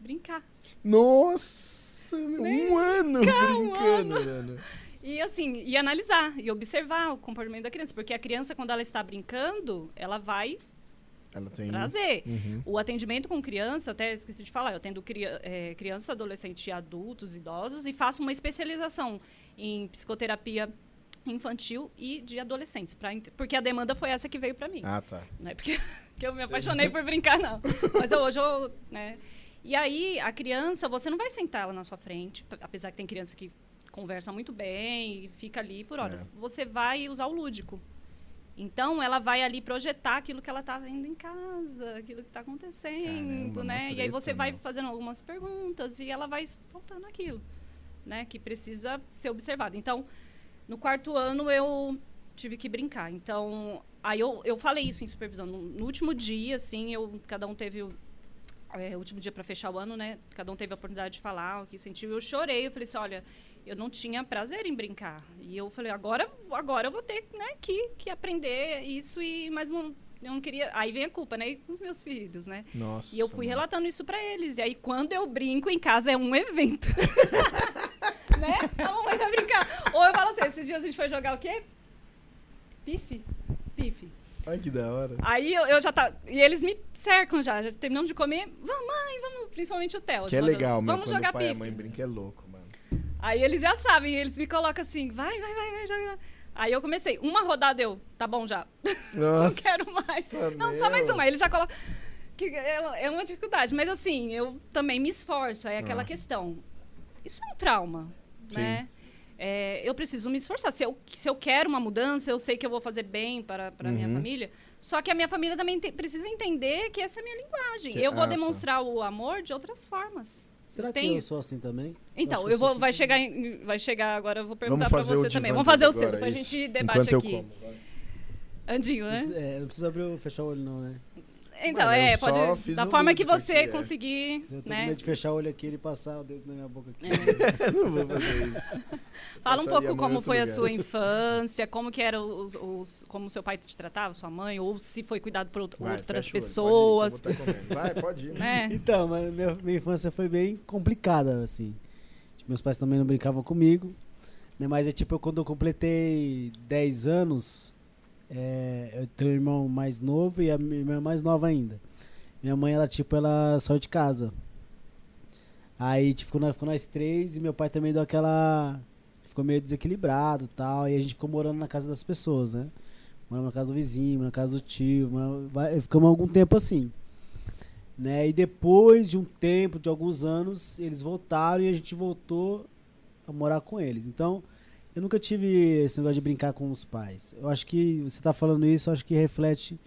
[SPEAKER 3] Brincar.
[SPEAKER 1] Nossa, meu, um ano
[SPEAKER 3] um
[SPEAKER 1] brincando, mano.
[SPEAKER 3] E assim, e analisar, e observar o comportamento da criança. Porque a criança, quando ela está brincando, ela vai
[SPEAKER 1] Ela tem.
[SPEAKER 3] trazer.
[SPEAKER 1] Uhum.
[SPEAKER 3] O atendimento com criança, até esqueci de falar, eu atendo cria- eh, criança, adolescente, adultos, idosos e faço uma especialização em psicoterapia infantil e de adolescentes, pra, porque a demanda foi essa que veio para mim.
[SPEAKER 1] Ah, tá.
[SPEAKER 3] Não é porque que eu me apaixonei por brincar, não. Mas eu- hoje eu, né? E aí, a criança, você não vai sentar ela na sua frente, apesar que tem criança que conversa muito bem e fica ali por horas.
[SPEAKER 1] É.
[SPEAKER 3] Você vai usar o lúdico. Então, ela vai ali projetar aquilo que ela está vendo em casa, aquilo que está acontecendo,
[SPEAKER 1] Caramba,
[SPEAKER 3] né?
[SPEAKER 1] uma
[SPEAKER 3] e aí você
[SPEAKER 1] treta,
[SPEAKER 3] vai
[SPEAKER 1] meu.
[SPEAKER 3] fazendo algumas perguntas e ela vai soltando aquilo, né? Que precisa ser observado. Então, no quarto ano, eu tive que brincar. Então, aí eu, eu falei isso em supervisão. No, no último dia, assim, eu, cada um teve o é, último dia para fechar o ano, né? Cada um teve a oportunidade de falar o que sentiu. Eu chorei, eu falei assim, olha, eu não tinha prazer em brincar. E eu falei, agora, agora eu vou ter, né, que, que aprender isso e mas não eu não queria. Aí vem a culpa, né? E com os meus filhos, né?
[SPEAKER 1] Nossa.
[SPEAKER 3] E eu fui
[SPEAKER 1] mano.
[SPEAKER 3] relatando isso pra eles. E aí, quando eu brinco em casa, é um evento. né? A mamãe vai brincar. Ou eu falo assim, esses dias a gente foi jogar o quê? Pife? Pife.
[SPEAKER 1] Ai, que da hora.
[SPEAKER 3] Aí eu, eu já tá. E eles me cercam já. Já terminamos de comer. Vamos, mãe, vamos. Principalmente o Theo.
[SPEAKER 1] Que é legal, meu.
[SPEAKER 3] Vamos
[SPEAKER 1] Quando
[SPEAKER 3] jogar
[SPEAKER 1] o pai e a
[SPEAKER 3] pife.
[SPEAKER 1] mãe brinca é louco.
[SPEAKER 3] Aí eles já sabem, eles me colocam assim, vai, vai, vai, vai, joga. Aí eu comecei, uma rodada eu, tá bom já,
[SPEAKER 1] Nossa.
[SPEAKER 3] não quero mais. Não, só mais
[SPEAKER 1] meu.
[SPEAKER 3] uma. Aí Ele já coloca. Que é, é uma dificuldade, mas assim, eu também me esforço. É aquela
[SPEAKER 1] Ah.
[SPEAKER 3] questão. Isso é um trauma,
[SPEAKER 1] Sim.
[SPEAKER 3] né? É, eu preciso me esforçar. Se eu, se eu quero uma mudança, eu sei que eu vou fazer bem para a minha
[SPEAKER 1] Uhum.
[SPEAKER 3] família. Só que a minha família também te- precisa entender que essa é a minha linguagem.
[SPEAKER 1] Que-
[SPEAKER 3] eu vou
[SPEAKER 1] ah, tá.
[SPEAKER 3] demonstrar o amor de outras formas.
[SPEAKER 2] Será que eu sou assim também?
[SPEAKER 3] Então, eu,
[SPEAKER 2] que
[SPEAKER 3] vou,
[SPEAKER 2] sou
[SPEAKER 3] vai
[SPEAKER 2] assim
[SPEAKER 3] chegar, em- vai chegar agora. Eu vou perguntar
[SPEAKER 1] Vamos
[SPEAKER 3] para
[SPEAKER 1] fazer o
[SPEAKER 3] você também. Vamos fazer o seu, depois a gente debate
[SPEAKER 1] Enquanto
[SPEAKER 3] aqui.
[SPEAKER 1] Eu como, vai.
[SPEAKER 3] Andinho, né?
[SPEAKER 2] É, não precisa abrir, o- fechar o olho não, né?
[SPEAKER 3] Então,
[SPEAKER 1] Mano,
[SPEAKER 3] é,
[SPEAKER 1] eu
[SPEAKER 3] pode. Da forma que você
[SPEAKER 1] aqui, é.
[SPEAKER 3] conseguir,
[SPEAKER 2] Eu tô com
[SPEAKER 3] né?
[SPEAKER 2] medo de fechar o olho aqui e ele passar o dedo na minha boca aqui.
[SPEAKER 3] É.
[SPEAKER 1] não vou fazer isso.
[SPEAKER 3] Fala um
[SPEAKER 1] Passaria
[SPEAKER 3] pouco
[SPEAKER 1] muito
[SPEAKER 3] como foi a
[SPEAKER 1] lugar.
[SPEAKER 3] sua infância, como que era os, os- como seu pai te tratava, sua mãe, ou se foi cuidado por
[SPEAKER 1] Vai,
[SPEAKER 3] outras
[SPEAKER 1] olho, pode ir,
[SPEAKER 3] pessoas,
[SPEAKER 1] eu tá. Vai, pode ir.
[SPEAKER 3] né?
[SPEAKER 2] Então, mas minha, minha infância foi bem complicada, assim. Tipo, Meus pais também não brincavam comigo. Né? Mas é tipo, eu- quando eu completei 10 anos, é, eu tenho um irmão mais novo e a minha irmã mais nova ainda. Minha mãe, ela, tipo, ela saiu de casa. Aí, tipo, ficou nós, ficou nós três e meu pai também deu aquela. Ficou meio desequilibrado tal. E a gente ficou morando na casa das pessoas, né? Moramos na casa do vizinho, na casa do tio. Ficamos algum tempo assim. Né? E depois de um tempo, de alguns anos, eles voltaram e a gente voltou a morar com eles. Então, eu nunca tive esse negócio de brincar com os pais. Eu acho que você tá falando isso, eu acho que reflete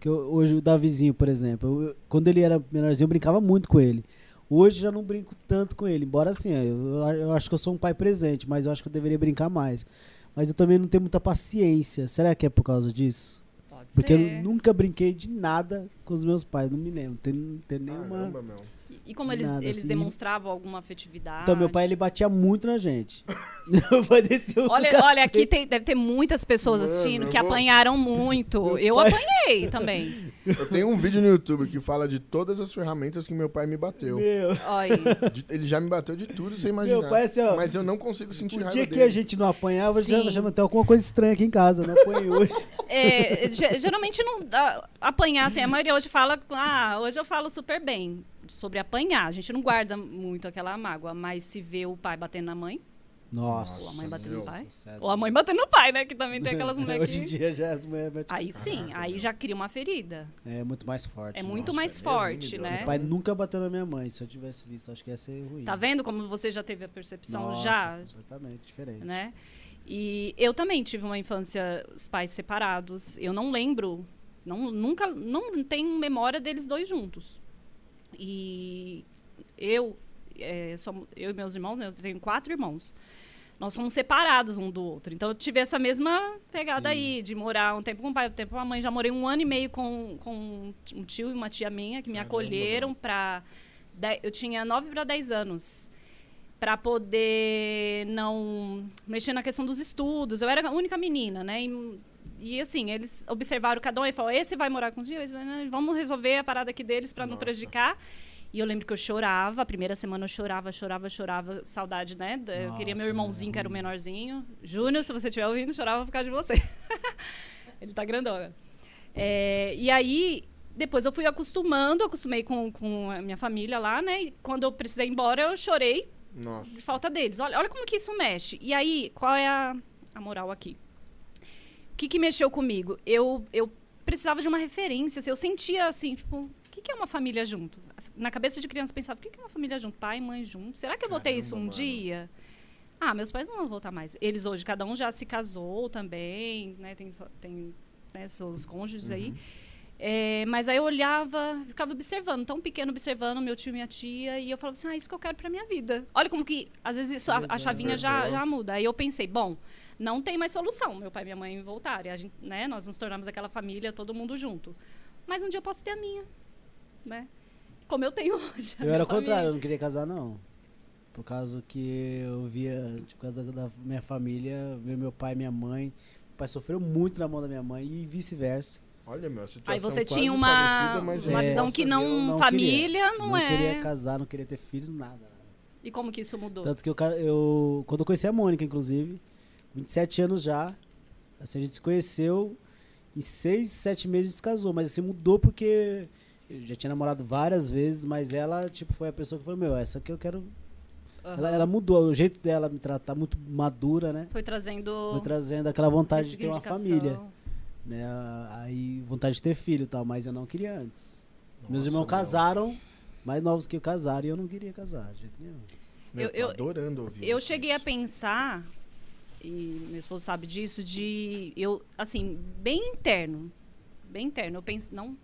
[SPEAKER 2] que eu- hoje o Davizinho, por exemplo, eu- eu- quando ele era menorzinho, eu brincava muito com ele. Hoje já não brinco tanto com ele, embora assim, eu, eu acho que eu sou um pai presente, mas eu acho que eu deveria brincar mais. Mas eu também não tenho muita paciência. Será que é por causa disso?
[SPEAKER 3] Pode
[SPEAKER 2] Porque eu
[SPEAKER 3] ser.
[SPEAKER 2] nunca brinquei de nada com os meus pais, não me lembro. Tem, não tem nenhuma.
[SPEAKER 1] Caramba, meu.
[SPEAKER 3] E- como eles,
[SPEAKER 2] Nada,
[SPEAKER 3] eles
[SPEAKER 2] assim.
[SPEAKER 3] demonstravam alguma afetividade?
[SPEAKER 2] Então, meu pai ele batia muito na gente. Meu pai desceu do
[SPEAKER 3] Olha, olha, aqui tem- deve ter muitas pessoas
[SPEAKER 1] Mano,
[SPEAKER 3] assistindo que
[SPEAKER 1] vou-
[SPEAKER 3] apanharam muito.
[SPEAKER 2] Meu
[SPEAKER 3] Eu
[SPEAKER 2] pai-
[SPEAKER 3] apanhei também.
[SPEAKER 1] Eu tenho um vídeo no YouTube que fala de todas as ferramentas que meu pai me bateu.
[SPEAKER 2] Meu,
[SPEAKER 1] De- ele já me bateu de tudo sem imaginar.
[SPEAKER 2] meu pai, assim, ó.
[SPEAKER 1] Mas eu não consigo sentir
[SPEAKER 2] o
[SPEAKER 1] raiva
[SPEAKER 2] dia que
[SPEAKER 1] dele.
[SPEAKER 2] a gente não apanhava, já
[SPEAKER 3] Sim.
[SPEAKER 2] chama até alguma coisa estranha aqui em casa. Não apanhei hoje.
[SPEAKER 3] é, ge- geralmente não dá, apanhar, assim, a maioria hoje fala, ah, hoje eu falo super bem sobre apanhar. A gente não guarda muito aquela mágoa, mas se vê o pai batendo na mãe,
[SPEAKER 2] Nossa.
[SPEAKER 3] Ou a mãe batendo no
[SPEAKER 1] meu.
[SPEAKER 3] pai.
[SPEAKER 2] Sério.
[SPEAKER 3] ou a mãe batendo no pai, né? Que também tem aquelas mulheres
[SPEAKER 2] Hoje em dia já as mulheres batem-
[SPEAKER 3] Aí sim, aí já cria uma ferida.
[SPEAKER 2] É muito mais forte.
[SPEAKER 3] É muito
[SPEAKER 1] Nossa,
[SPEAKER 3] mais
[SPEAKER 1] é
[SPEAKER 3] forte, né?
[SPEAKER 1] Deus?
[SPEAKER 2] Meu pai nunca bateu na minha mãe. Se eu tivesse visto, acho que ia ser ruim.
[SPEAKER 3] Tá vendo como você já teve a percepção
[SPEAKER 2] Nossa,
[SPEAKER 3] já,
[SPEAKER 2] Completamente diferente.
[SPEAKER 3] né? E eu também tive uma infância, os pais separados. Eu não lembro, não, nunca, não tenho memória deles dois juntos. E eu, é, somos, eu e meus irmãos, né, eu tenho quatro irmãos. Nós somos separados um do outro. Então eu tive essa mesma pegada
[SPEAKER 2] Sim.
[SPEAKER 3] aí, de morar um tempo com o pai, um tempo com a mãe. Já morei um ano e meio com, com um tio e uma tia minha que me
[SPEAKER 1] Caramba,
[SPEAKER 3] acolheram para. Eu tinha 9 para 10 anos para poder não mexer na questão dos estudos. Eu era a única menina, né? E, e, assim, eles observaram cada um e falaram: esse vai morar com o tio, esse vai, né? vamos resolver a parada aqui deles para não
[SPEAKER 1] Nossa.
[SPEAKER 3] prejudicar. E eu lembro que eu chorava, a primeira semana eu chorava, chorava, chorava, saudade, né? Eu queria meu
[SPEAKER 2] Nossa,
[SPEAKER 3] irmãozinho, que era o menorzinho. Júnior, se você estiver ouvindo, chorava por causa de você. Ele tá grandão agora. É, e aí, depois eu fui acostumando, acostumei com, com a minha família lá, né? E quando eu precisei ir embora, eu chorei
[SPEAKER 1] Nossa.
[SPEAKER 3] de falta deles. Olha, olha como que isso mexe. E aí, qual é a, a moral aqui? O que, que mexeu comigo? Eu, eu precisava de uma referência. assim, eu sentia assim, tipo, o que, que é uma família junto? Na cabeça de criança eu pensava, o que, que é uma família junto? Pai e mãe junto? Será que eu vou ter isso um
[SPEAKER 1] mano.
[SPEAKER 3] dia? Ah, meus pais não vão voltar mais. Eles hoje, cada um já se casou também, né? Tem, tem né, seus cônjuges aí. É, mas aí eu olhava, ficava observando, tão pequeno observando meu tio e minha tia, e eu falava assim, ah, isso que eu quero pra minha vida. Olha como que, às vezes, isso, a, a chavinha já, já muda. Aí eu pensei, bom, não tem mais solução, meu pai e minha mãe voltarem. A gente, né, nós nos tornamos aquela família, todo mundo junto. Mas um dia eu posso ter a minha, né? Como eu tenho hoje.
[SPEAKER 2] Eu era o
[SPEAKER 3] família.
[SPEAKER 2] contrário, eu não queria casar, não. Por causa que eu via, tipo, por causa da minha família, ver meu pai e minha mãe. O pai sofreu muito na mão da minha mãe e vice-versa.
[SPEAKER 1] Olha, meu, a situação
[SPEAKER 3] Aí você
[SPEAKER 1] quase
[SPEAKER 3] tinha uma,
[SPEAKER 1] parecida,
[SPEAKER 3] uma
[SPEAKER 2] É.
[SPEAKER 3] visão que não,
[SPEAKER 2] não
[SPEAKER 3] família não,
[SPEAKER 2] não
[SPEAKER 3] é.
[SPEAKER 2] queria casar, não queria ter filhos, nada. nada.
[SPEAKER 3] E como que isso mudou?
[SPEAKER 2] Tanto que eu, ca- eu. Quando eu conheci a Mônica, inclusive, 27 anos já, assim, a gente se conheceu, em 6, 7 meses a gente se casou, mas assim, mudou porque eu já tinha namorado várias vezes, mas ela, tipo, foi a pessoa que falou, meu, essa que eu quero.
[SPEAKER 3] Aham.
[SPEAKER 2] Ela, ela mudou, o jeito dela me tratar muito madura, né?
[SPEAKER 3] Foi trazendo.
[SPEAKER 2] Foi trazendo aquela vontade de ter uma família, né? Aí vontade de ter filho e tal, mas eu não queria antes. Meus
[SPEAKER 1] Nossa,
[SPEAKER 2] irmãos
[SPEAKER 1] meu.
[SPEAKER 2] casaram, mais novos que eu casaram, e eu não queria casar, de jeito nenhum.
[SPEAKER 1] Meu,
[SPEAKER 3] Eu-
[SPEAKER 1] tô
[SPEAKER 3] eu-
[SPEAKER 1] adorando ouvir
[SPEAKER 3] Eu
[SPEAKER 1] isso.
[SPEAKER 3] cheguei a pensar, e meu esposo sabe disso, de eu, assim, bem interno, bem interno, eu pens, não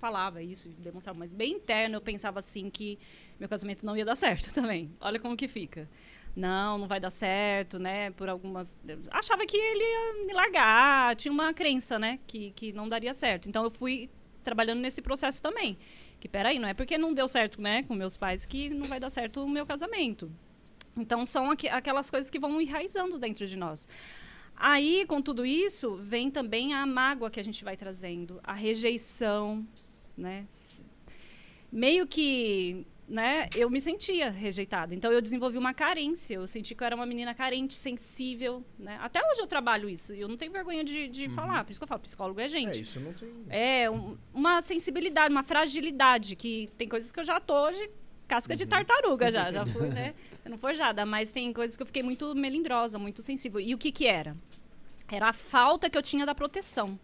[SPEAKER 3] falava isso, demonstrava, mas bem interno eu pensava assim que meu casamento não ia dar certo também. Olha como que fica. Não, não vai dar certo, né? Por algumas. Achava que ele ia me largar, tinha uma crença, né? Que, que não daria certo. Então eu fui trabalhando nesse processo também. Que peraí, não é porque não deu certo, né, com meus pais que não vai dar certo o meu casamento. Então são aqu- aquelas coisas que vão enraizando dentro de nós. Aí, com tudo isso, vem também a mágoa que a gente vai trazendo, a rejeição, né? Meio que, né, eu me sentia rejeitada. Então eu desenvolvi uma carência, eu senti que eu era uma menina carente, sensível, né? Até hoje eu trabalho isso, e eu não tenho vergonha de, de falar, por isso que eu falo, psicólogo é gente.
[SPEAKER 1] É, isso não tem.
[SPEAKER 3] É, um- uma sensibilidade, uma fragilidade, que tem coisas que eu já tô hoje, casca de tartaruga já, já fui, né? Não forjada, mas tem coisas que eu fiquei muito melindrosa, muito sensível. E o que que era? Era a falta que eu tinha da proteção.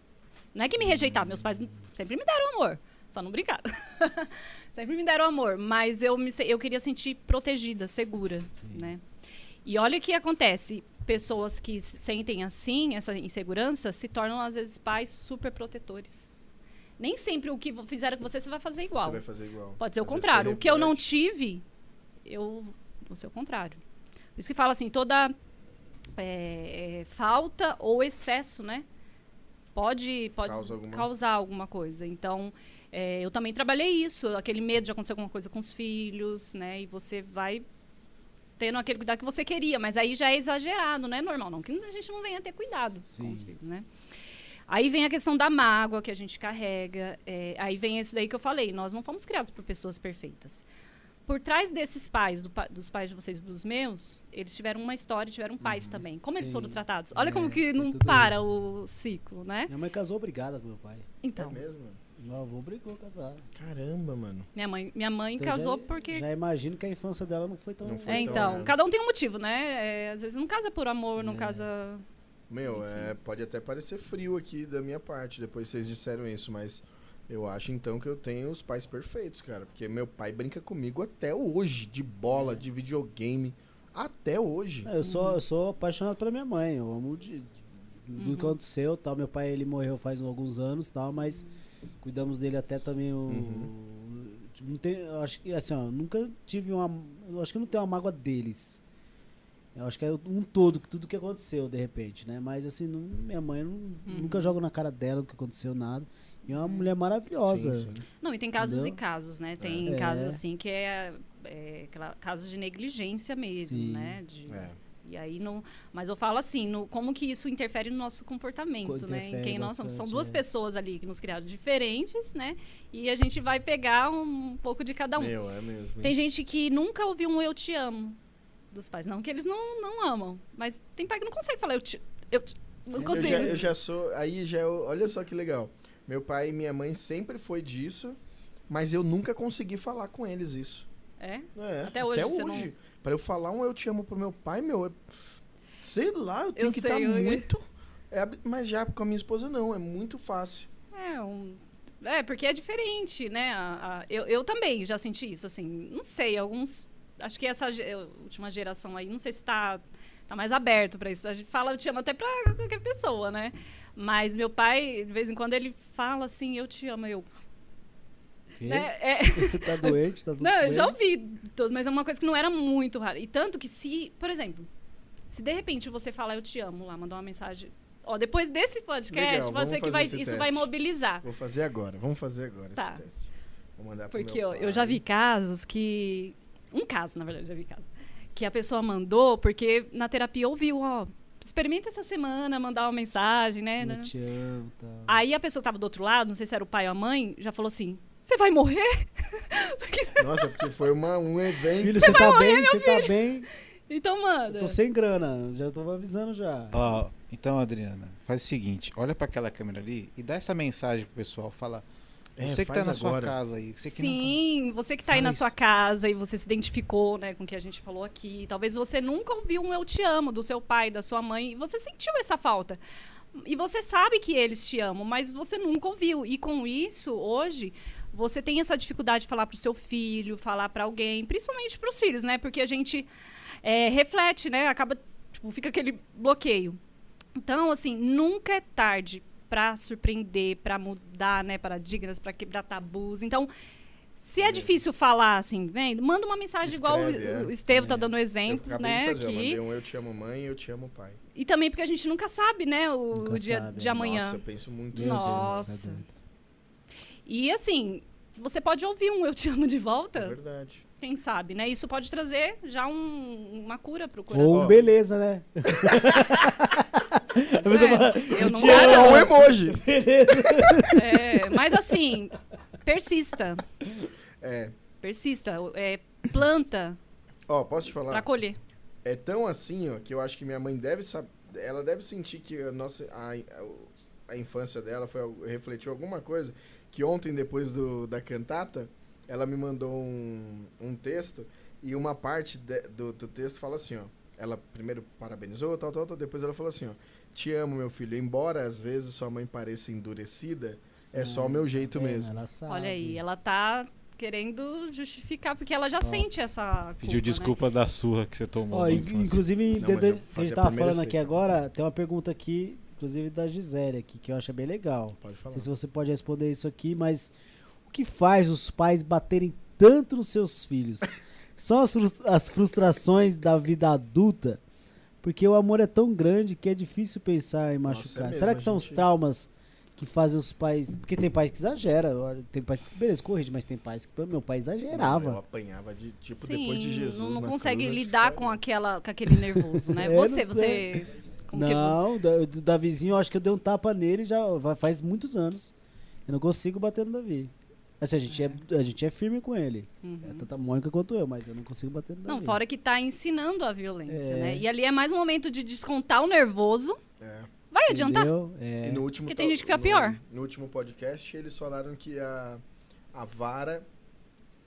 [SPEAKER 3] Não é que me rejeitar, meus pais sempre me deram amor, só não brincaram. sempre me deram amor, mas eu, me, eu queria sentir protegida, segura, né? E olha o que acontece, pessoas que se sentem assim, essa insegurança, se tornam às vezes pais super protetores. Nem sempre o que fizeram com você, você vai fazer igual.
[SPEAKER 1] Você vai fazer igual.
[SPEAKER 3] Pode ser o
[SPEAKER 1] Às
[SPEAKER 3] contrário. O que eu não tive, eu ser o contrário. Por isso que fala assim, toda é, falta ou excesso, né? Pode, pode
[SPEAKER 1] Causa alguma-
[SPEAKER 3] causar alguma coisa. Então, é, eu também trabalhei isso, aquele medo de acontecer alguma coisa com os filhos, né? E você vai tendo aquele cuidado que você queria, mas aí já é exagerado, não é normal, não. Que a gente não venha ter cuidado com
[SPEAKER 2] Sim.
[SPEAKER 3] os filhos, né? Aí vem a questão da mágoa que a gente carrega. é, aí vem isso daí que eu falei. Nós não fomos criados por pessoas perfeitas. Por trás desses pais, do dos pais de vocês dos meus, eles tiveram uma história, tiveram pais também. Como eles
[SPEAKER 2] Sim.
[SPEAKER 3] foram tratados? Olha
[SPEAKER 2] É,
[SPEAKER 3] como que não para
[SPEAKER 2] isso.
[SPEAKER 3] o ciclo, né?
[SPEAKER 2] Minha mãe casou obrigada com meu pai.
[SPEAKER 3] Então,
[SPEAKER 1] É mesmo?
[SPEAKER 2] Meu avô brigou a casar.
[SPEAKER 1] Caramba, mano.
[SPEAKER 3] minha mãe, minha mãe
[SPEAKER 2] Então
[SPEAKER 3] casou
[SPEAKER 2] já,
[SPEAKER 3] porque
[SPEAKER 2] Já imagino que a infância dela não foi tão.
[SPEAKER 1] Não foi
[SPEAKER 3] É,
[SPEAKER 1] então,
[SPEAKER 3] então,
[SPEAKER 1] né?
[SPEAKER 3] cada um tem um motivo, né? É, às vezes não casa por amor, não
[SPEAKER 2] É.
[SPEAKER 3] casa.
[SPEAKER 1] Meu, é, pode até parecer frio aqui da minha parte, depois vocês disseram isso, mas eu acho então que eu tenho os pais perfeitos, cara. Porque meu pai brinca comigo até hoje, de bola, de videogame. Até hoje.
[SPEAKER 2] Não, eu, sou, eu sou apaixonado pela minha mãe. Eu amo de, de-
[SPEAKER 3] Uhum.
[SPEAKER 2] do que aconteceu. Tal. Meu pai ele morreu faz alguns anos, tal, mas cuidamos dele até também o.
[SPEAKER 1] Uhum.
[SPEAKER 2] tipo, Não tem, eu acho que assim, ó, nunca tive uma. Eu acho que não tem uma mágoa deles. Eu acho que é um todo, tudo que aconteceu, de repente, né? Mas assim, não- minha mãe não,
[SPEAKER 3] Uhum.
[SPEAKER 2] nunca joga na cara dela do que aconteceu nada. E é uma mulher maravilhosa.
[SPEAKER 1] Sim, sim.
[SPEAKER 3] Não, e tem casos
[SPEAKER 2] Entendeu?
[SPEAKER 3] e casos, né? Tem
[SPEAKER 2] É.
[SPEAKER 3] casos assim que é, é casos de negligência mesmo,
[SPEAKER 2] Sim.
[SPEAKER 3] né? De-
[SPEAKER 1] É.
[SPEAKER 3] E aí não. Mas eu falo assim, no, como que isso interfere no nosso comportamento,
[SPEAKER 2] Co-
[SPEAKER 3] né? Em quem nós somos. São duas
[SPEAKER 2] é.
[SPEAKER 3] pessoas ali que nos criaram diferentes, né? E a gente vai pegar um, pouco de cada um.
[SPEAKER 1] Meu, é mesmo.
[SPEAKER 3] Tem gente que nunca ouviu um eu te amo dos pais. Não que eles não, não amam. Mas tem pai que não consegue falar eu te. Eu te não
[SPEAKER 2] Eu
[SPEAKER 1] eu,
[SPEAKER 3] consigo.
[SPEAKER 1] já, eu já sou. Aí já. eu- Olha só que legal. Meu pai e minha mãe sempre foi disso, mas eu nunca consegui falar com eles isso.
[SPEAKER 3] É?
[SPEAKER 1] É,
[SPEAKER 3] Até hoje você não-
[SPEAKER 1] Pra eu falar um eu te amo pro meu pai, meu. é- Sei lá, eu tenho
[SPEAKER 3] Eu
[SPEAKER 1] que estar
[SPEAKER 3] eu-
[SPEAKER 1] muito. é mas já com a minha esposa não, é muito fácil.
[SPEAKER 3] É, um, é, porque é diferente, né? A- a- eu, eu também já senti isso, assim. Não sei, alguns. Acho que essa última geração aí, não sei se tá, tá mais aberto pra isso. A gente fala, eu te amo até pra qualquer pessoa, né? Mas meu pai, de vez em quando, ele fala assim, eu te amo, eu. Né? É,
[SPEAKER 2] tá doente, tá tudo
[SPEAKER 3] não, eu já ouvi, todos, mas é uma coisa que não era muito rara. E tanto que se, por exemplo, se de repente você falar eu te amo lá, mandar uma mensagem. Ó, depois desse podcast,
[SPEAKER 1] Legal,
[SPEAKER 3] pode ser que vai, isso vai
[SPEAKER 1] teste.
[SPEAKER 3] mobilizar.
[SPEAKER 1] Vou fazer agora. Vamos fazer agora
[SPEAKER 3] Tá.
[SPEAKER 1] esse teste. Vou mandar pro
[SPEAKER 3] Porque ó, eu já vi casos que. Um caso, na verdade, já vi caso. Que a pessoa mandou porque na terapia ouviu, ó. Experimenta essa semana, mandar uma mensagem, né?
[SPEAKER 2] Eu te amo, tá.
[SPEAKER 3] Aí a pessoa que tava do outro lado, não sei se era o pai ou a mãe, já falou assim: Você vai morrer? Porque-
[SPEAKER 1] Nossa, porque foi uma, um evento.
[SPEAKER 2] Filho, você tá bem? Você tá bem?
[SPEAKER 3] Então manda.
[SPEAKER 2] Tô sem grana, já tô avisando já.
[SPEAKER 4] Ó, então, Adriana, faz o seguinte: olha pra aquela câmera ali e dá essa mensagem pro pessoal. Fala.
[SPEAKER 1] É,
[SPEAKER 4] Você que tá
[SPEAKER 1] faz
[SPEAKER 4] na sua
[SPEAKER 1] agora.
[SPEAKER 4] casa aí. Você que
[SPEAKER 3] Sim, você que tá aí na sua casa e você se identificou, né, com o que a gente falou aqui. Talvez você nunca ouviu um eu te amo do seu pai, da sua mãe, e você sentiu essa falta. E você sabe que eles te amam, mas você nunca ouviu. E com isso, hoje, você tem essa dificuldade de falar pro seu filho, falar pra alguém, principalmente pros filhos, né? Porque a gente é, reflete, né? Acaba, tipo, fica aquele bloqueio. Então, assim, nunca é tarde pra surpreender, pra mudar, né, paradigmas, pra quebrar tabus. Então, se é difícil falar assim, vem, manda uma mensagem igual o,
[SPEAKER 1] Escreve, é.
[SPEAKER 3] o Estevam tá
[SPEAKER 4] É.
[SPEAKER 3] dando
[SPEAKER 1] Eu
[SPEAKER 3] exemplo,
[SPEAKER 1] acabei
[SPEAKER 3] né,
[SPEAKER 1] de fazer, eu
[SPEAKER 3] aqui.
[SPEAKER 1] mandei um eu te amo mãe e eu te amo pai.
[SPEAKER 3] E também porque a gente nunca sabe, né, o,
[SPEAKER 2] Nunca
[SPEAKER 3] dia
[SPEAKER 2] sabe,
[SPEAKER 3] de
[SPEAKER 2] né?
[SPEAKER 3] amanhã.
[SPEAKER 1] Nossa, eu penso muito nisso.
[SPEAKER 3] Nossa.
[SPEAKER 2] é doido.
[SPEAKER 3] E assim, você pode ouvir um eu te amo de
[SPEAKER 1] É
[SPEAKER 3] volta,
[SPEAKER 1] verdade.
[SPEAKER 3] quem sabe, né? Isso pode trazer já um- uma cura pro coração.
[SPEAKER 2] Ou beleza, né? A pessoa fala,
[SPEAKER 3] É, eu não.
[SPEAKER 1] É um emoji.
[SPEAKER 3] É, mas assim, persista.
[SPEAKER 1] É.
[SPEAKER 3] Persista. É, planta
[SPEAKER 1] Ó, posso te
[SPEAKER 3] pra
[SPEAKER 1] falar?
[SPEAKER 3] colher.
[SPEAKER 1] É tão assim, ó, que eu acho que minha mãe deve saber. Ela deve sentir que a nossa. A, a, a infância dela foi, refletiu alguma coisa. Que ontem, depois do, da cantata, ela me mandou um, um texto. E uma parte de- do, do texto fala assim, ó. Ela primeiro parabenizou, tal, tal, tal. Depois ela falou assim, ó. Te amo, meu filho. Embora às vezes sua mãe pareça endurecida, é só o meu jeito
[SPEAKER 2] É,
[SPEAKER 1] mesmo.
[SPEAKER 2] Ela sabe.
[SPEAKER 3] Olha aí, ela tá querendo justificar, porque ela já sente essa culpa,
[SPEAKER 4] Pediu
[SPEAKER 3] né?
[SPEAKER 4] desculpas da surra que você tomou.
[SPEAKER 2] Ó, inclusive,
[SPEAKER 1] Não,
[SPEAKER 2] de- a gente tava falando aqui agora, tem uma pergunta aqui, inclusive da Gisele aqui, que eu acho bem legal.
[SPEAKER 1] Pode
[SPEAKER 2] Não
[SPEAKER 1] falar.
[SPEAKER 2] sei se você pode responder isso aqui, mas o que faz os pais baterem tanto nos seus filhos? São as, as frustrações da vida adulta? Porque o amor é tão grande que é difícil pensar em
[SPEAKER 1] Nossa, é
[SPEAKER 2] machucar. Será que são os
[SPEAKER 1] gente-
[SPEAKER 2] traumas que fazem os pais. Porque tem pais que exageram. olha, Tem pais que. Beleza, corrige, mas tem pais que. Meu pai
[SPEAKER 1] Eu
[SPEAKER 2] exagerava.
[SPEAKER 1] apanhava de, tipo,
[SPEAKER 3] Sim,
[SPEAKER 1] depois de Jesus.
[SPEAKER 3] não, não consegue
[SPEAKER 1] cruz, que
[SPEAKER 3] lidar com,
[SPEAKER 1] eu.
[SPEAKER 3] aquela, com aquele nervoso, né?
[SPEAKER 2] É, eu
[SPEAKER 3] você,
[SPEAKER 2] não
[SPEAKER 3] você... Como que-
[SPEAKER 2] Não, da- do Davizinho, eu acho que eu dei um tapa nele já faz muitos anos. Eu não consigo bater no Davi. Assim, a gente é, a gente é firme com ele.
[SPEAKER 3] Uhum.
[SPEAKER 2] É tanto a Mônica quanto eu, mas eu não consigo bater no Davi.
[SPEAKER 3] Não, fora que tá ensinando a violência,
[SPEAKER 2] É.
[SPEAKER 3] né? E ali é mais um momento de descontar o nervoso.
[SPEAKER 1] É.
[SPEAKER 3] Vai adiantar?
[SPEAKER 2] É.
[SPEAKER 1] E no último
[SPEAKER 3] Porque tem gente que fica
[SPEAKER 1] no-
[SPEAKER 3] pior.
[SPEAKER 1] No último podcast, eles falaram que a, a vara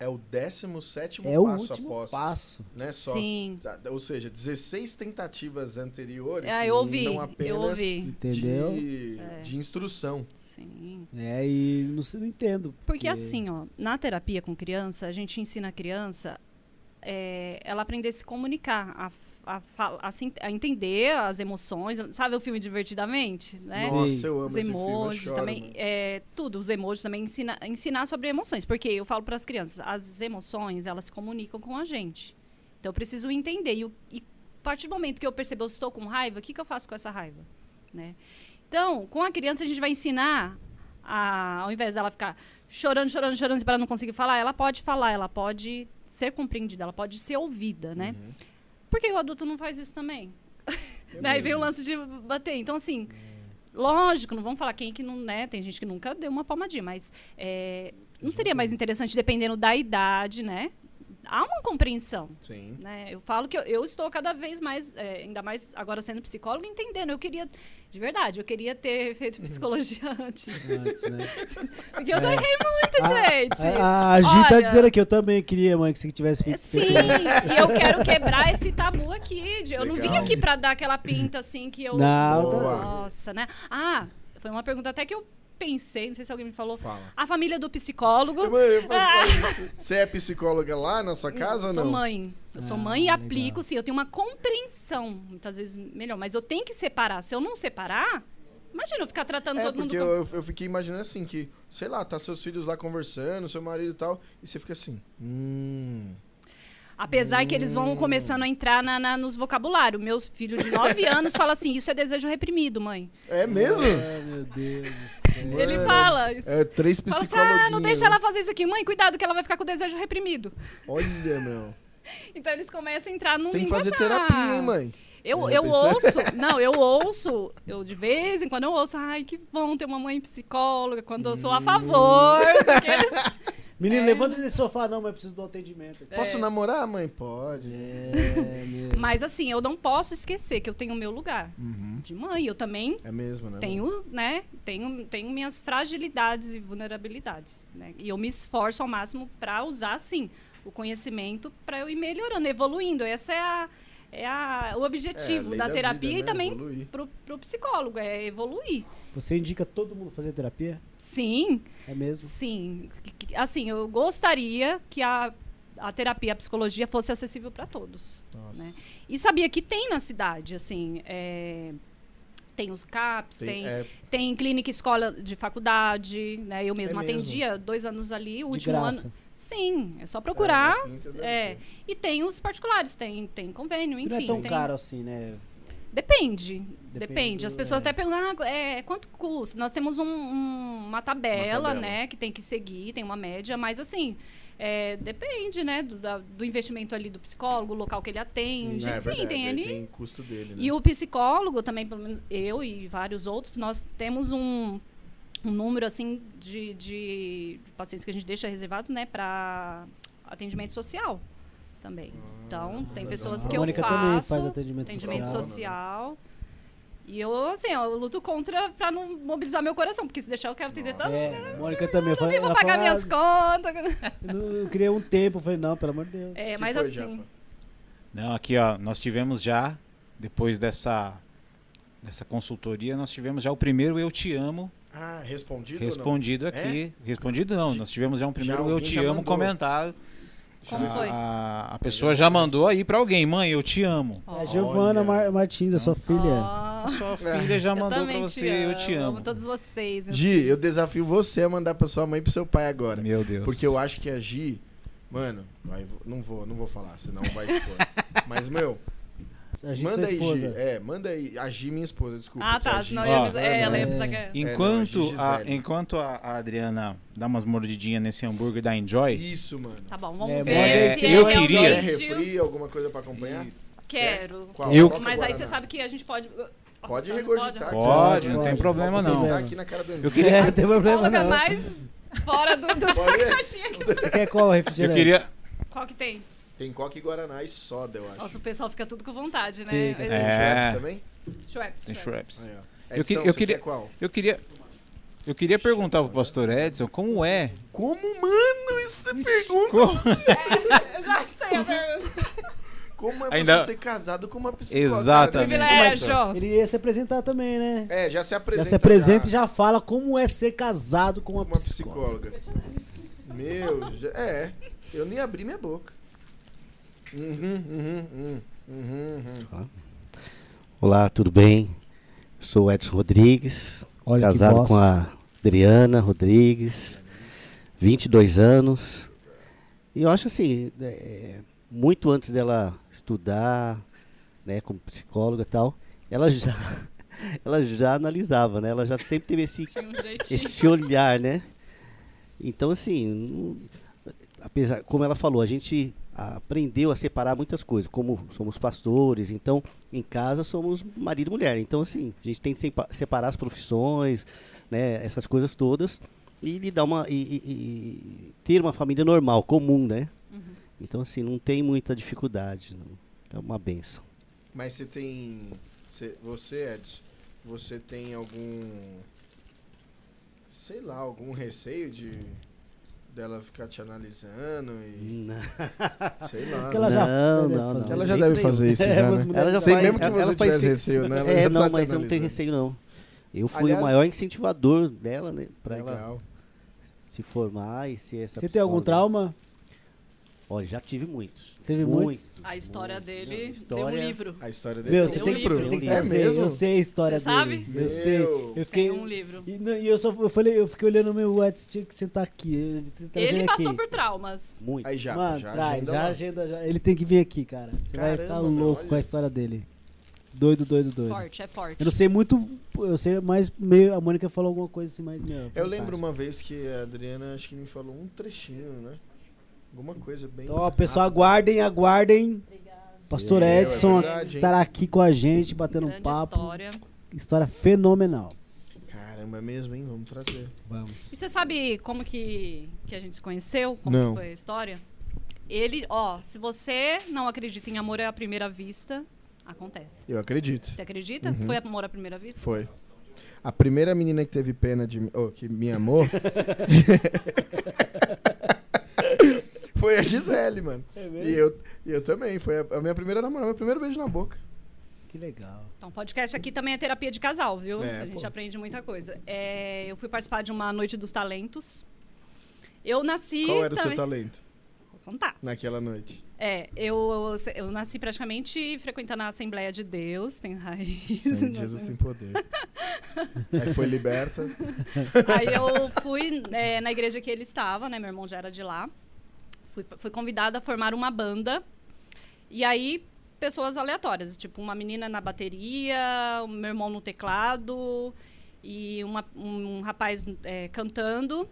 [SPEAKER 1] é o 17
[SPEAKER 2] É o
[SPEAKER 1] passo
[SPEAKER 2] último
[SPEAKER 1] após.
[SPEAKER 2] passo.
[SPEAKER 1] Né, só.
[SPEAKER 3] Sim.
[SPEAKER 1] Ou seja, 16 tentativas anteriores
[SPEAKER 3] Ah, eu ouvi,
[SPEAKER 1] são
[SPEAKER 3] eu
[SPEAKER 1] apenas
[SPEAKER 3] ouvi.
[SPEAKER 2] Entendeu?
[SPEAKER 1] De,
[SPEAKER 3] É.
[SPEAKER 1] de instrução.
[SPEAKER 3] Sim.
[SPEAKER 2] É, e não, sei- não entendo.
[SPEAKER 3] Porque assim, ó, na terapia com criança, a gente ensina a criança é, ela aprender a se comunicar, a, a, a a entender as emoções. Sabe o filme Divertidamente? Né?
[SPEAKER 1] Nossa, eu amo
[SPEAKER 3] os
[SPEAKER 1] filme,
[SPEAKER 3] emojis
[SPEAKER 1] choro,
[SPEAKER 3] também,
[SPEAKER 1] mano.
[SPEAKER 3] é, tudo, os emojis também ensina, ensinar sobre emoções, porque eu falo para as crianças, as emoções elas se comunicam com a gente. Então eu preciso entender e, o- e a partir do momento que eu percebo eu estou com raiva, o que, que eu faço com essa raiva, né? Então, com a criança a gente vai ensinar a, ao invés dela ficar chorando, chorando, chorando para não conseguir falar, ela pode falar, ela pode ser compreendida, ela pode ser ouvida, né?
[SPEAKER 1] Uhum.
[SPEAKER 3] Por que o adulto não faz isso também?
[SPEAKER 1] É
[SPEAKER 3] Daí vem o lance de bater. Então, assim, lógico, não vamos falar quem que não, né? Tem gente que nunca deu uma palmadinha, mas é, não seria mais interessante, dependendo da idade, né? Há uma compreensão,
[SPEAKER 1] Sim.
[SPEAKER 3] né? Eu falo que eu, eu estou cada vez mais, é, ainda mais agora sendo psicóloga, entendendo. Eu queria, de verdade, eu queria ter feito psicologia antes.
[SPEAKER 2] Antes, né?
[SPEAKER 3] Porque eu já errei muito, gente.
[SPEAKER 2] A, a Gi tá dizendo aqui, eu também queria, mãe, que você tivesse feito.
[SPEAKER 3] Sim, e eu quero quebrar esse tabu aqui. de- Eu não vim
[SPEAKER 1] Legal.
[SPEAKER 3] aqui pra dar aquela pinta assim que eu.
[SPEAKER 2] Não,
[SPEAKER 1] Boa.
[SPEAKER 3] Nossa, né? Ah, foi uma pergunta até que eu pensei, não sei se alguém me falou.
[SPEAKER 1] Fala.
[SPEAKER 3] A família do psicólogo.
[SPEAKER 1] Mãe, eu falo pra você, é psicóloga lá na sua casa
[SPEAKER 3] eu
[SPEAKER 1] ou
[SPEAKER 3] sou
[SPEAKER 1] não?
[SPEAKER 3] mãe. Eu sou
[SPEAKER 2] Ah,
[SPEAKER 3] mãe e
[SPEAKER 2] legal.
[SPEAKER 3] aplico, sim. Eu tenho uma compreensão, muitas vezes melhor. Mas eu tenho que separar. Se eu não separar, Imagina eu ficar tratando
[SPEAKER 1] É,
[SPEAKER 3] todo mundo
[SPEAKER 1] porque
[SPEAKER 3] como...
[SPEAKER 1] eu, eu fiquei imaginando assim, que, sei lá, tá seus filhos lá conversando, seu marido e tal, e você fica assim, hum...
[SPEAKER 3] Apesar que eles
[SPEAKER 1] Hum.
[SPEAKER 3] vão começando a entrar na, na- nos vocabulários. Meus filhos de 9 anos falam assim, isso é desejo reprimido, mãe.
[SPEAKER 1] É mesmo?
[SPEAKER 2] Ai, meu Deus do céu.
[SPEAKER 1] Mano,
[SPEAKER 3] Ele fala isso.
[SPEAKER 1] É três
[SPEAKER 3] Fala assim, ah, não deixa
[SPEAKER 1] né?
[SPEAKER 3] ela fazer isso aqui. Mãe, cuidado que ela vai ficar com o desejo reprimido.
[SPEAKER 1] Olha, meu.
[SPEAKER 3] Então eles começam a entrar no
[SPEAKER 1] Tem que fazer terapia, hein, mãe?
[SPEAKER 3] Eu, eu ouço, não, eu ouço, eu de vez em quando eu ouço, ai, que bom ter uma mãe psicóloga, quando eu sou a favor. porque eles-
[SPEAKER 2] Menino,
[SPEAKER 3] É.
[SPEAKER 2] levanta desse sofá, não, mas preciso do atendimento.
[SPEAKER 1] Posso namorar, mãe? Pode.
[SPEAKER 2] É.
[SPEAKER 3] Mas assim, eu não posso esquecer que eu tenho o meu lugar
[SPEAKER 1] Uhum.
[SPEAKER 3] de mãe. Eu também
[SPEAKER 1] É mesmo, né?
[SPEAKER 3] tenho, né, tenho, tenho minhas fragilidades e vulnerabilidades, né? E eu me esforço ao máximo para usar, sim, o conhecimento para eu ir melhorando, evoluindo. Essa é a é a, o
[SPEAKER 1] É,
[SPEAKER 3] objetivo
[SPEAKER 1] lei
[SPEAKER 3] da,
[SPEAKER 1] da
[SPEAKER 3] terapia
[SPEAKER 1] vida,
[SPEAKER 3] e
[SPEAKER 1] né?
[SPEAKER 3] também
[SPEAKER 1] Evoluir.
[SPEAKER 3] pro, pro psicólogo, é evoluir.
[SPEAKER 2] Você indica todo mundo fazer terapia?
[SPEAKER 3] Sim,
[SPEAKER 2] É mesmo?
[SPEAKER 3] sim. Assim, eu gostaria que a, a terapia, a psicologia fosse acessível para todos.
[SPEAKER 1] Nossa.
[SPEAKER 3] né? E sabia que tem na cidade, assim, é, tem os CAPs, tem,
[SPEAKER 1] é,
[SPEAKER 3] tem clínica escola de faculdade, né? Eu mesma
[SPEAKER 1] É mesmo?
[SPEAKER 3] atendia dois anos ali, o
[SPEAKER 2] De
[SPEAKER 3] último
[SPEAKER 2] graça.
[SPEAKER 3] ano. Sim, é só
[SPEAKER 1] é,
[SPEAKER 3] procurar. É,
[SPEAKER 1] ter.
[SPEAKER 3] e tem os particulares, tem, tem convênio, enfim.
[SPEAKER 2] não é tão
[SPEAKER 3] tem-
[SPEAKER 2] caro assim, né?
[SPEAKER 3] Depende.
[SPEAKER 2] Depende
[SPEAKER 3] Depende. As pessoas
[SPEAKER 2] é.
[SPEAKER 3] até perguntam, ah, é, quanto custa? Nós temos um- um- uma, tabela,
[SPEAKER 1] tabela.
[SPEAKER 3] né, que tem que seguir, tem uma média, mas assim, é, depende, né, do, da- do investimento ali do psicólogo, o local que ele atende,
[SPEAKER 1] É,
[SPEAKER 3] enfim,
[SPEAKER 1] verdade,
[SPEAKER 3] tem ali.
[SPEAKER 1] Tem custo dele, né?
[SPEAKER 3] E o psicólogo também, pelo menos eu e vários outros, nós temos um, um número assim de, de pacientes que a gente deixa reservados, né, para atendimento social também. Então, tem pessoas
[SPEAKER 2] A
[SPEAKER 3] que eu
[SPEAKER 2] Mônica também
[SPEAKER 3] faço
[SPEAKER 2] faz atendimento,
[SPEAKER 3] atendimento
[SPEAKER 2] social.
[SPEAKER 3] social. E eu, assim, eu luto contra pra não mobilizar meu coração, porque se deixar eu quero atender tanto,
[SPEAKER 2] É, Mônica também. Eu
[SPEAKER 3] nem vou pagar minhas contas.
[SPEAKER 2] Eu criei um tempo, eu falei, não, pelo amor de Deus.
[SPEAKER 3] É, mas assim.
[SPEAKER 4] Não, aqui ó, nós tivemos já, depois dessa, dessa consultoria, nós tivemos já o primeiro Eu Te Amo
[SPEAKER 1] Ah, respondido
[SPEAKER 4] respondido aqui. Respondido não, nós tivemos já um primeiro Eu
[SPEAKER 1] alguém
[SPEAKER 4] Te
[SPEAKER 1] já
[SPEAKER 4] Amo
[SPEAKER 1] mandou.
[SPEAKER 4] comentado.
[SPEAKER 3] Como
[SPEAKER 4] a,
[SPEAKER 3] foi?
[SPEAKER 4] A, a pessoa já mandou aí pra alguém, mãe, eu te amo.
[SPEAKER 2] É a Giovana. Mar- Martins, a sua filha.
[SPEAKER 3] ó,
[SPEAKER 4] A sua filha já mandou pra
[SPEAKER 3] também
[SPEAKER 4] você,
[SPEAKER 3] te
[SPEAKER 4] eu te amo.
[SPEAKER 3] amo todos vocês. meus
[SPEAKER 1] Gi,
[SPEAKER 3] filhos.
[SPEAKER 1] eu desafio você a mandar pra sua mãe e pro seu pai agora.
[SPEAKER 4] Meu Deus.
[SPEAKER 1] Porque eu acho que a Gi. Mano, vai- não vou, não vou falar, senão vai expor. Mas, meu,
[SPEAKER 2] A Gi,
[SPEAKER 1] manda
[SPEAKER 2] sua
[SPEAKER 1] aí, Gi.
[SPEAKER 2] esposa.
[SPEAKER 1] É, manda aí. A Gi, minha esposa, desculpa.
[SPEAKER 3] Ah, tá. Senão eu ia pensar- é, ela ia
[SPEAKER 2] é.
[SPEAKER 3] que é-
[SPEAKER 4] Enquanto,
[SPEAKER 1] É, não, a
[SPEAKER 4] enquanto a, a Adriana dá umas mordidinhas nesse hambúrguer da Enjoy,
[SPEAKER 1] Isso, mano.
[SPEAKER 3] Tá bom, vamos
[SPEAKER 2] É,
[SPEAKER 3] ver
[SPEAKER 4] é,
[SPEAKER 3] se
[SPEAKER 4] eu
[SPEAKER 3] é
[SPEAKER 4] queria-
[SPEAKER 1] Quer refri, alguma coisa pra acompanhar?
[SPEAKER 3] Quero.
[SPEAKER 1] Qual?
[SPEAKER 4] Eu-
[SPEAKER 3] Mas aí você sabe que a gente pode...
[SPEAKER 1] Pode regurgitar.
[SPEAKER 4] Pode,
[SPEAKER 2] não tem
[SPEAKER 4] problema, não.
[SPEAKER 1] aqui na cara do
[SPEAKER 4] eu queria,
[SPEAKER 2] não tem problema
[SPEAKER 3] Coloca
[SPEAKER 2] não.
[SPEAKER 3] mais fora do, do
[SPEAKER 1] Pode?
[SPEAKER 3] da caixinha.
[SPEAKER 2] Você quer qual
[SPEAKER 4] eu
[SPEAKER 2] refrigerante?
[SPEAKER 4] queria,
[SPEAKER 3] Qual que tem?
[SPEAKER 1] Tem Coca e Guaraná e soda, eu acho.
[SPEAKER 3] Nossa, o pessoal fica tudo com vontade, né?
[SPEAKER 2] Fica.
[SPEAKER 1] Tem
[SPEAKER 4] É.
[SPEAKER 1] Também?
[SPEAKER 3] Schweppes,
[SPEAKER 4] tem
[SPEAKER 3] Schweppes.
[SPEAKER 4] Shreps.
[SPEAKER 1] Aí, ó.
[SPEAKER 4] Eu que-
[SPEAKER 1] Edson,
[SPEAKER 4] eu queria-
[SPEAKER 1] quer qual?
[SPEAKER 4] Eu queria, eu queria perguntar pro pastor Edson como é
[SPEAKER 1] Como, mano, isso é pergunta?
[SPEAKER 4] Como-
[SPEAKER 3] É, eu já sei a pergunta.
[SPEAKER 1] Como é
[SPEAKER 4] Ainda-
[SPEAKER 1] você ser casado com uma psicóloga?
[SPEAKER 4] Exatamente.
[SPEAKER 3] Privilégio.
[SPEAKER 2] Ele ia se apresentar também, né?
[SPEAKER 1] É, já se apresenta.
[SPEAKER 2] Já se apresenta e já fala como é ser casado com uma,
[SPEAKER 1] com uma
[SPEAKER 2] psicóloga.
[SPEAKER 1] psicóloga. Meu, já- é. Eu nem abri minha boca. Uhum, uhum, uhum.
[SPEAKER 5] Olá, tudo bem? Sou Edson Rodrigues,
[SPEAKER 2] Olha
[SPEAKER 5] casado com a Adriana Rodrigues, 22 anos. E eu acho assim, é, muito antes dela estudar, né, como psicóloga e tal, ela já, ela já analisava, né? Ela já sempre teve esse,
[SPEAKER 3] um
[SPEAKER 5] esse olhar, né? Então, assim, não- apesar, como ela falou, a gente aprendeu a separar muitas coisas, como somos pastores, então em casa somos marido e mulher. Então, assim, a gente tem que sepa- separar as profissões, né? Essas coisas todas e lidar uma e, e- e ter uma família normal, comum, né?
[SPEAKER 3] Uhum.
[SPEAKER 5] Então, assim, não tem muita dificuldade. não. É uma benção.
[SPEAKER 1] Mas você tem. você- Você, Edson, você tem algum. Sei lá, algum receio de. Dela ficar te analisando e. Sei lá.
[SPEAKER 2] Porque ela já
[SPEAKER 5] Não,
[SPEAKER 2] deve
[SPEAKER 5] não,
[SPEAKER 2] fazer.
[SPEAKER 5] não.
[SPEAKER 1] Ela já deve
[SPEAKER 5] nenhum.
[SPEAKER 1] fazer isso,
[SPEAKER 2] É,
[SPEAKER 1] já, né?
[SPEAKER 5] Ela já
[SPEAKER 1] Sei
[SPEAKER 5] faz-
[SPEAKER 1] mesmo que
[SPEAKER 5] ela-
[SPEAKER 1] você
[SPEAKER 5] ela
[SPEAKER 1] tivesse receio, né? Ela
[SPEAKER 5] É, não,
[SPEAKER 1] tá
[SPEAKER 5] mas eu não tenho receio, não. Eu fui
[SPEAKER 1] Aliás-
[SPEAKER 5] o maior incentivador dela, né? Pra ela
[SPEAKER 1] Legal.
[SPEAKER 5] se formar e ser essa
[SPEAKER 2] Você tem algum
[SPEAKER 5] psicóloga.
[SPEAKER 2] trauma?
[SPEAKER 5] Olha, já tive muitos.
[SPEAKER 2] Teve muitos?
[SPEAKER 3] A história
[SPEAKER 5] Muito.
[SPEAKER 3] dele deu um
[SPEAKER 5] História-
[SPEAKER 3] livro.
[SPEAKER 1] A história dele
[SPEAKER 2] Meu,
[SPEAKER 1] é
[SPEAKER 2] você
[SPEAKER 1] um
[SPEAKER 2] tem que,
[SPEAKER 1] livro.
[SPEAKER 2] você tem que
[SPEAKER 5] É
[SPEAKER 2] trazer.
[SPEAKER 1] mesmo?
[SPEAKER 2] Eu sei a história
[SPEAKER 3] Você
[SPEAKER 2] dele.
[SPEAKER 3] sabe?
[SPEAKER 2] Eu
[SPEAKER 1] Meu.
[SPEAKER 2] sei. Eu fiquei.
[SPEAKER 3] Tem um livro.
[SPEAKER 2] E, não, e eu só eu falei, eu fiquei olhando o meu WhatsApp, tinha que sentar aqui. eu
[SPEAKER 3] Ele passou
[SPEAKER 2] aqui.
[SPEAKER 3] por traumas.
[SPEAKER 5] Muito.
[SPEAKER 1] Aí já,
[SPEAKER 2] Mano,
[SPEAKER 1] já
[SPEAKER 2] traz,
[SPEAKER 1] agenda
[SPEAKER 2] já agenda, já. Ele tem que vir aqui, cara. Você vai ficar
[SPEAKER 1] Caramba,
[SPEAKER 2] louco com a história dele. Doido, doido, doido.
[SPEAKER 3] Forte, é forte.
[SPEAKER 2] Eu não sei muito, eu sei mais meio. A Mônica falou alguma coisa assim, mais meio.
[SPEAKER 1] Eu lembro uma vez que a Adriana acho que me falou um trechinho, né? Alguma coisa bem.
[SPEAKER 2] Então, ó, pessoal, aguardem, aguardem. Pastor
[SPEAKER 1] É, é
[SPEAKER 2] Edson
[SPEAKER 1] verdade, hein?
[SPEAKER 2] estará aqui com a gente, batendo
[SPEAKER 3] Grande
[SPEAKER 2] um papo.
[SPEAKER 3] história.
[SPEAKER 2] História fenomenal.
[SPEAKER 1] Caramba, é mesmo, hein? Vamos trazer.
[SPEAKER 2] Vamos.
[SPEAKER 3] E você sabe como que, que a gente se conheceu? Como
[SPEAKER 1] Não.
[SPEAKER 3] foi a história? Ele, ó, se você não acredita em amor à primeira vista, acontece.
[SPEAKER 1] Eu acredito.
[SPEAKER 3] Você acredita?
[SPEAKER 1] Uhum.
[SPEAKER 3] Foi amor à primeira vista?
[SPEAKER 1] Foi. A primeira menina que teve pena de mim, oh, que me amou, foi a Gisele, mano.
[SPEAKER 2] É
[SPEAKER 1] E eu, e eu também. Foi a, a minha primeira namorada, meu primeiro beijo na boca.
[SPEAKER 2] Que legal.
[SPEAKER 3] Então, podcast aqui também é terapia de casal, viu?
[SPEAKER 1] É,
[SPEAKER 3] a gente
[SPEAKER 1] pô.
[SPEAKER 3] aprende muita coisa. É, eu fui participar de uma noite dos talentos. Eu nasci.
[SPEAKER 1] Qual era o seu talento
[SPEAKER 3] Vou contar.
[SPEAKER 1] naquela noite?
[SPEAKER 3] É, eu, eu nasci praticamente frequentando a Assembleia de Deus, tem raiz.
[SPEAKER 1] De Jesus tem poder. Aí foi liberta.
[SPEAKER 3] Aí eu fui é, na igreja que ele estava, né? Meu irmão já era de lá. Fui, fui convidada a formar uma banda. E aí, pessoas aleatórias, tipo uma menina na bateria, o meu irmão no teclado e uma- um rapaz é, cantando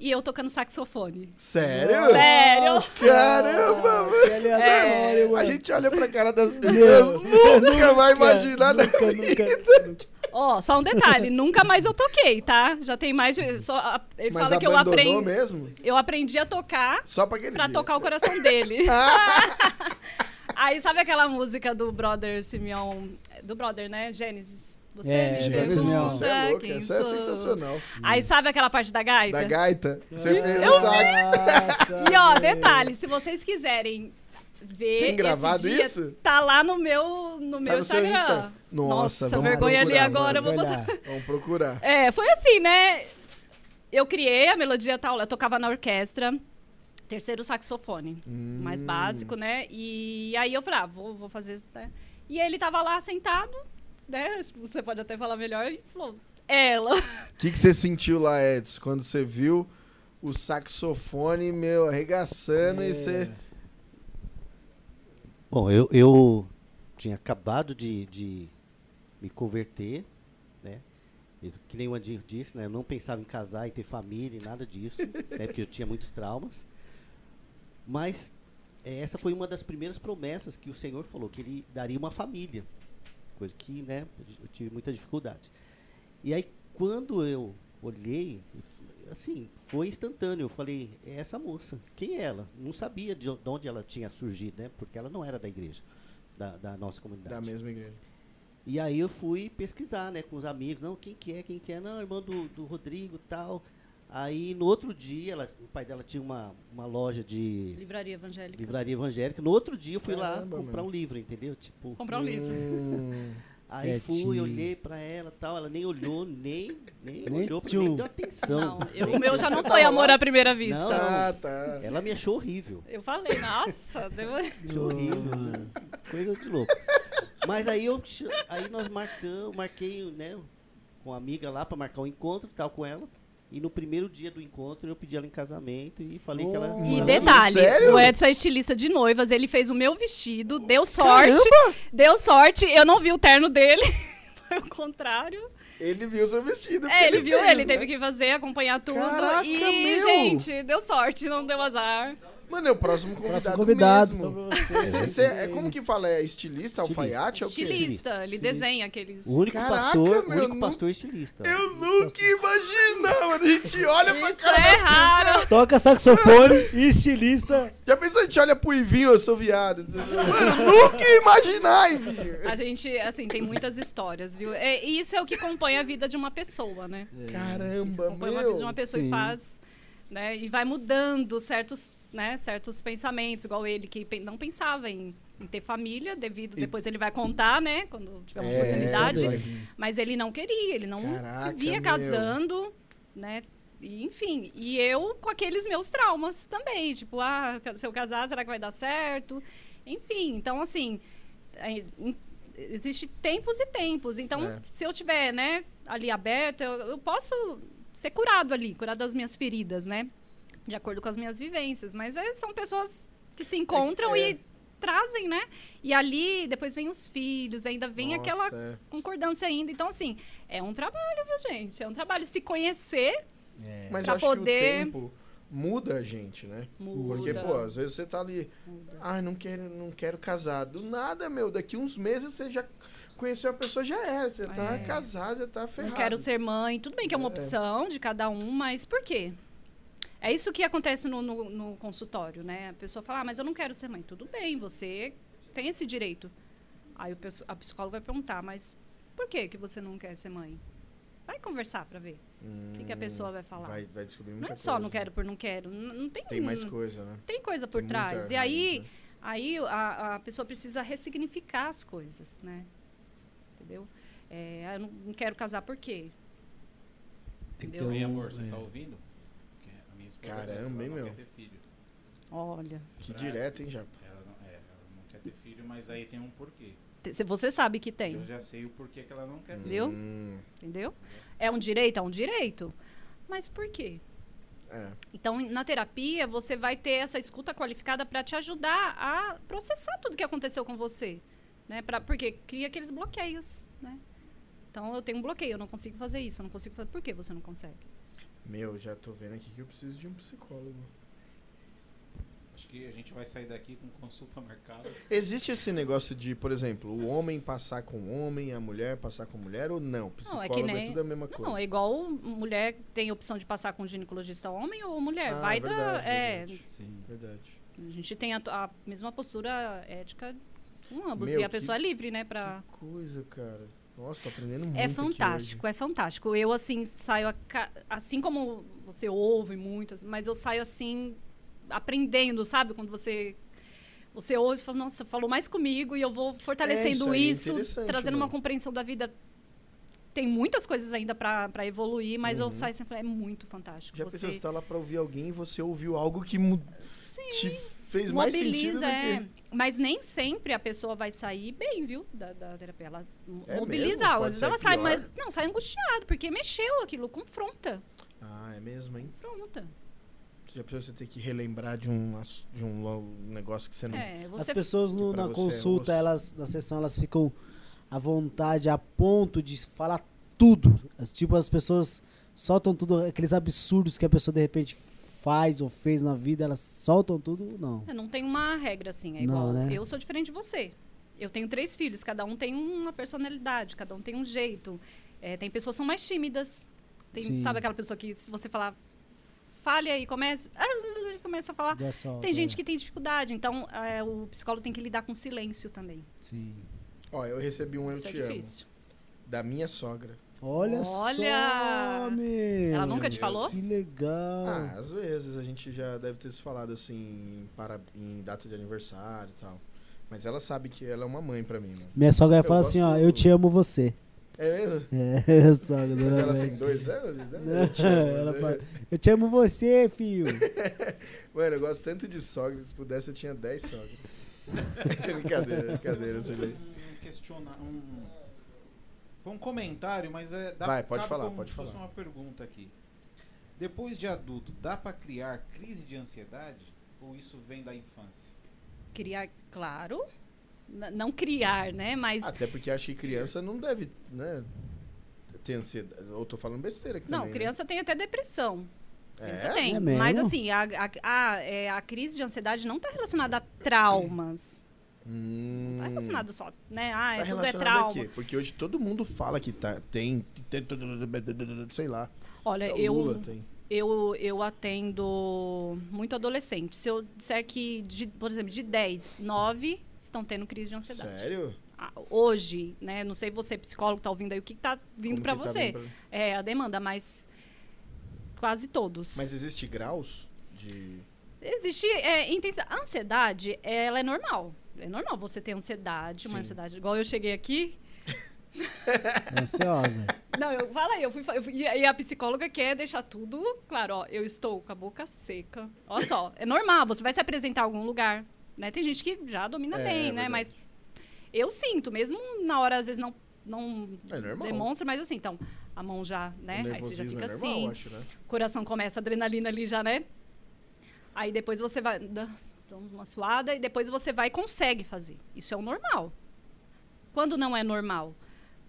[SPEAKER 3] e eu tocando saxofone.
[SPEAKER 1] Sério?
[SPEAKER 3] Sério?
[SPEAKER 1] Caramba, mano.
[SPEAKER 2] Que aleatório,
[SPEAKER 3] É.
[SPEAKER 1] A gente olha pra cara das pessoas, nunca vai imaginar na
[SPEAKER 2] Nunca,
[SPEAKER 1] vida.
[SPEAKER 2] nunca.
[SPEAKER 3] Ó, só um detalhe, nunca mais eu toquei, tá? Já tem mais de. Só, ele
[SPEAKER 1] Mas
[SPEAKER 3] fala que eu aprendi.
[SPEAKER 1] mesmo?
[SPEAKER 3] Eu aprendi a tocar
[SPEAKER 1] Só pra aquele
[SPEAKER 3] pra
[SPEAKER 1] dia.
[SPEAKER 3] tocar o coração dele. Aí sabe aquela música do brother Simeon, do brother, né? Gênesis. Você
[SPEAKER 2] É,
[SPEAKER 3] me
[SPEAKER 1] Gênesis,
[SPEAKER 2] Simeon.
[SPEAKER 1] você
[SPEAKER 3] pergunta
[SPEAKER 1] é
[SPEAKER 3] quem
[SPEAKER 1] essa é
[SPEAKER 3] sou.
[SPEAKER 1] sensacional.
[SPEAKER 3] Aí sabe aquela parte da gaita?
[SPEAKER 1] Da gaita, você
[SPEAKER 2] Eu-
[SPEAKER 1] fez o sax.
[SPEAKER 2] Nossa,
[SPEAKER 3] E ó, detalhe, se vocês quiserem ver
[SPEAKER 1] Tem
[SPEAKER 3] esse
[SPEAKER 1] gravado
[SPEAKER 3] dia,
[SPEAKER 1] isso?
[SPEAKER 3] Tá lá no meu no meu
[SPEAKER 1] no seu
[SPEAKER 3] Instagram.
[SPEAKER 1] Insta? Nossa, vamos
[SPEAKER 3] vergonha ali agora,
[SPEAKER 2] lá.
[SPEAKER 1] Vamos procurar.
[SPEAKER 3] É, foi assim, né? Eu criei a melodia tal, eu tocava na orquestra, terceiro saxofone,
[SPEAKER 1] Hum.
[SPEAKER 3] mais básico, né? E aí eu falei, ah, vou, vou fazer. Né? E ele tava lá sentado, né? Você pode até falar melhor, e falou, ela.
[SPEAKER 1] O que, que você sentiu lá, Edson, quando você viu o saxofone, meu, arregaçando e
[SPEAKER 2] É.
[SPEAKER 1] você...
[SPEAKER 5] Bom, eu, eu tinha acabado de, de me converter, né? Que nem o Andinho disse, né? Eu não pensava em casar e ter família e nada disso, né? Porque eu tinha muitos traumas. Mas eh, essa foi uma das primeiras promessas que o Senhor falou, que Ele daria uma família. Coisa que, né? Eu tive muita dificuldade. E aí, quando eu olhei, assim, foi instantâneo. Eu falei, é essa moça. Quem é ela? Não sabia de onde ela tinha surgido, né? Porque ela não era da igreja, da, da nossa comunidade.
[SPEAKER 1] Da mesma igreja.
[SPEAKER 5] E aí eu fui pesquisar, né, com os amigos. Não, quem que é, quem que é? Não, irmão do, do Rodrigo tal. Aí no outro dia, ela, o pai dela tinha uma, uma loja de
[SPEAKER 3] Livraria evangélica.
[SPEAKER 5] livraria evangélica. No outro dia eu fui
[SPEAKER 1] Caramba,
[SPEAKER 5] lá comprar
[SPEAKER 1] mano.
[SPEAKER 5] um livro, entendeu? Tipo,
[SPEAKER 3] Comprar um livro.
[SPEAKER 5] Aí fui, olhei pra ela tal. Ela nem olhou, nem, nem,
[SPEAKER 2] Nem
[SPEAKER 5] olhou, pra mim, nem deu atenção.
[SPEAKER 3] Não, eu- o meu já não foi amor à primeira vista.
[SPEAKER 5] Não.
[SPEAKER 1] ah, tá.
[SPEAKER 5] Ela me achou horrível.
[SPEAKER 3] Eu falei, nossa, deu...
[SPEAKER 5] Achou horrível.
[SPEAKER 2] mano.
[SPEAKER 5] Coisa de louco. Mas aí eu aí nós marcamos, marquei, né, com a amiga lá pra marcar um encontro e tal com ela. E no primeiro dia do encontro eu pedi ela em casamento e falei que ela
[SPEAKER 2] Oh.
[SPEAKER 3] E detalhe,
[SPEAKER 1] sério?
[SPEAKER 3] o Edson é estilista de noivas, ele fez o meu vestido, deu sorte, deu sorte, eu não vi o terno dele, foi o contrário.
[SPEAKER 1] Ele viu seu vestido.
[SPEAKER 3] É, ele viu,
[SPEAKER 1] fez,
[SPEAKER 3] ele
[SPEAKER 1] né?
[SPEAKER 3] teve que fazer, acompanhar tudo.
[SPEAKER 1] Caraca,
[SPEAKER 3] e,
[SPEAKER 1] meu!
[SPEAKER 3] gente, deu sorte, não deu azar.
[SPEAKER 1] Mano, é o próximo convidado,
[SPEAKER 2] Próximo convidado
[SPEAKER 1] mesmo.
[SPEAKER 2] você.
[SPEAKER 1] Você- você- é, como que fala? É estilista,
[SPEAKER 5] Estilista.
[SPEAKER 1] alfaiate? É o quê?
[SPEAKER 3] Estilista, ele desenha aqueles.
[SPEAKER 5] o único
[SPEAKER 1] Caraca,
[SPEAKER 5] pastor,
[SPEAKER 1] meu,
[SPEAKER 5] o único
[SPEAKER 1] nu-
[SPEAKER 5] pastor estilista.
[SPEAKER 1] Eu nunca imaginava. A gente olha pra
[SPEAKER 3] Isso
[SPEAKER 1] cara
[SPEAKER 3] é
[SPEAKER 1] da
[SPEAKER 3] raro.
[SPEAKER 2] Toca saxofone e estilista.
[SPEAKER 1] Já pensou, a gente olha pro Ivinho, eu sou viado. Mano, nunca ia imaginar, Ivinho.
[SPEAKER 3] A gente, assim, tem muitas histórias, viu? É, e isso é o que compõe a vida de uma pessoa, né? Isso
[SPEAKER 1] Caramba,
[SPEAKER 3] compõe uma vida de
[SPEAKER 1] meu.
[SPEAKER 3] uma pessoa
[SPEAKER 2] Sim.
[SPEAKER 3] e faz, né? E vai mudando certos, né, certos pensamentos, igual ele que não pensava em, em ter família, devido
[SPEAKER 1] E-
[SPEAKER 3] depois ele vai contar, né, quando tiver uma
[SPEAKER 1] É,
[SPEAKER 3] oportunidade.
[SPEAKER 1] vai
[SPEAKER 3] Mas ele não queria, ele não
[SPEAKER 1] Caraca,
[SPEAKER 3] se via
[SPEAKER 1] meu.
[SPEAKER 3] casando, né? E, enfim, e eu com aqueles meus traumas também. Tipo, ah, se eu casar, será que vai dar certo? Enfim, então assim, é, existe tempos e tempos. Então,
[SPEAKER 1] É.
[SPEAKER 3] se eu tiver, né, ali aberta, eu, eu posso ser curado ali, curado das minhas feridas, né? De acordo com as minhas vivências. Mas é, são pessoas que se encontram
[SPEAKER 1] é.
[SPEAKER 3] e trazem, né? E ali, depois vem os filhos, ainda vem
[SPEAKER 1] Nossa,
[SPEAKER 3] aquela
[SPEAKER 1] é.
[SPEAKER 3] concordância ainda. Então, assim, é um trabalho, viu, gente? É um trabalho. Se conhecer,
[SPEAKER 2] É.
[SPEAKER 1] Mas
[SPEAKER 3] Pra
[SPEAKER 1] eu acho
[SPEAKER 3] poder-
[SPEAKER 1] que o tempo muda a gente, né?
[SPEAKER 3] muda.
[SPEAKER 1] Porque, pô, às vezes você tá ali, ai, não quero, não quero casar. Do nada, meu, daqui uns meses você já conheceu a pessoa, já é. Você tá
[SPEAKER 3] É.
[SPEAKER 1] casado, já tá ferrado.
[SPEAKER 3] Não quero ser mãe. Tudo bem que é uma
[SPEAKER 1] É.
[SPEAKER 3] opção de cada um, mas por quê? É isso que acontece no, no- no consultório, né? A pessoa fala, ah, mas eu não quero ser mãe. Tudo bem, você tem esse direito. Aí o a psicóloga vai perguntar, mas por que, que você não quer ser mãe? Vai conversar pra ver o que, que a pessoa vai falar.
[SPEAKER 1] Hum, Vai, vai descobrir muita
[SPEAKER 3] não é
[SPEAKER 1] coisa.
[SPEAKER 3] só não quero por não quero. N- Não tem,
[SPEAKER 1] Tem mais coisa, né?
[SPEAKER 3] tem coisa por
[SPEAKER 1] Tem
[SPEAKER 3] trás. E aí,
[SPEAKER 1] né?
[SPEAKER 3] aí a, a pessoa precisa ressignificar as coisas, né? Entendeu? É, ah, eu não, não quero casar por quê?
[SPEAKER 2] Tem que ter
[SPEAKER 4] Oi,
[SPEAKER 2] um-
[SPEAKER 4] amor, você
[SPEAKER 2] é.
[SPEAKER 4] tá ouvindo? Que a minha esposa
[SPEAKER 1] Caramba, hein,
[SPEAKER 4] não
[SPEAKER 1] meu?
[SPEAKER 4] quer ter filho.
[SPEAKER 3] Olha,
[SPEAKER 1] Que
[SPEAKER 4] Pra-
[SPEAKER 1] direto, hein, Japa?
[SPEAKER 4] Ela não, é, ela não quer ter filho, mas aí tem um porquê.
[SPEAKER 3] você sabe que tem,
[SPEAKER 4] Eu já sei o porquê que ela não quer ter.
[SPEAKER 3] Viu?
[SPEAKER 1] Hum,
[SPEAKER 3] entendeu? É um direito, é um direito. Mas por quê?
[SPEAKER 1] é.
[SPEAKER 3] Então, na terapia, você vai ter essa escuta qualificada para te ajudar a processar tudo que aconteceu com você, né? Pra, porque cria aqueles bloqueios, né? Então, eu tenho um bloqueio, eu não consigo fazer isso, eu não consigo fazer. Por que você não consegue?
[SPEAKER 1] Meu, já tô vendo aqui que eu preciso de um psicólogo.
[SPEAKER 4] Acho que a gente vai sair daqui com consulta marcada.
[SPEAKER 1] Existe esse negócio de, por exemplo, o homem passar com o homem, a mulher passar com a mulher ou não?
[SPEAKER 3] Não,
[SPEAKER 1] Psicólogo
[SPEAKER 3] é que
[SPEAKER 1] é,
[SPEAKER 3] nem-
[SPEAKER 1] tudo a mesma coisa.
[SPEAKER 3] Não, é igual mulher tem a opção de passar com ginecologista homem ou mulher.
[SPEAKER 1] Ah,
[SPEAKER 3] vai
[SPEAKER 1] verdade,
[SPEAKER 3] da. É,
[SPEAKER 1] verdade.
[SPEAKER 2] Sim.
[SPEAKER 1] Verdade.
[SPEAKER 3] a gente tem a, a mesma postura ética com ambos.
[SPEAKER 1] Meu,
[SPEAKER 3] e a
[SPEAKER 1] que-
[SPEAKER 3] pessoa é livre, né? Pra...
[SPEAKER 1] Que coisa, cara. Nossa, tô aprendendo muito
[SPEAKER 3] É fantástico, é fantástico. Eu, assim, saio. ca- Assim como você ouve muitas, mas eu saio assim, aprendendo, sabe? Quando você. Você ouve e fala, nossa, falou mais comigo e eu vou fortalecendo
[SPEAKER 1] isso é
[SPEAKER 3] isso,
[SPEAKER 1] interessante,
[SPEAKER 3] trazendo uma
[SPEAKER 1] mano.
[SPEAKER 3] compreensão da vida. Tem muitas coisas ainda pra evoluir, mas eu
[SPEAKER 1] Uhum.
[SPEAKER 3] saio sempre, é muito fantástico.
[SPEAKER 1] Já
[SPEAKER 3] você
[SPEAKER 1] pensou, você tá lá pra ouvir alguém e você ouviu algo que mu- te fez mais sentido do
[SPEAKER 3] mobiliza, é. Mas nem sempre a pessoa vai sair bem, viu? Da, da terapia. Ela
[SPEAKER 1] É
[SPEAKER 3] mobiliza.
[SPEAKER 1] mesmo?
[SPEAKER 3] Às vezes ela sai,
[SPEAKER 1] pior?
[SPEAKER 3] mas. Não, sai angustiado, porque mexeu aquilo, confronta.
[SPEAKER 1] Ah, é mesmo, hein?
[SPEAKER 3] Confronta.
[SPEAKER 1] Você já pensou você ter que relembrar de um, de um negócio que você não...
[SPEAKER 3] É,
[SPEAKER 2] As
[SPEAKER 3] você
[SPEAKER 2] pessoas
[SPEAKER 1] que
[SPEAKER 2] no- na
[SPEAKER 1] você é
[SPEAKER 2] consulta,
[SPEAKER 1] osso.
[SPEAKER 2] elas na sessão, elas ficam à vontade a ponto de falar tudo. As- tipo, as pessoas soltam tudo, aqueles absurdos que a pessoa de repente faz ou fez na vida, elas soltam tudo? Não.
[SPEAKER 3] É, não tem uma regra assim, é
[SPEAKER 2] Não,
[SPEAKER 3] igual.
[SPEAKER 2] né?
[SPEAKER 3] Eu sou diferente de você. Eu tenho três filhos, cada um tem uma personalidade, cada um tem um jeito. É, tem pessoas que são mais tímidas. Tem,
[SPEAKER 2] Sim.
[SPEAKER 3] sabe aquela pessoa que se você falar, fale aí, comece, começa a falar. Tem gente
[SPEAKER 2] é,
[SPEAKER 3] que tem dificuldade, então é, o psicólogo tem que lidar com silêncio também.
[SPEAKER 2] Sim.
[SPEAKER 1] Ó, eu recebi um Eu
[SPEAKER 3] Isso é
[SPEAKER 1] Te Amo, da minha sogra.
[SPEAKER 2] Olha,
[SPEAKER 3] Olha!
[SPEAKER 2] só, meu.
[SPEAKER 3] Ela nunca te falou?
[SPEAKER 2] Que legal.
[SPEAKER 1] Ah, às vezes a gente já deve ter se falado assim, para, em data de aniversário e tal. Mas ela sabe que ela é uma mãe pra mim, mano.
[SPEAKER 2] Minha sogra
[SPEAKER 1] Eu
[SPEAKER 2] fala assim, ó, eu te amo você.
[SPEAKER 1] É mesmo?
[SPEAKER 2] É, sogra,
[SPEAKER 1] Mas ela tem dois anos?
[SPEAKER 2] Não,
[SPEAKER 1] Eu te amo,
[SPEAKER 2] ela
[SPEAKER 1] né?
[SPEAKER 2] fala, eu te amo você, filho.
[SPEAKER 1] Mano, eu gosto tanto de sogra, se pudesse eu tinha 10 sogras. brincadeira, brincadeira, daí.
[SPEAKER 4] Um, questiona, um, foi um comentário, mas é. Dá,
[SPEAKER 1] Vai, pode falar, pode falar.
[SPEAKER 4] uma pergunta aqui. Depois de adulto, dá pra criar crise de ansiedade? Ou isso vem da infância?
[SPEAKER 3] Criar, claro. N- não criar, né? Mas.
[SPEAKER 1] Até porque acho que criança não deve, né? Ter ansiedade. Ou tô falando besteira aqui
[SPEAKER 3] não,
[SPEAKER 1] também, né?
[SPEAKER 3] criança tem até depressão. Criança
[SPEAKER 1] É?
[SPEAKER 3] tem.
[SPEAKER 2] É
[SPEAKER 3] mas assim, a, a, a, é, a crise de ansiedade não está relacionada a traumas.
[SPEAKER 1] Hum,
[SPEAKER 3] Não tá relacionado só, né? Ah,
[SPEAKER 1] tá
[SPEAKER 3] é, tudo é trauma.
[SPEAKER 1] a quê? Porque hoje todo mundo fala que tá, tem, tem, sei lá.
[SPEAKER 3] Olha,
[SPEAKER 1] O
[SPEAKER 3] eu,
[SPEAKER 1] Lula
[SPEAKER 3] eu, eu atendo muito adolescente. Se eu disser que, de, por exemplo, de 10, 9 estão tendo crise de ansiedade.
[SPEAKER 1] Sério?
[SPEAKER 3] Ah, Hoje, né? Não sei você, psicólogo, tá ouvindo aí, o que, tá vindo para
[SPEAKER 1] tá
[SPEAKER 3] você.
[SPEAKER 1] vindo pra-
[SPEAKER 3] É a demanda, mas quase todos.
[SPEAKER 1] Mas existe graus de.
[SPEAKER 3] Existe é, intensa... A ansiedade, ela é normal. É normal você ter ansiedade, uma
[SPEAKER 1] Sim.
[SPEAKER 3] ansiedade. Igual eu cheguei aqui,
[SPEAKER 2] Ansiosa.
[SPEAKER 3] Não, eu fala aí, eu fui, eu fui- e a psicóloga quer deixar tudo claro, ó, eu estou com a boca seca. Olha só, é normal, você vai se apresentar em algum lugar, né? Tem gente que já domina
[SPEAKER 1] É,
[SPEAKER 3] bem,
[SPEAKER 1] é
[SPEAKER 3] né?
[SPEAKER 1] verdade.
[SPEAKER 3] Mas eu sinto, mesmo na hora às vezes não não
[SPEAKER 1] É
[SPEAKER 3] demonstra, mas assim, então, a mão já, né? Aí você já fica
[SPEAKER 1] é normal,
[SPEAKER 3] assim,
[SPEAKER 1] acho, né?
[SPEAKER 3] o coração começa a adrenalina ali já, né? Aí depois você vai dá uma suada e depois você vai e consegue fazer. Isso é o normal. Quando não é normal?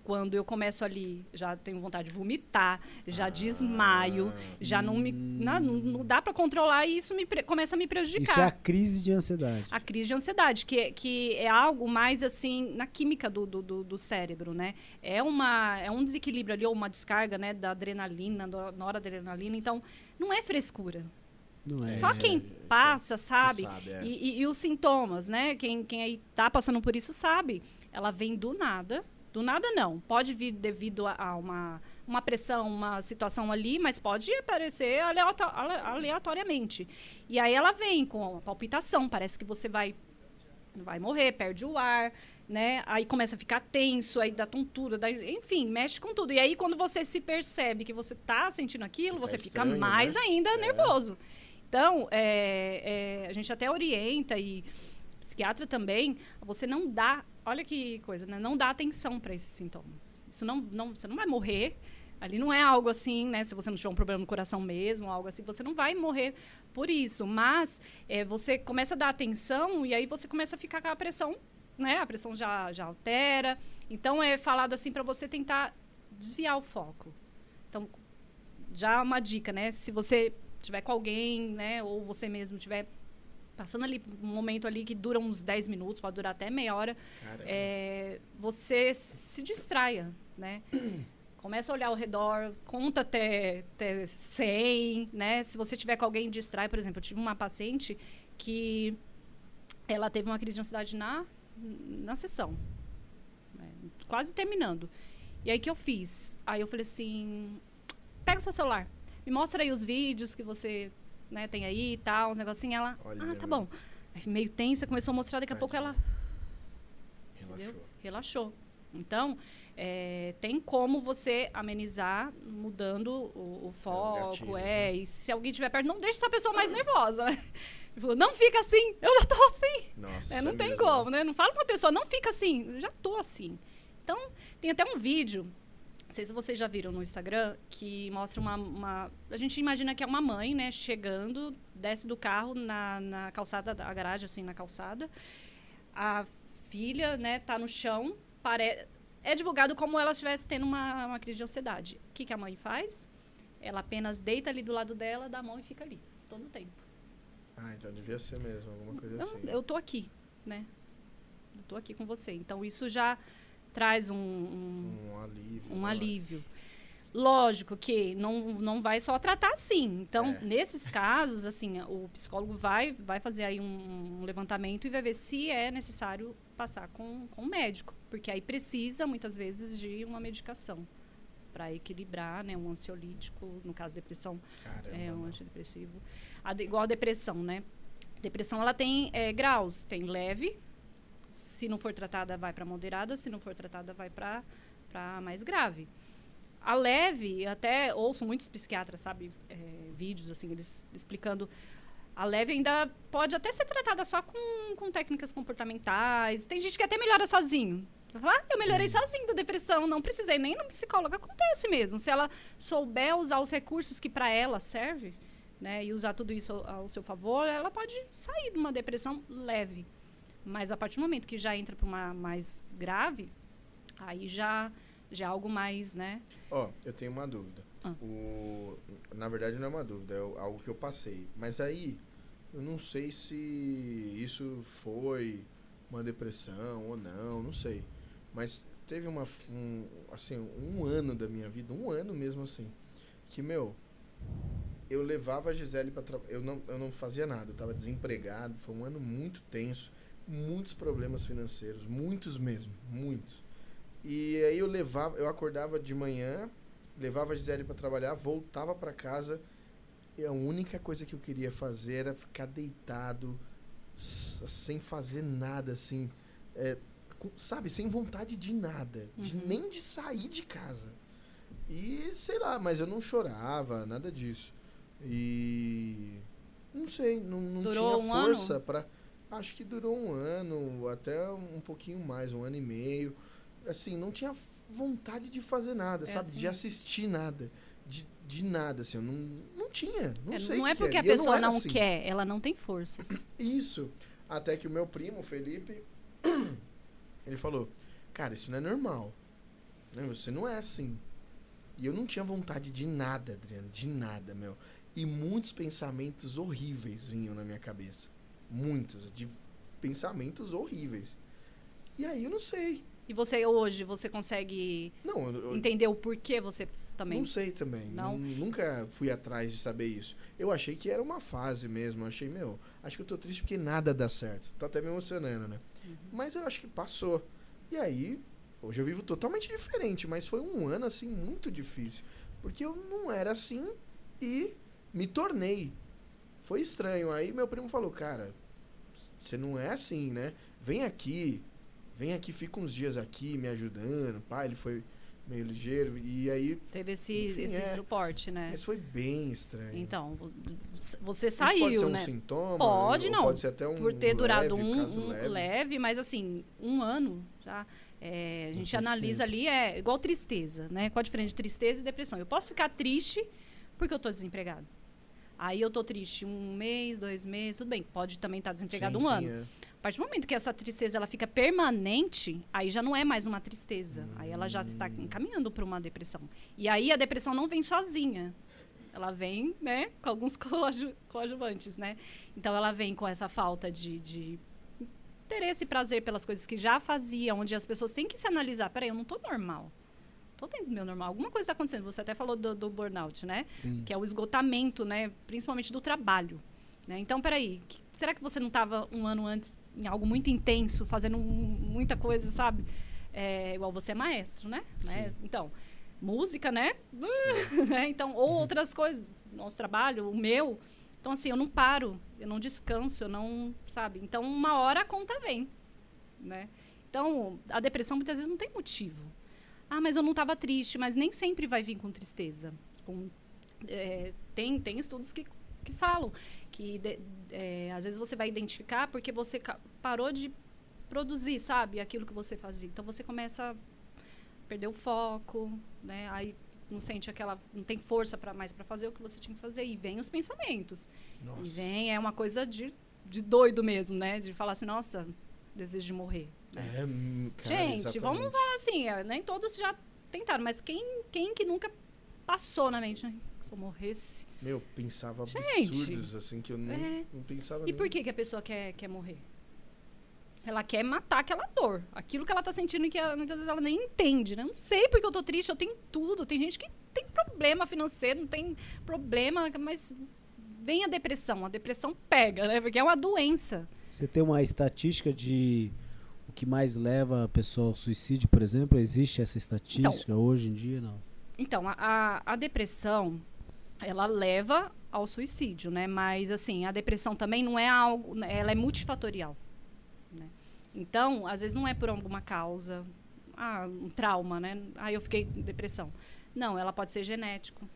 [SPEAKER 3] Quando eu começo ali, já tenho vontade de vomitar, já
[SPEAKER 1] Ah.
[SPEAKER 3] desmaio, já não me. Não, não dá pra controlar e isso me começa a me prejudicar.
[SPEAKER 2] Isso é a crise de ansiedade.
[SPEAKER 3] A crise de ansiedade, que, que é algo mais assim na química do, do, do, cérebro, né? É, uma, é um desequilíbrio ali, ou uma descarga né, da adrenalina, do, noradrenalina. Então, não é frescura.
[SPEAKER 2] É?
[SPEAKER 3] Só
[SPEAKER 1] é,
[SPEAKER 3] quem
[SPEAKER 1] é,
[SPEAKER 3] passa sabe.
[SPEAKER 1] sabe, é.
[SPEAKER 3] E, e- e os sintomas, né? Quem, quem aí tá passando por isso sabe. Ela vem do nada. Do nada, não. Pode vir devido a, a uma, uma pressão, uma situação ali, mas pode aparecer aleato- ale- aleatoriamente. E aí ela vem com a palpitação. Parece que você vai, vai morrer, perde o ar, né? Aí começa a ficar tenso, aí dá tontura, dá, enfim, mexe com tudo. E aí, quando você se percebe que você tá sentindo aquilo,
[SPEAKER 1] Fica
[SPEAKER 3] você fica
[SPEAKER 1] estranho,
[SPEAKER 3] mais
[SPEAKER 1] né?
[SPEAKER 3] ainda
[SPEAKER 1] É.
[SPEAKER 3] nervoso. Então, é, é, a gente até orienta e psiquiatra também, você não dá, olha que coisa, né? Não dá atenção para esses sintomas. Isso não, não, você não vai morrer. Ali não é algo assim, né? Se você não tiver um problema no coração mesmo, algo assim, você não vai morrer por isso. Mas é, você começa a dar atenção e aí você começa a ficar com a pressão, né? A pressão já, já altera. Então é falado assim para você tentar desviar o foco. Então, já uma dica, né? Se você tiver com alguém, né, ou você mesmo tiver passando ali um momento ali que dura uns 10 minutos, pode durar até meia hora, é, você se distraia, né? Começa a olhar ao redor, conta até, até 100, né? Se você tiver com alguém, distrai. Por exemplo, eu tive uma paciente que ela teve uma crise de ansiedade na, na sessão, né? quase terminando. E aí, o que eu fiz? Aí eu falei assim, pega o seu celular, me mostra aí os vídeos que você né, tem aí e tal, uns negocinhos. Ela,
[SPEAKER 1] Olha,
[SPEAKER 3] ah, tá
[SPEAKER 1] né?
[SPEAKER 3] bom. Aí, meio tensa, começou a mostrar, daqui a pouco ela
[SPEAKER 1] Relaxou.
[SPEAKER 3] entendeu? relaxou. Então, é, tem como você amenizar mudando o, o foco,
[SPEAKER 1] gatilhos,
[SPEAKER 3] é. E se alguém estiver perto, não deixe essa pessoa mais nervosa. né? Tipo, não fica assim, eu já tô assim.
[SPEAKER 1] Nossa,
[SPEAKER 3] É, não
[SPEAKER 1] é
[SPEAKER 3] tem
[SPEAKER 1] mesmo,
[SPEAKER 3] como, né? Não fala pra uma pessoa, não fica assim, eu já tô assim. Então, tem até um vídeo, não sei se vocês já viram no Instagram, que mostra uma. uma- a gente imagina que é uma mãe, né, chegando, desce do carro na, na calçada, a garagem, assim, na calçada. A filha, né, tá no chão, pare... é divulgado como ela estivesse tendo uma, uma crise de ansiedade. O que, que a mãe faz? Ela apenas deita ali do lado dela, dá a mão e fica ali, todo o tempo.
[SPEAKER 1] Ah, então devia ser mesmo, alguma coisa
[SPEAKER 3] Eu,
[SPEAKER 1] assim.
[SPEAKER 3] eu tô aqui, né? Eu tô aqui com você. Então, isso já traz um, um,
[SPEAKER 1] Um alívio.
[SPEAKER 3] um alívio. Lógico que não, não vai só tratar assim. Então,
[SPEAKER 1] É.
[SPEAKER 3] nesses casos, assim, o psicólogo vai, vai fazer aí um, um levantamento e vai ver se é necessário passar com, com o médico. Porque aí precisa, muitas vezes, de uma medicação para equilibrar, né? Um ansiolítico, no caso, depressão.
[SPEAKER 1] Caramba.
[SPEAKER 3] é um antidepressivo. A de- igual a depressão, né? Depressão, ela tem é, graus. Tem leve, se não for tratada, vai para moderada. Se não for tratada, vai para mais grave. A leve, até ouço muitos psiquiatras, sabe, é, vídeos assim, eles explicando. A leve ainda pode até ser tratada só com, com técnicas comportamentais. Tem gente que até melhora sozinho. Eu falo, ah, eu melhorei sozinho da depressão, não precisei nem no psicólogo. Acontece mesmo. Se ela souber usar os recursos que para ela serve, né, e usar tudo isso ao, ao seu favor, ela pode sair de uma depressão leve. Mas a partir do momento que já entra para uma mais grave, aí já, já é algo mais, né?
[SPEAKER 1] Ó, eu tenho uma dúvida.
[SPEAKER 3] Ah.
[SPEAKER 1] O, na verdade não é uma dúvida, é algo que eu passei. Mas aí, eu não sei se isso foi uma depressão ou não, não sei. Mas teve uma, um, assim, um ano da minha vida, um ano mesmo assim, que, meu, eu levava a Gisele para trabalhar. Eu não, eu não fazia nada, eu tava desempregado. Foi um ano muito tenso, muitos problemas financeiros, muitos mesmo, muitos. E aí eu levava, eu acordava de manhã, levava a Gisele para trabalhar, voltava para casa. E a única coisa que eu queria fazer era ficar deitado, sem fazer nada, assim. é, sabe, sem vontade de nada, de,
[SPEAKER 3] Uhum.
[SPEAKER 1] nem de sair de casa. E sei lá, mas eu não chorava, nada disso. E. Não sei, não, não
[SPEAKER 3] Durou
[SPEAKER 1] tinha
[SPEAKER 3] um
[SPEAKER 1] força pra. Acho que durou um ano, até um pouquinho mais, um ano e meio. Assim, não tinha vontade de fazer nada,
[SPEAKER 3] É
[SPEAKER 1] sabe?
[SPEAKER 3] assim
[SPEAKER 1] De assistir nada. De, de nada, assim. Eu não, não tinha. Não
[SPEAKER 3] É,
[SPEAKER 1] sei
[SPEAKER 3] não é
[SPEAKER 1] que que
[SPEAKER 3] porque a pessoa
[SPEAKER 1] era
[SPEAKER 3] não,
[SPEAKER 1] assim.
[SPEAKER 3] quer, ela não tem forças.
[SPEAKER 1] Isso. Até que o meu primo, o Felipe, ele falou: Cara, isso não é normal. Né? Você não é assim. E eu não tinha vontade de nada, Adriano, de nada, meu. E muitos pensamentos horríveis vinham na minha cabeça. Muitos, de pensamentos horríveis. E aí eu não sei.
[SPEAKER 3] E você hoje, você consegue
[SPEAKER 1] Não, eu, eu
[SPEAKER 3] entender o porquê você também.
[SPEAKER 1] não sei também.
[SPEAKER 3] Não?
[SPEAKER 1] Nun- Nunca fui atrás de saber isso. Eu achei que era uma fase mesmo. Eu achei, meu, acho que eu tô triste porque nada dá certo. Tô até me emocionando, né?
[SPEAKER 3] Uhum.
[SPEAKER 1] Mas eu acho que passou. E aí, hoje eu vivo totalmente diferente, mas foi um ano assim muito difícil, porque eu não era assim e me tornei. Foi estranho. Aí meu primo falou: "Cara, você não é assim, né? Vem aqui. Vem aqui, fica uns dias aqui me ajudando". Pai, ele foi meio ligeiro e aí
[SPEAKER 3] Teve esse,
[SPEAKER 1] Enfim,
[SPEAKER 3] esse
[SPEAKER 1] é.
[SPEAKER 3] suporte, né?
[SPEAKER 1] mas foi bem estranho.
[SPEAKER 3] Então, vo- você
[SPEAKER 1] Isso pode
[SPEAKER 3] saiu,
[SPEAKER 1] ser um
[SPEAKER 3] né?
[SPEAKER 1] sintoma?
[SPEAKER 3] Pode, não.
[SPEAKER 1] Pode ser até um
[SPEAKER 3] Por ter durado
[SPEAKER 1] leve,
[SPEAKER 3] um,
[SPEAKER 1] caso
[SPEAKER 3] um
[SPEAKER 1] leve.
[SPEAKER 3] leve. mas assim, um ano já. é, a gente analisa ali, é igual tristeza, né? Qual a diferença de tristeza e depressão? Eu posso ficar triste porque eu tô desempregado. Aí eu tô triste um mês, dois meses, tudo bem. Pode também estar desempregado
[SPEAKER 1] Sim,
[SPEAKER 3] um
[SPEAKER 1] sim,
[SPEAKER 3] ano.
[SPEAKER 1] é.
[SPEAKER 3] A partir do momento que essa tristeza ela fica permanente, aí já não é mais uma tristeza. Aí ela já está encaminhando para uma depressão. E aí a depressão não vem sozinha. Ela vem, né, com alguns coadju- coadjuvantes, né? Então ela vem com essa falta de, de interesse e prazer pelas coisas que já fazia, onde as pessoas têm que se analisar. Peraí, eu não estou normal. Tô dentro do meu normal. Alguma coisa está acontecendo. Você até falou do, do burnout, né?
[SPEAKER 2] Sim.
[SPEAKER 3] que é o esgotamento, né, principalmente do trabalho. Né? Então, peraí, que- será que você não estava um ano antes em algo muito intenso, fazendo muita coisa, sabe? É, igual você é maestro, né? né? Então, música, né? Né? então, ou outras coisas, nosso trabalho, o meu. Então, assim, eu não paro, eu não descanso, eu não, sabe? Então, uma hora a conta vem, né? Então, a depressão muitas vezes não tem motivo. Ah, mas eu não estava triste, mas nem sempre vai vir com tristeza. Com é, tem, tem estudos que, que falam que de- é, às vezes você vai identificar porque você parou de produzir, sabe, aquilo que você fazia. Então você começa a perder o foco, né? Aí não sente aquela, não tem força para mais para fazer o que você tinha que fazer e vem os pensamentos.
[SPEAKER 1] Nossa.
[SPEAKER 3] E vem é uma coisa de, de doido mesmo, né? De falar assim, nossa, desejo de morrer.
[SPEAKER 1] É, hum, cara,
[SPEAKER 3] Gente, vamos
[SPEAKER 1] exatamente.
[SPEAKER 3] falar assim, é, nem todos já tentaram, mas quem, quem que nunca passou na mente, né? Se eu morresse.
[SPEAKER 1] Meu, pensava
[SPEAKER 3] Gente.
[SPEAKER 1] absurdos, assim, que eu não,
[SPEAKER 3] É.
[SPEAKER 1] não pensava
[SPEAKER 3] E
[SPEAKER 1] nem.
[SPEAKER 3] por que, que a pessoa quer, quer morrer? Ela quer matar aquela dor. Aquilo que ela tá sentindo e que ela- muitas vezes ela nem entende, né? Não sei porque eu tô triste, eu tenho tudo. Tem gente que tem problema financeiro, não tem problema, mas vem a depressão. A depressão pega, né? Porque é uma doença.
[SPEAKER 2] Você tem uma estatística de o que mais leva a pessoa ao suicídio, por exemplo? Existe essa estatística hoje em dia? Não.
[SPEAKER 3] Então, a, a, a depressão, ela leva ao suicídio, né? Mas, assim, a depressão também não é algo... né, Ela é multifatorial, né? Então, às vezes não é por alguma causa. Ah, um trauma, né? Ah, eu fiquei com depressão. Não, ela pode ser genético,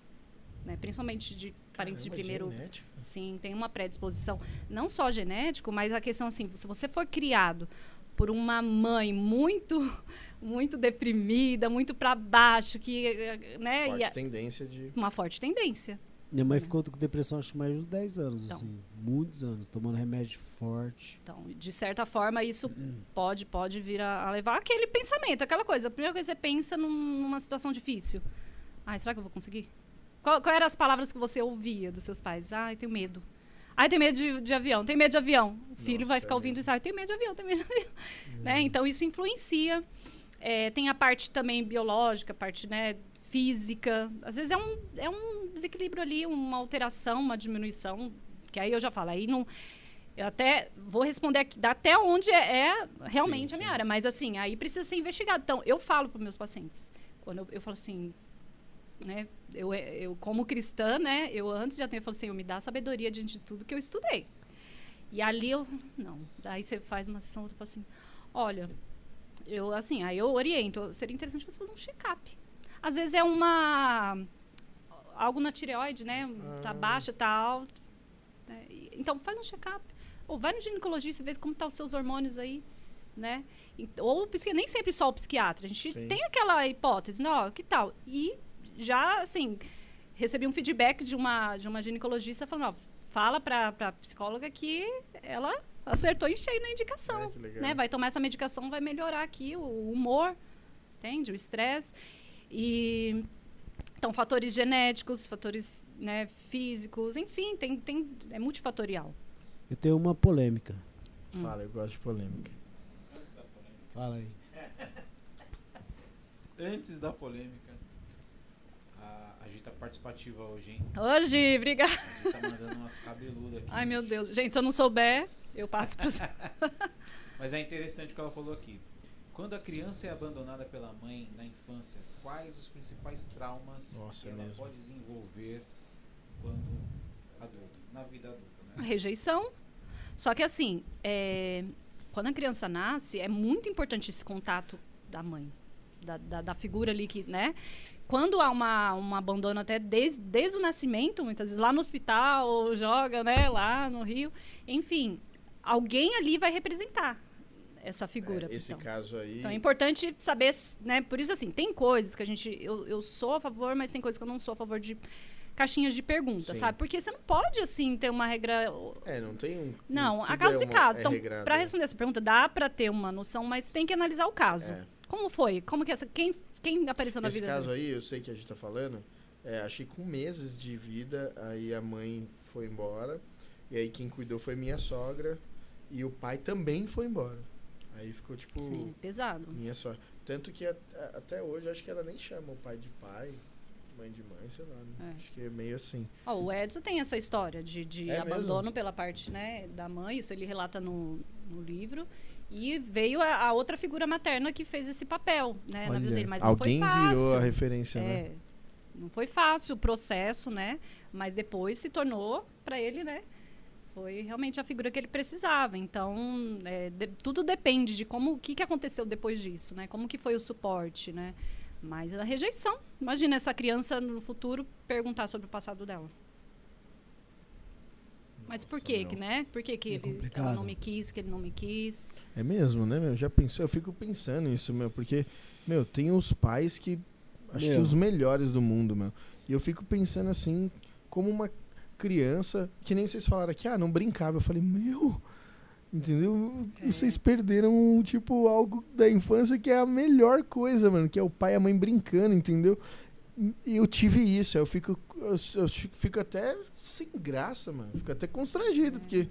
[SPEAKER 3] né? Principalmente de parentes de
[SPEAKER 1] Caramba,
[SPEAKER 3] primeiro...
[SPEAKER 1] genética.
[SPEAKER 3] Sim, tem uma predisposição. Não só genético, mas a questão assim, se você for criado por uma mãe muito muito deprimida, muito para baixo, que né,
[SPEAKER 1] Forte
[SPEAKER 3] a-
[SPEAKER 1] tendência de.
[SPEAKER 3] uma forte tendência.
[SPEAKER 2] Minha mãe ficou com depressão acho que mais de 10 anos,
[SPEAKER 3] Então.
[SPEAKER 2] assim. Muitos anos, tomando remédio forte.
[SPEAKER 3] Então, de certa forma, isso pode pode vir a, a levar aquele pensamento, aquela coisa. A primeira coisa que você pensa num- numa situação difícil. Ai, será que eu vou conseguir? Qual, qual eram as palavras que você ouvia dos seus pais? Ai, tenho medo. Ai, tenho medo de, de avião, tenho medo de avião. O filho
[SPEAKER 1] Nossa,
[SPEAKER 3] vai
[SPEAKER 1] é
[SPEAKER 3] ficar ouvindo
[SPEAKER 1] mesmo.
[SPEAKER 3] isso. Ai, tenho medo de avião, tenho medo de avião. Né? Então, isso influencia. É, tem a parte também biológica, a parte né, física. Às vezes é um, é um desequilíbrio ali, uma alteração, uma diminuição. Que aí eu já falo, aí não... Eu até vou responder aqui, até onde é, é realmente
[SPEAKER 1] Sim,
[SPEAKER 3] a minha
[SPEAKER 1] sim.
[SPEAKER 3] área. Mas, assim, aí precisa ser investigado. Então, eu falo para meus pacientes. Quando eu, eu falo assim, né? Eu, eu, como cristã, né? Eu antes já eu falo assim, eu me dá sabedoria diante de tudo que eu estudei. E ali eu, não. Daí você faz uma sessão, eu falo assim, olha, eu, assim, aí eu oriento, seria interessante você fazer um check-up. Às vezes é uma algo na tireoide, né? Tá
[SPEAKER 1] Ah.
[SPEAKER 3] baixa, tá alto. né? Então faz um check-up. Ou vai no ginecologista e vê como tá os seus hormônios aí, né? E- Ou nem sempre só o psiquiatra. A gente
[SPEAKER 1] Sim.
[SPEAKER 3] tem aquela hipótese, não, que tal? E já assim, recebi um feedback de uma de uma ginecologista falando, ó, fala pra, pra psicóloga que ela acertou em cheio na indicação
[SPEAKER 1] que legal.
[SPEAKER 3] né? Vai tomar essa medicação, vai melhorar aqui o humor, entende? O estresse. E então fatores genéticos, fatores né, físicos, enfim, tem, tem é multifatorial.
[SPEAKER 2] Eu tenho uma polêmica.
[SPEAKER 1] Fala, eu gosto de polêmica.
[SPEAKER 2] Fala aí.
[SPEAKER 4] Antes da polêmica, a, gente tá participativa hoje, hein?
[SPEAKER 3] Hoje, obrigada.
[SPEAKER 4] A gente tá mandando umas cabeludas aqui.
[SPEAKER 3] Ai, meu Deus. Gente, se eu não souber, eu passo para
[SPEAKER 4] Mas é interessante o que ela falou aqui. Quando a criança é abandonada pela mãe na infância, quais os principais traumas
[SPEAKER 1] Nossa,
[SPEAKER 4] que
[SPEAKER 1] é
[SPEAKER 4] ela
[SPEAKER 1] mesmo.
[SPEAKER 4] pode desenvolver quando adulta, na vida adulta, né?
[SPEAKER 3] rejeição. Só que assim, é, quando a criança nasce, é muito importante esse contato da mãe, da, da, da figura ali que, né? Quando há uma, um abandono até desde, desde o nascimento, muitas vezes lá no hospital, ou joga, né, lá no Rio, enfim, alguém ali vai representar essa figura.
[SPEAKER 1] É, esse
[SPEAKER 3] então.
[SPEAKER 1] caso aí.
[SPEAKER 3] Então é importante saber, né? Por isso, assim, tem coisas que a gente. Eu, eu sou a favor, mas tem coisas que eu não sou a favor de caixinhas de perguntas,
[SPEAKER 1] Sim.
[SPEAKER 3] sabe? Porque você não pode, assim, ter uma regra.
[SPEAKER 1] É, não tem um.
[SPEAKER 3] Não,
[SPEAKER 1] tudo
[SPEAKER 3] há casos
[SPEAKER 1] é
[SPEAKER 3] e
[SPEAKER 1] uma-
[SPEAKER 3] casos.
[SPEAKER 1] é
[SPEAKER 3] Então, para
[SPEAKER 1] é.
[SPEAKER 3] responder essa pergunta, dá para ter uma noção, mas tem que analisar o caso.
[SPEAKER 1] É.
[SPEAKER 3] Como foi? Como que essa. Quem, quem apareceu na
[SPEAKER 1] Esse
[SPEAKER 3] vida
[SPEAKER 1] caso
[SPEAKER 3] dele?
[SPEAKER 1] aí, eu sei que a gente tá falando, é, achei com meses de vida, aí a mãe foi embora, e aí quem cuidou foi minha sogra, e o pai também foi embora. Aí ficou tipo,
[SPEAKER 3] Sim, pesado.
[SPEAKER 1] minha sogra. Tanto que a- a- até hoje acho que ela nem chama o pai de pai, mãe de mãe, sei lá. né?
[SPEAKER 3] É.
[SPEAKER 1] Acho que é meio assim.
[SPEAKER 3] Ó, o Edson tem essa história de, de
[SPEAKER 1] É
[SPEAKER 3] abandono pela parte né, da mãe, isso ele relata no, no livro. E veio a, a outra figura materna que fez esse papel né, na vida
[SPEAKER 1] Olha,
[SPEAKER 3] dele. Mas
[SPEAKER 1] alguém
[SPEAKER 3] não foi fácil.
[SPEAKER 1] virou a referência, né?
[SPEAKER 3] É, não foi fácil o processo, né? Mas depois se tornou para ele, né? Foi realmente a figura que ele precisava. Então, é, de- tudo depende de como, o que, que aconteceu depois disso, né? Como que foi o suporte, né? Mas a rejeição. Imagina essa criança no futuro perguntar sobre o passado dela. Mas por que, que, né? Por que, que
[SPEAKER 2] É
[SPEAKER 3] ele, ela não me quis, que ele não me quis?
[SPEAKER 1] É mesmo, né, meu? Já pensou? Eu fico pensando nisso, meu, porque, meu, tem os pais que. Acho que
[SPEAKER 2] Meu.
[SPEAKER 1] os melhores do mundo, meu. E eu fico pensando assim, como uma criança, que nem vocês falaram aqui, ah, não brincava. Eu falei, meu. Entendeu?
[SPEAKER 3] É.
[SPEAKER 1] Vocês perderam, tipo, algo da infância que é a melhor coisa, mano, que é o pai e a mãe brincando, entendeu? E eu tive isso, eu fico, eu, eu fico até sem graça, mano. Fico até constrangido, porque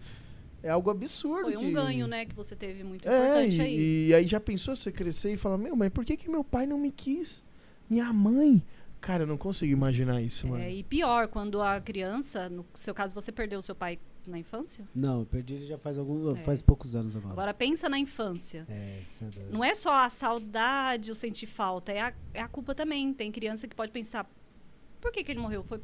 [SPEAKER 1] é algo absurdo.
[SPEAKER 3] Foi um
[SPEAKER 1] que-
[SPEAKER 3] ganho, né? Que você teve muito
[SPEAKER 1] é,
[SPEAKER 3] importante
[SPEAKER 1] e,
[SPEAKER 3] aí.
[SPEAKER 1] e aí já pensou você crescer e falar, meu, mas por que, que meu pai não me quis? Minha mãe? Cara, eu não consigo imaginar isso, mano.
[SPEAKER 3] É, e pior, quando a criança, no seu caso, você perdeu o seu pai na infância.
[SPEAKER 2] Não, eu perdi ele já faz algum,
[SPEAKER 3] É.
[SPEAKER 2] faz poucos anos agora.
[SPEAKER 3] Agora pensa na infância.
[SPEAKER 2] É, isso é doido.
[SPEAKER 3] Não é só a saudade, o sentir falta, é a, é a culpa também. Tem criança que pode pensar, por que, que ele morreu? Foi,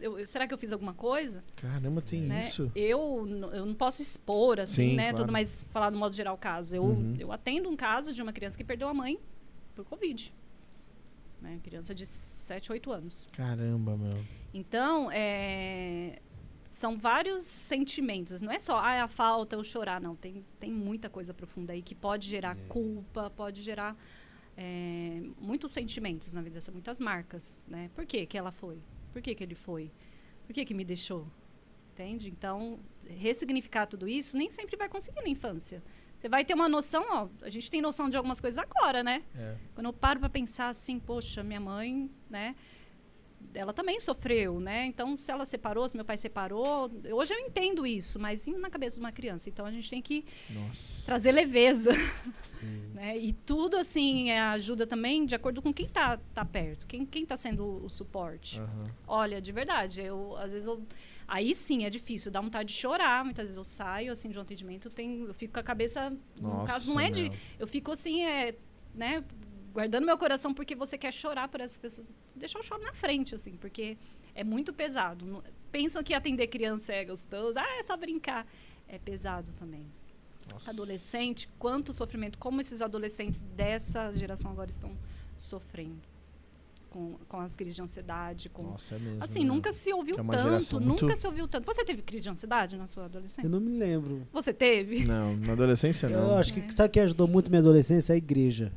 [SPEAKER 3] eu- eu- será que eu fiz alguma coisa?
[SPEAKER 1] Caramba, tem
[SPEAKER 3] né?
[SPEAKER 1] isso.
[SPEAKER 3] Eu, eu não posso expor, assim,
[SPEAKER 1] Sim,
[SPEAKER 3] né?
[SPEAKER 1] claro.
[SPEAKER 3] Tudo, mas falar no modo geral o caso. Eu,
[SPEAKER 1] Uhum.
[SPEAKER 3] eu atendo um caso de uma criança que perdeu a mãe por Covid. Né? Criança de 7, 8 anos.
[SPEAKER 1] Caramba, meu.
[SPEAKER 3] Então, é, são vários sentimentos. Não é só ah, a falta, o chorar, não. Tem, tem muita coisa profunda aí que pode gerar
[SPEAKER 2] É.
[SPEAKER 3] culpa, pode gerar é, muitos sentimentos na vida, são muitas marcas. Né? Por que, que ela foi? Por que, que ele foi? Por que, que me deixou? Entende? Então, ressignificar tudo isso nem sempre vai conseguir na infância. Você vai ter uma noção, ó, a gente tem noção de algumas coisas agora, né?
[SPEAKER 1] É.
[SPEAKER 3] Quando eu paro para pensar assim, poxa, minha mãe, né? Ela também sofreu, né? Então, se ela separou, se meu pai separou, hoje eu entendo isso, mas na cabeça de uma criança. Então, a gente tem que
[SPEAKER 1] Nossa.
[SPEAKER 3] trazer leveza, né? E tudo assim é, ajuda também de acordo com quem tá, tá perto, quem quem tá sendo o, o suporte.
[SPEAKER 1] Aham.
[SPEAKER 3] Olha, de verdade, eu às vezes eu aí sim é difícil, dá vontade de chorar. Muitas vezes eu saio assim de um atendimento, tem, eu fico com a cabeça, no
[SPEAKER 1] Nossa,
[SPEAKER 3] caso não é de
[SPEAKER 1] meu.
[SPEAKER 3] eu fico assim, é, né, guardando meu coração porque você quer chorar por essas pessoas. Deixa eu chorar na frente, assim, porque é muito pesado. Pensam que atender criança é gostoso, ah, é só brincar. É pesado também.
[SPEAKER 1] Nossa.
[SPEAKER 3] com, com as crises de ansiedade, com
[SPEAKER 1] Nossa, é mesmo.
[SPEAKER 3] Assim,
[SPEAKER 1] né?
[SPEAKER 3] nunca se ouviu
[SPEAKER 1] é
[SPEAKER 3] tanto,
[SPEAKER 1] geração
[SPEAKER 3] nunca
[SPEAKER 1] muito-
[SPEAKER 3] se ouviu tanto. Você teve crise de ansiedade na sua adolescência?
[SPEAKER 2] Eu não me lembro.
[SPEAKER 3] Você teve?
[SPEAKER 1] Não, na adolescência não.
[SPEAKER 2] Eu acho que
[SPEAKER 3] É.
[SPEAKER 2] sabe o que ajudou muito minha adolescência? A igreja.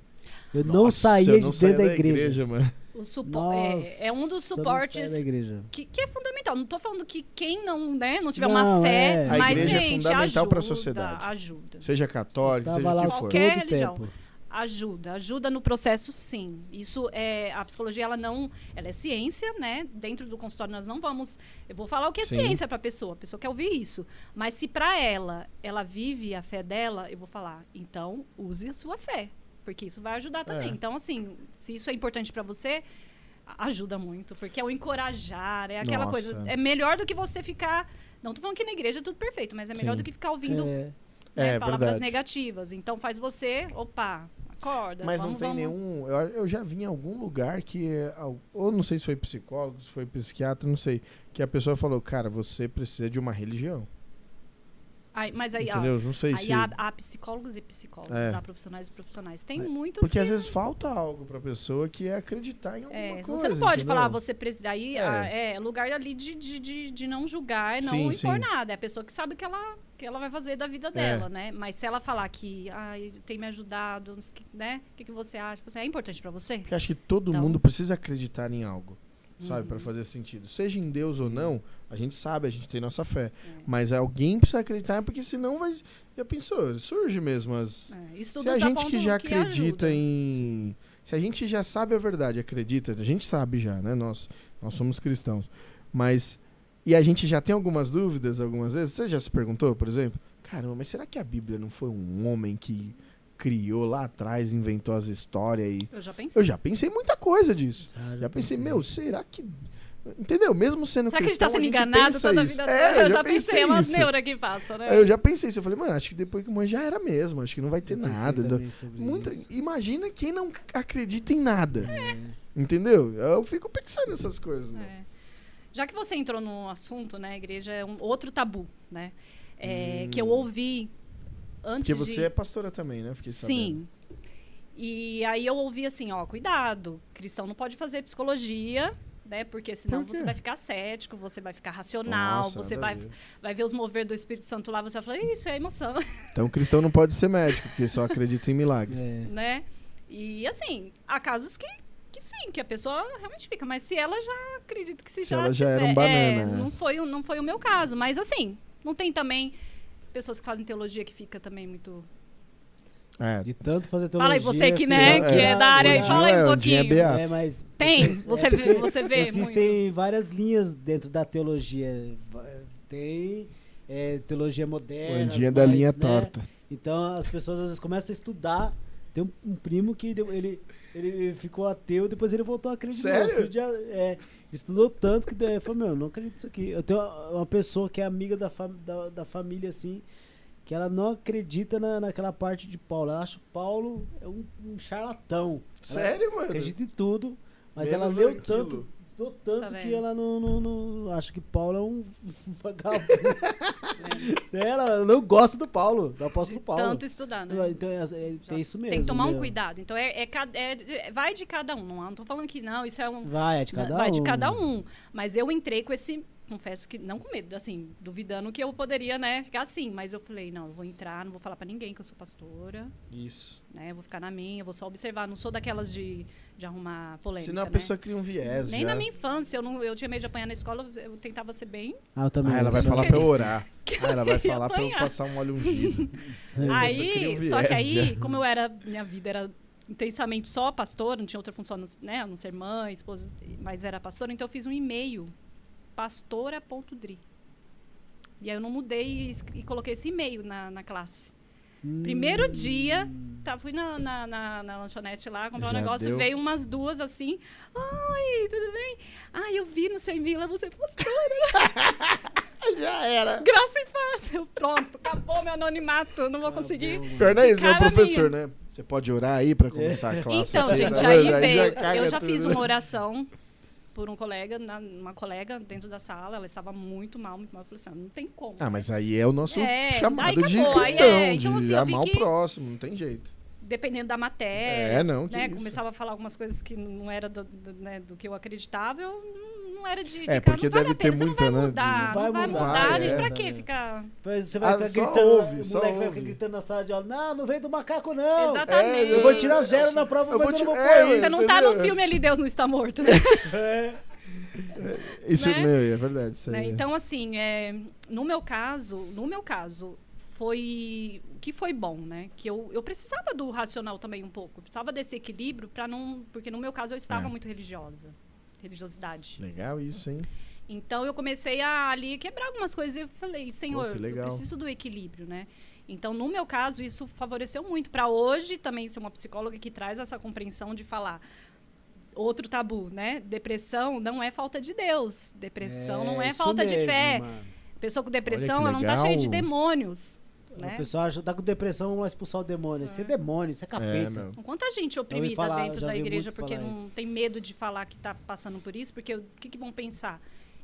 [SPEAKER 2] Eu não
[SPEAKER 1] Nossa,
[SPEAKER 2] saía
[SPEAKER 1] eu
[SPEAKER 2] de
[SPEAKER 1] não
[SPEAKER 2] dentro
[SPEAKER 1] saía
[SPEAKER 2] da igreja.
[SPEAKER 1] mano.
[SPEAKER 3] O supo
[SPEAKER 2] Nossa,
[SPEAKER 3] é, é um dos
[SPEAKER 2] não
[SPEAKER 3] suportes
[SPEAKER 2] da igreja.
[SPEAKER 3] que, que é fundamental. Não tô falando que quem não, né, não tiver
[SPEAKER 2] Não,
[SPEAKER 3] uma fé,
[SPEAKER 2] é.
[SPEAKER 1] A
[SPEAKER 3] mas,
[SPEAKER 1] igreja é
[SPEAKER 3] gente,
[SPEAKER 1] fundamental pra
[SPEAKER 3] ajuda,
[SPEAKER 1] sociedade.
[SPEAKER 3] Ajuda.
[SPEAKER 1] Seja católico, seja
[SPEAKER 2] lá
[SPEAKER 1] que for.
[SPEAKER 3] Qualquer religião.
[SPEAKER 2] tempo.
[SPEAKER 3] Ajuda, ajuda no processo, sim. Isso é a psicologia, ela não, ela é ciência, né? Dentro do consultório nós não vamos, eu vou falar o que é
[SPEAKER 1] Sim.
[SPEAKER 3] ciência para a pessoa. A pessoa quer ouvir isso. Mas se para ela, ela vive a fé dela, eu vou falar, então use a sua fé, porque isso vai ajudar também.
[SPEAKER 1] É.
[SPEAKER 3] Então assim, se isso é importante para você, ajuda muito, porque é o encorajar, é aquela
[SPEAKER 1] Nossa.
[SPEAKER 3] coisa, é melhor do que você ficar, não tô falando que na igreja é tudo perfeito, mas é melhor
[SPEAKER 1] Sim.
[SPEAKER 3] do que ficar ouvindo
[SPEAKER 2] É,
[SPEAKER 3] né,
[SPEAKER 1] É,
[SPEAKER 3] palavras
[SPEAKER 1] verdade.
[SPEAKER 3] negativas. Então faz você, opa, acorda.
[SPEAKER 1] Mas não
[SPEAKER 3] vamos-
[SPEAKER 1] tem
[SPEAKER 3] vamos-
[SPEAKER 1] nenhum. Eu, eu já vi em algum lugar que. Ou não sei se foi psicólogo, se foi psiquiatra, não sei. Que a pessoa falou, cara, você precisa de uma religião.
[SPEAKER 3] Aí- mas aí, ó,
[SPEAKER 1] entendeu? Não sei
[SPEAKER 3] aí
[SPEAKER 1] se.
[SPEAKER 3] há, há psicólogos e psicólogos,
[SPEAKER 1] É.
[SPEAKER 3] há profissionais e profissionais. Tem
[SPEAKER 1] É,
[SPEAKER 3] muitos
[SPEAKER 1] Porque
[SPEAKER 3] que...
[SPEAKER 1] às vezes falta algo pra pessoa que é acreditar em alguma
[SPEAKER 3] é,
[SPEAKER 1] coisa.
[SPEAKER 3] você não pode
[SPEAKER 1] entendeu?
[SPEAKER 3] falar, você precisa. Aí
[SPEAKER 1] É.
[SPEAKER 3] ah, é lugar ali de, de, de, de não julgar, não
[SPEAKER 1] Sim,
[SPEAKER 3] impor
[SPEAKER 1] sim.
[SPEAKER 3] nada. É a pessoa que sabe o que ela, que ela vai fazer da
[SPEAKER 1] É.
[SPEAKER 3] vida dela, né? Mas se ela falar que ai, tem me ajudado, né? O que, que você acha? Você, é importante pra você?
[SPEAKER 1] Porque acho que todo
[SPEAKER 3] Então-
[SPEAKER 1] mundo precisa acreditar em algo, sabe? Pra fazer sentido. Seja em Deus ou não, a gente sabe, a gente tem nossa fé.
[SPEAKER 3] É.
[SPEAKER 1] Mas alguém precisa acreditar, porque senão vai. Já pensou? Surge mesmo as.
[SPEAKER 3] É,
[SPEAKER 1] Se a gente que já acredita
[SPEAKER 3] ajuda.
[SPEAKER 1] em. Se a gente já sabe a verdade, acredita, a gente sabe já, né? Nós, nós somos cristãos. Mas. E a gente já tem algumas dúvidas algumas vezes. Você já se perguntou, por exemplo? Caramba, mas será que a Bíblia não foi um homem que criou lá atrás, inventou as histórias e.
[SPEAKER 3] Eu já pensei.
[SPEAKER 1] Eu já pensei muita coisa disso.
[SPEAKER 2] ah,
[SPEAKER 1] Já pensei, meu, será que. Entendeu? Mesmo sendo
[SPEAKER 3] Será que a gente
[SPEAKER 1] cristão,
[SPEAKER 3] tá sendo enganado toda a
[SPEAKER 1] isso.
[SPEAKER 3] vida
[SPEAKER 1] É,
[SPEAKER 3] toda? Eu já pensei, umas
[SPEAKER 1] isso.
[SPEAKER 3] neuras que passam, né?
[SPEAKER 1] Aí Eu já pensei isso. Eu falei, mano, acho que depois que morrer já era mesmo. Acho que não vai ter nada. Muita, imagina quem não acredita em nada.
[SPEAKER 3] É.
[SPEAKER 1] Entendeu? Eu fico pensando nessas coisas. mano.
[SPEAKER 3] É. Já que você entrou no assunto, né, igreja é um outro tabu, né? É, Que eu ouvi antes
[SPEAKER 1] Porque você
[SPEAKER 3] de...
[SPEAKER 1] é pastora também, né? Fiquei sabendo.
[SPEAKER 3] Sim. E aí eu ouvi assim, ó, cuidado, cristão não pode fazer psicologia, né? Porque senão
[SPEAKER 1] Por
[SPEAKER 3] você vai ficar cético, você vai ficar racional,
[SPEAKER 1] Nossa,
[SPEAKER 3] você vai,
[SPEAKER 1] ver.
[SPEAKER 3] vai ver os mover do Espírito Santo lá, você vai falar, isso é emoção,
[SPEAKER 1] Então o cristão não pode ser médico, porque só acredita em milagre.
[SPEAKER 2] É.
[SPEAKER 3] né? E assim, há casos que, que sim, que a pessoa realmente fica, mas se ela já acredita que se,
[SPEAKER 1] Se
[SPEAKER 3] já
[SPEAKER 1] ela já era um
[SPEAKER 3] tiver-
[SPEAKER 1] banana,
[SPEAKER 3] é,
[SPEAKER 1] né?
[SPEAKER 3] não foi não foi o meu caso, mas assim, não tem também pessoas que fazem teologia que fica também muito
[SPEAKER 1] É.
[SPEAKER 2] De tanto fazer
[SPEAKER 3] Fala
[SPEAKER 2] teologia.
[SPEAKER 3] aí, você que, né,
[SPEAKER 1] que
[SPEAKER 3] é da área aí, fala aí um
[SPEAKER 1] é- Dinho é
[SPEAKER 3] pouquinho.
[SPEAKER 1] beato.
[SPEAKER 2] É, mas
[SPEAKER 3] Tem,
[SPEAKER 2] vocês-
[SPEAKER 3] você
[SPEAKER 2] é
[SPEAKER 3] vê- você vê
[SPEAKER 2] Existem várias linhas dentro da teologia. Tem é, teologia moderna.
[SPEAKER 1] Bandinha da linha
[SPEAKER 2] né?
[SPEAKER 1] torta.
[SPEAKER 2] Então as pessoas às vezes começam a estudar. Tem um, um primo que deu- ele, ele ficou ateu, depois ele voltou a acreditar.
[SPEAKER 1] Sério?
[SPEAKER 2] De é, estudou tanto que daí falou, meu, não acredito nisso aqui. Eu tenho uma pessoa que é amiga da, fam- da, da família, assim, que ela não acredita na, naquela parte de Paulo. Ela acha o Paulo é um, um charlatão. Ela
[SPEAKER 1] Sério, mano?
[SPEAKER 2] acredita em tudo, mas
[SPEAKER 1] Menos
[SPEAKER 2] ela leu tanto, estudou tanto
[SPEAKER 3] Tá
[SPEAKER 2] que ela não, não, não- acha que Paulo é um vagabundo. ela não gosta do Paulo, do apóstolo Paulo.
[SPEAKER 3] Tanto estudar, né?
[SPEAKER 2] Então, é, é, tem isso mesmo.
[SPEAKER 3] Tem que tomar um
[SPEAKER 2] meu.
[SPEAKER 3] cuidado. Então, é, é é- é- vai de cada um. Não, não tô falando que não, isso é um.
[SPEAKER 2] Vai, é de cada
[SPEAKER 3] vai
[SPEAKER 2] um.
[SPEAKER 3] de cada um. Mas eu entrei com esse. Confesso que, não com medo, assim, duvidando que eu poderia, né, ficar assim. Mas eu falei, não, eu vou entrar, não vou falar pra ninguém que eu sou pastora,
[SPEAKER 1] Isso.
[SPEAKER 3] né? Eu vou ficar na minha, eu vou só observar. Não sou daquelas de, de arrumar polêmica,
[SPEAKER 1] Senão a
[SPEAKER 3] né?
[SPEAKER 1] pessoa cria um viés.
[SPEAKER 3] Nem
[SPEAKER 1] já.
[SPEAKER 3] na minha infância, eu, não, eu tinha medo de apanhar na escola, eu tentava ser bem.
[SPEAKER 2] Ah, eu também.
[SPEAKER 1] Ah, ela vai falar pra eu orar. Ah, ela vai falar pra eu passar um óleo ungido. Aí,
[SPEAKER 3] Aí, só que aí, como eu era, minha vida era intensamente só pastora, não tinha outra função, né, a não ser mãe, esposa, mas era pastora, então eu fiz um e-mail, pastora.dri. E aí eu não mudei e, e coloquei esse e-mail na, na classe.
[SPEAKER 2] Hum.
[SPEAKER 3] Primeiro dia, tá, fui na, na, na- na lanchonete lá, comprar um negócio,
[SPEAKER 1] deu?
[SPEAKER 3] veio umas duas assim. Ai, tudo bem? Ai, eu vi no seu e-mail você é pastora.
[SPEAKER 1] Já era.
[SPEAKER 3] Graça e paz. Eu, pronto, acabou meu anonimato, não vou conseguir.
[SPEAKER 1] Pior não é isso, é o professor, né? Você pode orar aí pra começar a classe.
[SPEAKER 3] Então,
[SPEAKER 1] aqui,
[SPEAKER 3] gente,
[SPEAKER 1] tá
[SPEAKER 3] aí veio. eu já
[SPEAKER 1] tudo.
[SPEAKER 3] fiz uma oração por um colega, na- uma colega dentro da sala. Ela estava muito mal, muito mal. Eu falei assim: ah, não tem como.
[SPEAKER 1] Ah, mas aí é o nosso
[SPEAKER 3] É,
[SPEAKER 1] chamado de
[SPEAKER 3] aí
[SPEAKER 1] cristão,
[SPEAKER 3] é, então,
[SPEAKER 1] de
[SPEAKER 3] assim, eu
[SPEAKER 1] amar o próximo, não tem jeito.
[SPEAKER 3] dependendo da matéria.
[SPEAKER 1] É, não,
[SPEAKER 3] né. Começava a falar algumas coisas que não era do, do, né, do que eu acreditava, eu não- não era de.
[SPEAKER 1] É,
[SPEAKER 3] ficar,
[SPEAKER 1] porque
[SPEAKER 3] não vale
[SPEAKER 1] deve
[SPEAKER 3] a pena,
[SPEAKER 1] ter
[SPEAKER 3] você
[SPEAKER 1] muita,
[SPEAKER 3] não vai
[SPEAKER 1] né,
[SPEAKER 3] mudar,
[SPEAKER 2] Vai
[SPEAKER 3] não vai
[SPEAKER 2] mudar,
[SPEAKER 3] mudar. a gente,
[SPEAKER 1] é.
[SPEAKER 3] pra quê ficar.
[SPEAKER 2] Mas Você vai
[SPEAKER 1] Ah,
[SPEAKER 2] ficar gritando,
[SPEAKER 1] ouve,
[SPEAKER 2] o moleque vai ficar gritando na sala de aula, não, não veio do macaco não.
[SPEAKER 3] Exatamente.
[SPEAKER 2] Eu vou tirar zero na prova,
[SPEAKER 1] Eu
[SPEAKER 2] mas
[SPEAKER 1] vou
[SPEAKER 2] eu não vou pôr
[SPEAKER 1] é,
[SPEAKER 2] isso.
[SPEAKER 3] Você não tá no filme ali, Deus não está morto, né?
[SPEAKER 2] É.
[SPEAKER 1] Isso,
[SPEAKER 3] né?
[SPEAKER 1] meu, é verdade. Isso
[SPEAKER 3] Né? Então, assim, é, no meu caso, no meu caso, foi o que foi bom, né? Que eu, eu precisava do racional também um pouco, eu precisava desse equilíbrio para não, porque no meu caso eu estava
[SPEAKER 1] É.
[SPEAKER 3] muito religiosa, religiosidade.
[SPEAKER 1] Legal isso, hein?
[SPEAKER 3] Então eu comecei a ali quebrar algumas coisas e eu falei, Senhor,
[SPEAKER 1] que
[SPEAKER 3] eu preciso do equilíbrio, né? Então, no meu caso, isso favoreceu muito para hoje também ser uma psicóloga que traz essa compreensão de falar outro tabu, né? Depressão não é falta de Deus. Depressão não é
[SPEAKER 2] isso
[SPEAKER 3] falta de
[SPEAKER 2] mesmo,
[SPEAKER 3] fé.
[SPEAKER 2] mano.
[SPEAKER 3] Pessoa com depressão, ela não tá cheia de demônios. Né?
[SPEAKER 2] O pessoal acha, tá com depressão, vamos lá expulsar o demônio. Isso é demônio, isso é
[SPEAKER 1] É,
[SPEAKER 2] capeta.
[SPEAKER 1] meu.
[SPEAKER 3] Quanta gente oprimida
[SPEAKER 2] falar,
[SPEAKER 3] dentro da igreja porque não
[SPEAKER 2] isso.
[SPEAKER 3] tem medo de falar que tá passando por isso, porque o que, que vão pensar?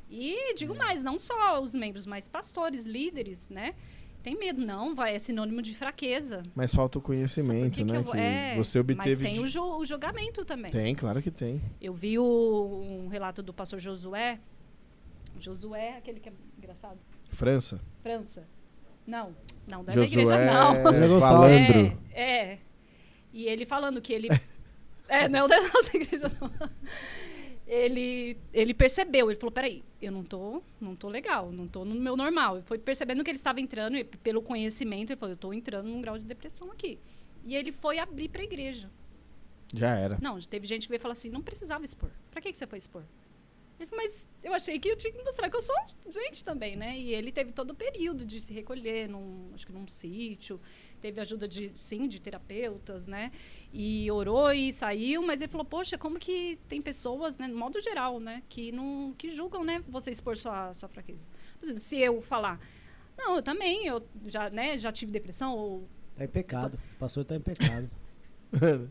[SPEAKER 3] E digo
[SPEAKER 2] É.
[SPEAKER 3] mais, não só os membros, mas pastores, líderes, né? Tem medo, não, vai, é sinônimo de fraqueza.
[SPEAKER 1] Mas falta o conhecimento,
[SPEAKER 3] que que
[SPEAKER 1] né?
[SPEAKER 3] eu vou-
[SPEAKER 1] Que
[SPEAKER 3] é,
[SPEAKER 1] você obteve.
[SPEAKER 3] Mas tem
[SPEAKER 1] de-
[SPEAKER 3] o, ju- o julgamento também.
[SPEAKER 1] Tem, claro que tem.
[SPEAKER 3] Eu vi o- um relato do pastor Josué. Josué, aquele que é engraçado.
[SPEAKER 1] França.
[SPEAKER 3] França. Não, não, não é da
[SPEAKER 1] Josué
[SPEAKER 3] igreja, não.
[SPEAKER 2] Gonçalves.
[SPEAKER 1] Valandro.
[SPEAKER 3] É, é. E ele falando que ele. é, não é da nossa igreja, não. Ele, ele percebeu, ele falou: peraí, eu não tô, não tô legal, não tô no meu normal. Ele foi percebendo que ele estava entrando, e pelo conhecimento, ele falou: eu tô entrando num grau de depressão aqui. E ele foi abrir para a igreja.
[SPEAKER 1] Já era.
[SPEAKER 3] Não, teve gente que veio falar assim: não precisava expor. Pra que, que você foi expor? Ele falou, mas eu achei que eu tinha que mostrar que eu sou gente também, né? E ele teve todo o período de se recolher, num, acho que num sítio, teve ajuda de, sim, de terapeutas, né? E orou e saiu, mas ele falou, poxa, como que tem pessoas, né, no modo geral, né, que não, que julgam, né, você expor sua, sua fraqueza. Por exemplo, se eu falar, não, eu também, eu já, né, já tive depressão, ou,
[SPEAKER 2] Tá em pecado. O pastor tá em pecado.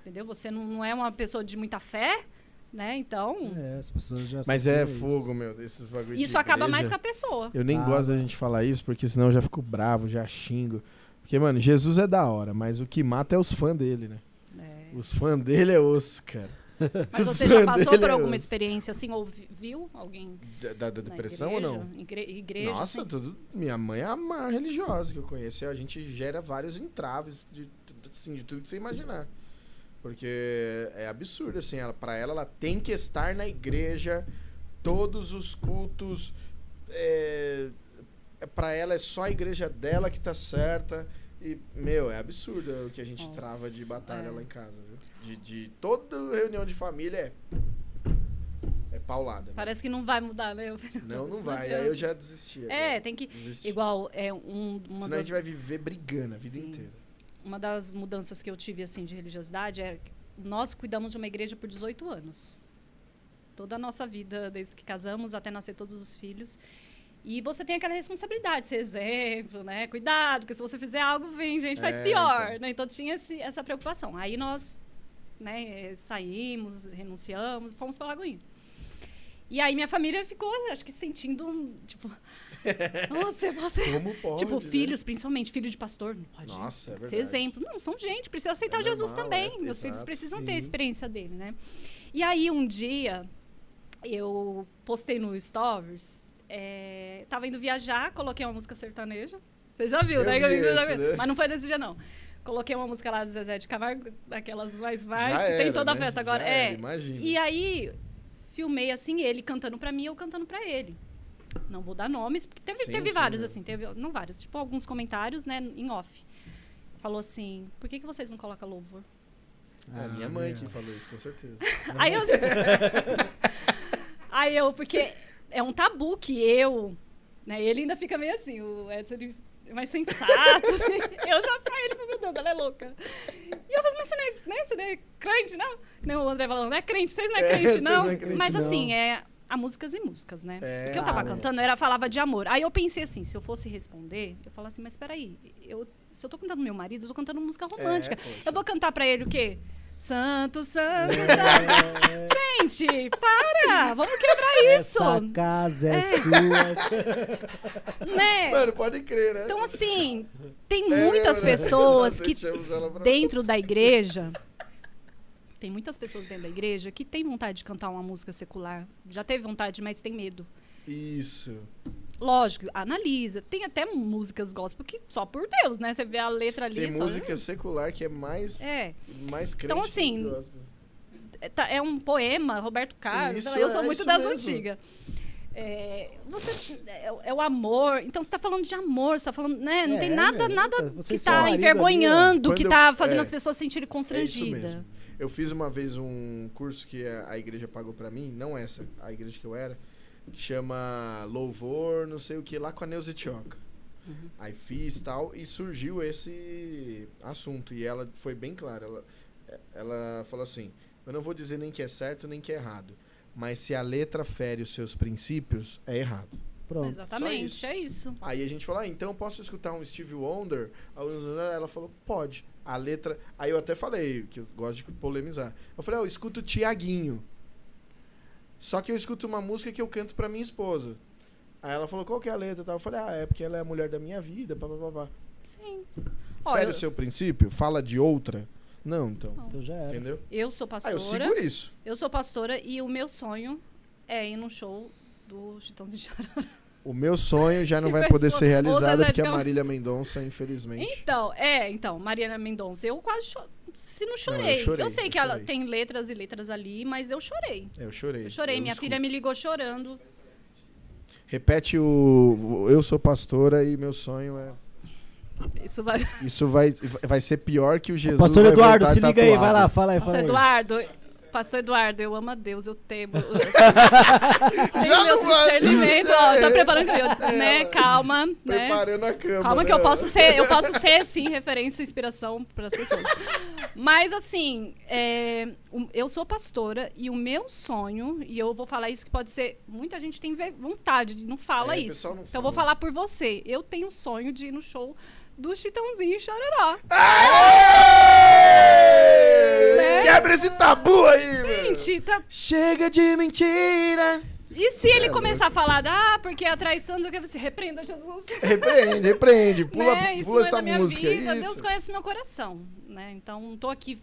[SPEAKER 3] entendeu? Você não, não é uma pessoa de muita fé, né? Então,
[SPEAKER 2] É, as pessoas já
[SPEAKER 1] Mas é
[SPEAKER 2] isso.
[SPEAKER 1] fogo, meu, desses bagulho de
[SPEAKER 3] isso acaba
[SPEAKER 1] igreja.
[SPEAKER 3] mais com a pessoa.
[SPEAKER 1] Eu nem
[SPEAKER 2] Ah,
[SPEAKER 1] gosto da gente falar isso, porque senão eu já fico bravo, já xingo. Porque, mano, Jesus é da hora, mas o que mata é os fãs dele, né?
[SPEAKER 3] É.
[SPEAKER 1] Os fãs dele é osso, cara.
[SPEAKER 3] Mas você já passou por
[SPEAKER 1] é
[SPEAKER 3] alguma experiência assim, ou vi- viu alguém
[SPEAKER 1] Da, da- depressão ou
[SPEAKER 3] igreja?
[SPEAKER 1] não?
[SPEAKER 3] Igre- igreja,
[SPEAKER 1] Nossa,
[SPEAKER 3] assim?
[SPEAKER 1] tudo, minha mãe é a maior religiosa que eu conheço. A gente gera vários entraves de, de- assim, de tudo que você imaginar. Porque é absurdo, assim, ela, pra ela, ela tem que estar na igreja, todos os cultos. É, pra ela é só a igreja dela que tá certa. E, meu, é absurdo o que a gente
[SPEAKER 3] Nossa,
[SPEAKER 1] trava de batalha
[SPEAKER 3] é.
[SPEAKER 1] lá em casa, viu? De, de toda reunião de família é. É paulada. né?
[SPEAKER 3] Parece que não vai mudar, né?
[SPEAKER 1] Não, não vai. Aí eu já desisti.
[SPEAKER 3] É,
[SPEAKER 1] agora.
[SPEAKER 3] tem que.
[SPEAKER 1] Desisti.
[SPEAKER 3] Igual, é um, uma,
[SPEAKER 1] Senão a
[SPEAKER 3] da-
[SPEAKER 1] gente vai viver brigando a vida
[SPEAKER 3] Sim.
[SPEAKER 1] inteira.
[SPEAKER 3] Uma das mudanças que eu tive assim de religiosidade é que nós cuidamos de uma igreja por 18 anos. Toda a nossa vida, desde que casamos até nascer todos os filhos. E você tem aquela responsabilidade, ser exemplo, né? Cuidado, porque se você fizer algo, vem gente faz
[SPEAKER 1] É,
[SPEAKER 3] pior,
[SPEAKER 1] então.
[SPEAKER 3] né? Então tinha esse- essa preocupação. Aí nós, né, saímos, renunciamos, fomos para Lagoinha. E aí minha família ficou, acho que sentindo, um, tipo, nossa, você
[SPEAKER 1] Como pode?
[SPEAKER 3] Tipo,
[SPEAKER 1] né?
[SPEAKER 3] filhos, principalmente, filho de pastor. Não pode
[SPEAKER 1] Nossa, é
[SPEAKER 3] ser
[SPEAKER 1] verdade.
[SPEAKER 3] exemplo. Não, são gente, precisa aceitar
[SPEAKER 1] É
[SPEAKER 3] Jesus
[SPEAKER 1] normal,
[SPEAKER 3] também.
[SPEAKER 1] é,
[SPEAKER 3] Meus filhos
[SPEAKER 1] exato,
[SPEAKER 3] precisam ter a
[SPEAKER 2] sim.
[SPEAKER 3] experiência dele, né? E aí, um dia, eu postei no Stories, é, tava indo viajar, coloquei uma música sertaneja. Você já viu,
[SPEAKER 1] Eu
[SPEAKER 3] né?
[SPEAKER 1] vi
[SPEAKER 3] já viu.
[SPEAKER 1] né?
[SPEAKER 3] Mas não foi desse dia, não. Coloquei uma música lá do Zezé de Camargo, daquelas mais mais,
[SPEAKER 1] Já
[SPEAKER 3] que tem
[SPEAKER 1] era,
[SPEAKER 3] toda a
[SPEAKER 1] né?
[SPEAKER 3] festa agora.
[SPEAKER 1] Já
[SPEAKER 3] é.
[SPEAKER 1] era, imagina.
[SPEAKER 3] E aí, filmei assim, ele cantando pra mim, eu cantando pra ele. Não vou dar nomes, porque teve,
[SPEAKER 1] Sim,
[SPEAKER 3] teve
[SPEAKER 1] sim,
[SPEAKER 3] vários,
[SPEAKER 1] né?
[SPEAKER 3] assim, teve, não vários, tipo, alguns comentários, né, em off. Falou assim, por que, que vocês não colocam louvor?
[SPEAKER 1] É a minha mãe
[SPEAKER 2] meu.
[SPEAKER 1] que falou isso, com certeza.
[SPEAKER 3] Aí eu. aí eu, porque é um tabu que eu. Né, ele ainda fica meio assim, o Edson ele mais sensato. eu já saio, ele fala, meu Deus, ela é louca. E eu falo, mas você não é, né, você não é crente, não? Nem o André falando, não é crente, vocês não é
[SPEAKER 1] É,
[SPEAKER 3] crente,
[SPEAKER 1] vocês
[SPEAKER 3] não?
[SPEAKER 1] não é crente,
[SPEAKER 3] mas
[SPEAKER 2] não.
[SPEAKER 3] assim, é. Há músicas e músicas, né?
[SPEAKER 1] É,
[SPEAKER 3] o que eu tava
[SPEAKER 2] claro.
[SPEAKER 3] cantando era falava de amor. Aí eu pensei assim, se eu fosse responder, eu falo assim, mas peraí, eu, se eu tô cantando meu marido, eu tô cantando música romântica.
[SPEAKER 1] poxa.
[SPEAKER 3] eu vou cantar pra ele o quê? Santo, santo, santo.
[SPEAKER 2] É,
[SPEAKER 3] Gente, para! Vamos quebrar isso!
[SPEAKER 2] Essa casa é,
[SPEAKER 3] É.
[SPEAKER 2] sua.
[SPEAKER 3] né?
[SPEAKER 1] Mano, pode crer, né?
[SPEAKER 3] Então, assim, tem
[SPEAKER 1] É
[SPEAKER 3] muitas
[SPEAKER 1] mesmo, né?
[SPEAKER 3] pessoas que dentro da igreja. Tem muitas pessoas dentro da igreja que tem vontade de cantar uma música secular. Já teve vontade, mas tem medo.
[SPEAKER 1] Isso.
[SPEAKER 3] Lógico, analisa. Tem até músicas gospel que só por Deus, né? Você vê a letra ali.
[SPEAKER 1] Tem
[SPEAKER 3] só-
[SPEAKER 1] música secular que é mais,
[SPEAKER 3] É.
[SPEAKER 1] mais crente
[SPEAKER 3] Então,
[SPEAKER 1] que
[SPEAKER 3] assim. É, tá- é um poema, Roberto Carlos.
[SPEAKER 1] Isso,
[SPEAKER 3] eu sou
[SPEAKER 1] é
[SPEAKER 3] muito das
[SPEAKER 1] mesmo.
[SPEAKER 3] antigas. É, você, é, é o amor. Então você tá falando de amor, você tá falando, né? Não
[SPEAKER 2] É,
[SPEAKER 3] tem nada,
[SPEAKER 2] meu,
[SPEAKER 3] nada que tá
[SPEAKER 2] ali,
[SPEAKER 3] envergonhando, que tá
[SPEAKER 1] eu-
[SPEAKER 3] fazendo
[SPEAKER 1] é,
[SPEAKER 3] as pessoas se sentirem
[SPEAKER 1] É
[SPEAKER 3] constrangidas.
[SPEAKER 1] Eu fiz uma vez um curso que a, a igreja pagou pra mim, não essa, a igreja que eu era, chama Louvor, não sei o que, lá com a Neuza Tioca.
[SPEAKER 3] Uhum.
[SPEAKER 1] Aí fiz tal, e surgiu esse assunto. E ela foi bem clara. Ela, ela falou assim: Eu não vou dizer nem que é certo nem que é errado. Mas se a letra fere os seus princípios, é errado.
[SPEAKER 2] Pronto.
[SPEAKER 1] Só
[SPEAKER 3] Exatamente,
[SPEAKER 1] isso.
[SPEAKER 3] é isso.
[SPEAKER 1] Aí a gente falou, ah, então eu posso escutar um Steve Wonder? Ela falou, pode. A letra. Aí eu até falei, que eu gosto de polemizar. Eu falei, ah, eu escuto Tiaguinho. Só que eu escuto uma música que eu canto pra minha esposa. Aí ela falou, qual que é a letra? e tal? Eu falei, ah, é porque ela é a mulher da minha vida, pá, pá, pá, pá.
[SPEAKER 3] Sim.
[SPEAKER 1] Fere
[SPEAKER 3] eu,
[SPEAKER 1] o seu princípio? Fala de outra? Não, então.
[SPEAKER 2] Então já era.
[SPEAKER 1] Entendeu?
[SPEAKER 3] eu sou
[SPEAKER 1] Ah,
[SPEAKER 3] pastora.
[SPEAKER 1] eu sigo isso.
[SPEAKER 3] Eu sou pastora e o meu sonho é ir num show do Chitãozinho de Chororó.
[SPEAKER 1] O meu sonho já não vai poder ser realizado porque a. Marília Mendonça, infelizmente.
[SPEAKER 3] Então, é, então, Mariana Mendonça, eu quase cho... se não
[SPEAKER 1] eu
[SPEAKER 3] chorei.
[SPEAKER 1] chorei,
[SPEAKER 3] sei
[SPEAKER 1] eu
[SPEAKER 3] que ela
[SPEAKER 1] chorei.
[SPEAKER 3] tem letras e letras ali, mas eu chorei.
[SPEAKER 1] Eu chorei.
[SPEAKER 3] Eu chorei,
[SPEAKER 1] Eu
[SPEAKER 3] minha
[SPEAKER 1] escuto.
[SPEAKER 3] filha me ligou chorando.
[SPEAKER 1] Repete o. Eu sou pastora e meu sonho é.
[SPEAKER 3] Isso vai.
[SPEAKER 1] Isso vai, vai ser pior que o Jesus.
[SPEAKER 2] Pastor
[SPEAKER 1] vai
[SPEAKER 2] Eduardo, se liga aí,
[SPEAKER 1] tatuado.
[SPEAKER 2] vai lá, fala aí, fala
[SPEAKER 3] Pastor
[SPEAKER 2] aí.
[SPEAKER 3] Eduardo, Pastor Eduardo, eu amo a Deus, eu temo. Tenho
[SPEAKER 1] Já
[SPEAKER 3] meu
[SPEAKER 1] não vai.
[SPEAKER 3] discernimento, ó, já
[SPEAKER 1] É.
[SPEAKER 3] preparando eu, né? Calma, né?
[SPEAKER 1] Preparando a cama.
[SPEAKER 3] Calma que
[SPEAKER 1] né?
[SPEAKER 3] eu posso ser, eu posso ser sim referência e inspiração para as pessoas. Mas assim, é, eu sou pastora e o meu sonho, e eu vou falar isso que pode ser, muita gente tem vontade, não fala
[SPEAKER 1] É,
[SPEAKER 3] isso.
[SPEAKER 1] não
[SPEAKER 3] então eu vou
[SPEAKER 1] fala.
[SPEAKER 3] falar por você. Eu tenho o sonho de ir no show do Chitãozinho e Chororó.
[SPEAKER 1] Aê!
[SPEAKER 3] Né?
[SPEAKER 1] Quebra esse tabu aí.
[SPEAKER 3] Gente, tá-
[SPEAKER 1] Chega de mentira.
[SPEAKER 3] e se ele
[SPEAKER 1] é
[SPEAKER 3] começar a falar, ah, porque a traição, do que você repreenda Jesus.
[SPEAKER 1] Repreende, repreende. Pula,
[SPEAKER 3] né? Isso
[SPEAKER 1] pula
[SPEAKER 3] não é
[SPEAKER 1] essa
[SPEAKER 3] da minha
[SPEAKER 1] música.
[SPEAKER 3] vida.
[SPEAKER 1] isso.
[SPEAKER 3] Deus conhece meu coração, né? Então não tô aqui,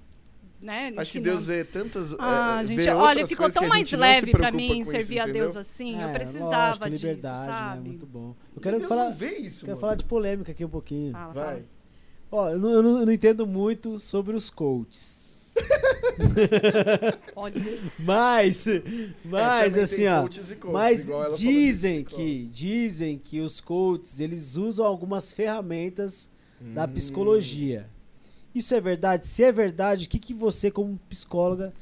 [SPEAKER 3] né?
[SPEAKER 1] Acho que
[SPEAKER 3] ensinando.
[SPEAKER 1] Deus vê tantas.
[SPEAKER 3] Ah,
[SPEAKER 1] é,
[SPEAKER 3] gente,
[SPEAKER 1] vê
[SPEAKER 3] olha, ficou tão
[SPEAKER 1] que
[SPEAKER 3] mais leve pra
[SPEAKER 1] preocupa
[SPEAKER 3] mim
[SPEAKER 1] com isso,
[SPEAKER 3] servir a Deus assim.
[SPEAKER 2] É,
[SPEAKER 3] eu precisava
[SPEAKER 2] lógico,
[SPEAKER 3] disso,
[SPEAKER 2] liberdade,
[SPEAKER 3] sabe?
[SPEAKER 2] Né? Muito bom. Eu quero
[SPEAKER 1] Deus
[SPEAKER 2] falar,
[SPEAKER 1] não vê isso,
[SPEAKER 2] quero
[SPEAKER 1] mano.
[SPEAKER 2] falar de polêmica aqui um pouquinho.
[SPEAKER 3] Fala,
[SPEAKER 1] Vai.
[SPEAKER 3] fala.
[SPEAKER 2] Ó, eu não, eu não- eu não entendo muito sobre os coaches.
[SPEAKER 3] Olha,
[SPEAKER 2] Mas, mas
[SPEAKER 1] também
[SPEAKER 2] assim, ó.
[SPEAKER 1] coaches coaches,
[SPEAKER 2] Mas dizem que, dizem que os coaches, eles usam algumas ferramentas da
[SPEAKER 1] Hum.
[SPEAKER 2] psicologia. Isso é verdade? Se é verdade, o que, que você, como psicóloga,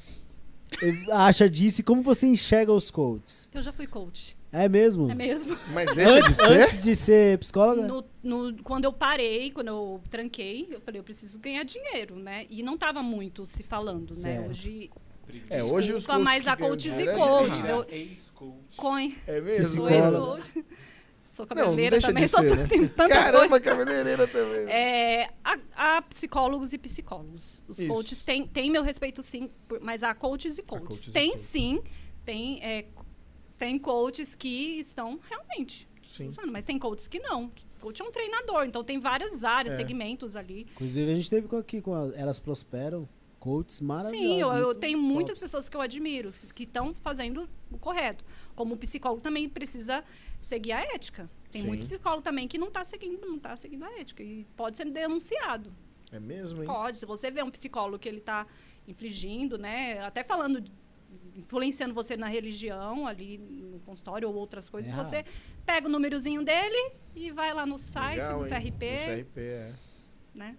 [SPEAKER 2] eh, acha disso e como você enxerga os coaches?
[SPEAKER 3] eu já fui coach.
[SPEAKER 2] É mesmo?
[SPEAKER 3] É mesmo?
[SPEAKER 1] Mas deixa de
[SPEAKER 2] Antes,
[SPEAKER 1] ser?
[SPEAKER 2] antes de ser psicóloga?
[SPEAKER 3] No, no- quando eu parei, quando eu tranquei, eu falei, eu preciso ganhar dinheiro, né? E não tava muito se falando, né?
[SPEAKER 2] Certo.
[SPEAKER 3] Hoje.
[SPEAKER 1] É, hoje os coaches
[SPEAKER 3] mas a coaches e
[SPEAKER 1] é
[SPEAKER 3] coaches.
[SPEAKER 1] de-
[SPEAKER 3] Eu,
[SPEAKER 4] Ex-coach.
[SPEAKER 3] coin,
[SPEAKER 1] É mesmo?
[SPEAKER 3] sou ex-coach. Sou
[SPEAKER 1] Não, não
[SPEAKER 3] cabeleireira
[SPEAKER 1] deixa
[SPEAKER 3] também,
[SPEAKER 1] de
[SPEAKER 3] sou
[SPEAKER 1] né?
[SPEAKER 3] tenho tantas
[SPEAKER 1] Caramba,
[SPEAKER 3] coisas.
[SPEAKER 1] cabeleireira também.
[SPEAKER 3] É, há, há psicólogos e psicólogos. Os
[SPEAKER 1] Isso.
[SPEAKER 3] coaches têm, têm meu respeito, sim, por- mas há coaches e coaches.
[SPEAKER 1] coaches e
[SPEAKER 3] tem
[SPEAKER 1] coaches.
[SPEAKER 3] sim, tem, é, tem coaches que estão realmente
[SPEAKER 1] Sim.
[SPEAKER 3] usando, mas tem coaches que não. Coach é um treinador, então tem várias áreas,
[SPEAKER 1] É.
[SPEAKER 3] segmentos ali.
[SPEAKER 2] Inclusive, a gente teve aqui com a Elas Prosperam, coaches maravilhosos.
[SPEAKER 3] Sim, eu, eu tenho muitas
[SPEAKER 2] tops.
[SPEAKER 3] pessoas que eu admiro, que estão fazendo o correto. Como psicólogo também precisa seguir a ética. Tem
[SPEAKER 1] Sim.
[SPEAKER 3] muito psicólogo também que não está seguindo, não tá seguindo a ética e pode ser denunciado.
[SPEAKER 1] É mesmo, hein?
[SPEAKER 3] Pode, se você vê um psicólogo que ele está infligindo, né, até falando, influenciando você na religião, ali no consultório ou outras coisas,
[SPEAKER 2] Errado.
[SPEAKER 3] você pega o númerozinho dele e vai lá no site
[SPEAKER 1] Legal,
[SPEAKER 3] do
[SPEAKER 1] hein?
[SPEAKER 3] CRP,
[SPEAKER 1] No CRP, é.
[SPEAKER 3] né?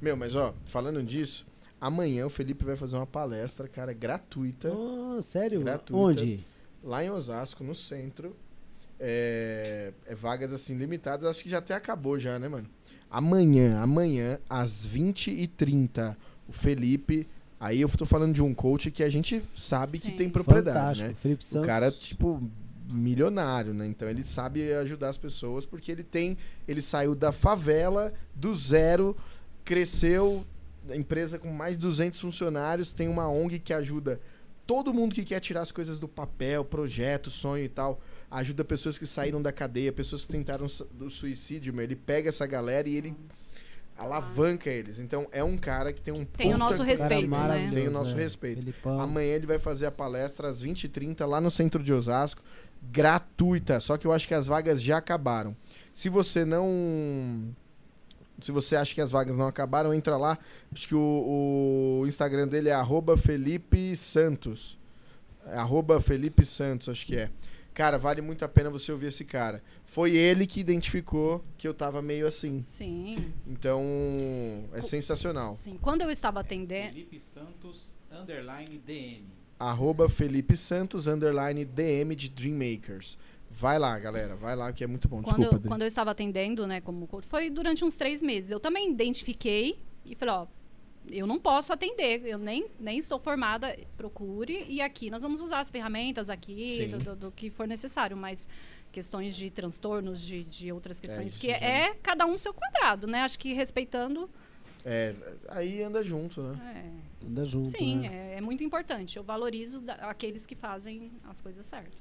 [SPEAKER 1] Meu, mas ó, falando disso, amanhã o Felipe vai fazer uma palestra, cara, gratuita,
[SPEAKER 2] Oh, sério?
[SPEAKER 1] Gratuita.
[SPEAKER 2] Onde?
[SPEAKER 1] lá em Osasco, no centro. É, é vagas assim limitadas, acho que já até acabou já, né, mano? Amanhã, amanhã, às 20h30, o Felipe. Aí eu tô falando de um coach que a gente sabe que
[SPEAKER 3] Sim.
[SPEAKER 1] tem propriedade,
[SPEAKER 2] Fantástico.
[SPEAKER 1] né?
[SPEAKER 2] Felipe
[SPEAKER 1] O
[SPEAKER 2] Santos.
[SPEAKER 1] cara, tipo, milionário, né? Então ele sabe ajudar as pessoas porque ele tem. Ele saiu da favela, do zero, cresceu, a empresa com mais de 200 funcionários, tem uma ONG que ajuda todo mundo que quer tirar as coisas do papel, projeto, sonho e tal, ajuda pessoas que saíram da cadeia, pessoas que tentaram do suicídio, meu. Ele pega essa galera e ele alavanca eles. Então é um cara que tem um
[SPEAKER 3] Tem o nosso
[SPEAKER 2] Cara
[SPEAKER 3] respeito, né?
[SPEAKER 1] Tem o nosso
[SPEAKER 2] né?
[SPEAKER 1] respeito.
[SPEAKER 2] Felipão.
[SPEAKER 1] Amanhã ele vai fazer a palestra às 20h30 lá no centro de Osasco, gratuita. Só que eu acho que as vagas já acabaram. Se você não. Se você acha que as vagas não acabaram, entra lá. Acho que o, o Instagram dele é arroba Felipe Santos. É arroba Felipe Santos, acho que é. Cara, vale muito a pena você ouvir esse cara. Foi ele que identificou que eu tava meio assim.
[SPEAKER 3] Sim,
[SPEAKER 1] Então, é sensacional.
[SPEAKER 3] sim. Quando eu estava atendendo.
[SPEAKER 4] Felipe Santos, underline DM.
[SPEAKER 1] arroba Felipe Santos, underline DM de Dreammakers. Vai lá, galera, vai lá que é muito bom.
[SPEAKER 3] Quando,
[SPEAKER 1] Desculpa,
[SPEAKER 3] eu,
[SPEAKER 1] Dri.
[SPEAKER 3] quando eu estava atendendo, né, como coach, foi durante uns três meses. Eu também identifiquei e falei, ó, eu não posso atender, eu nem, nem estou formada, procure, e aqui nós vamos usar as ferramentas aqui, do, do- do que for necessário, mas questões de transtornos, de, de outras questões,
[SPEAKER 1] isso
[SPEAKER 3] que
[SPEAKER 1] já-
[SPEAKER 3] é cada um seu quadrado, né? Acho que respeitando,
[SPEAKER 1] É, aí anda junto, né?
[SPEAKER 3] é,
[SPEAKER 2] Anda junto,
[SPEAKER 3] sim,
[SPEAKER 2] né?
[SPEAKER 3] é, é muito importante. Eu valorizo da- aqueles que fazem as coisas certas.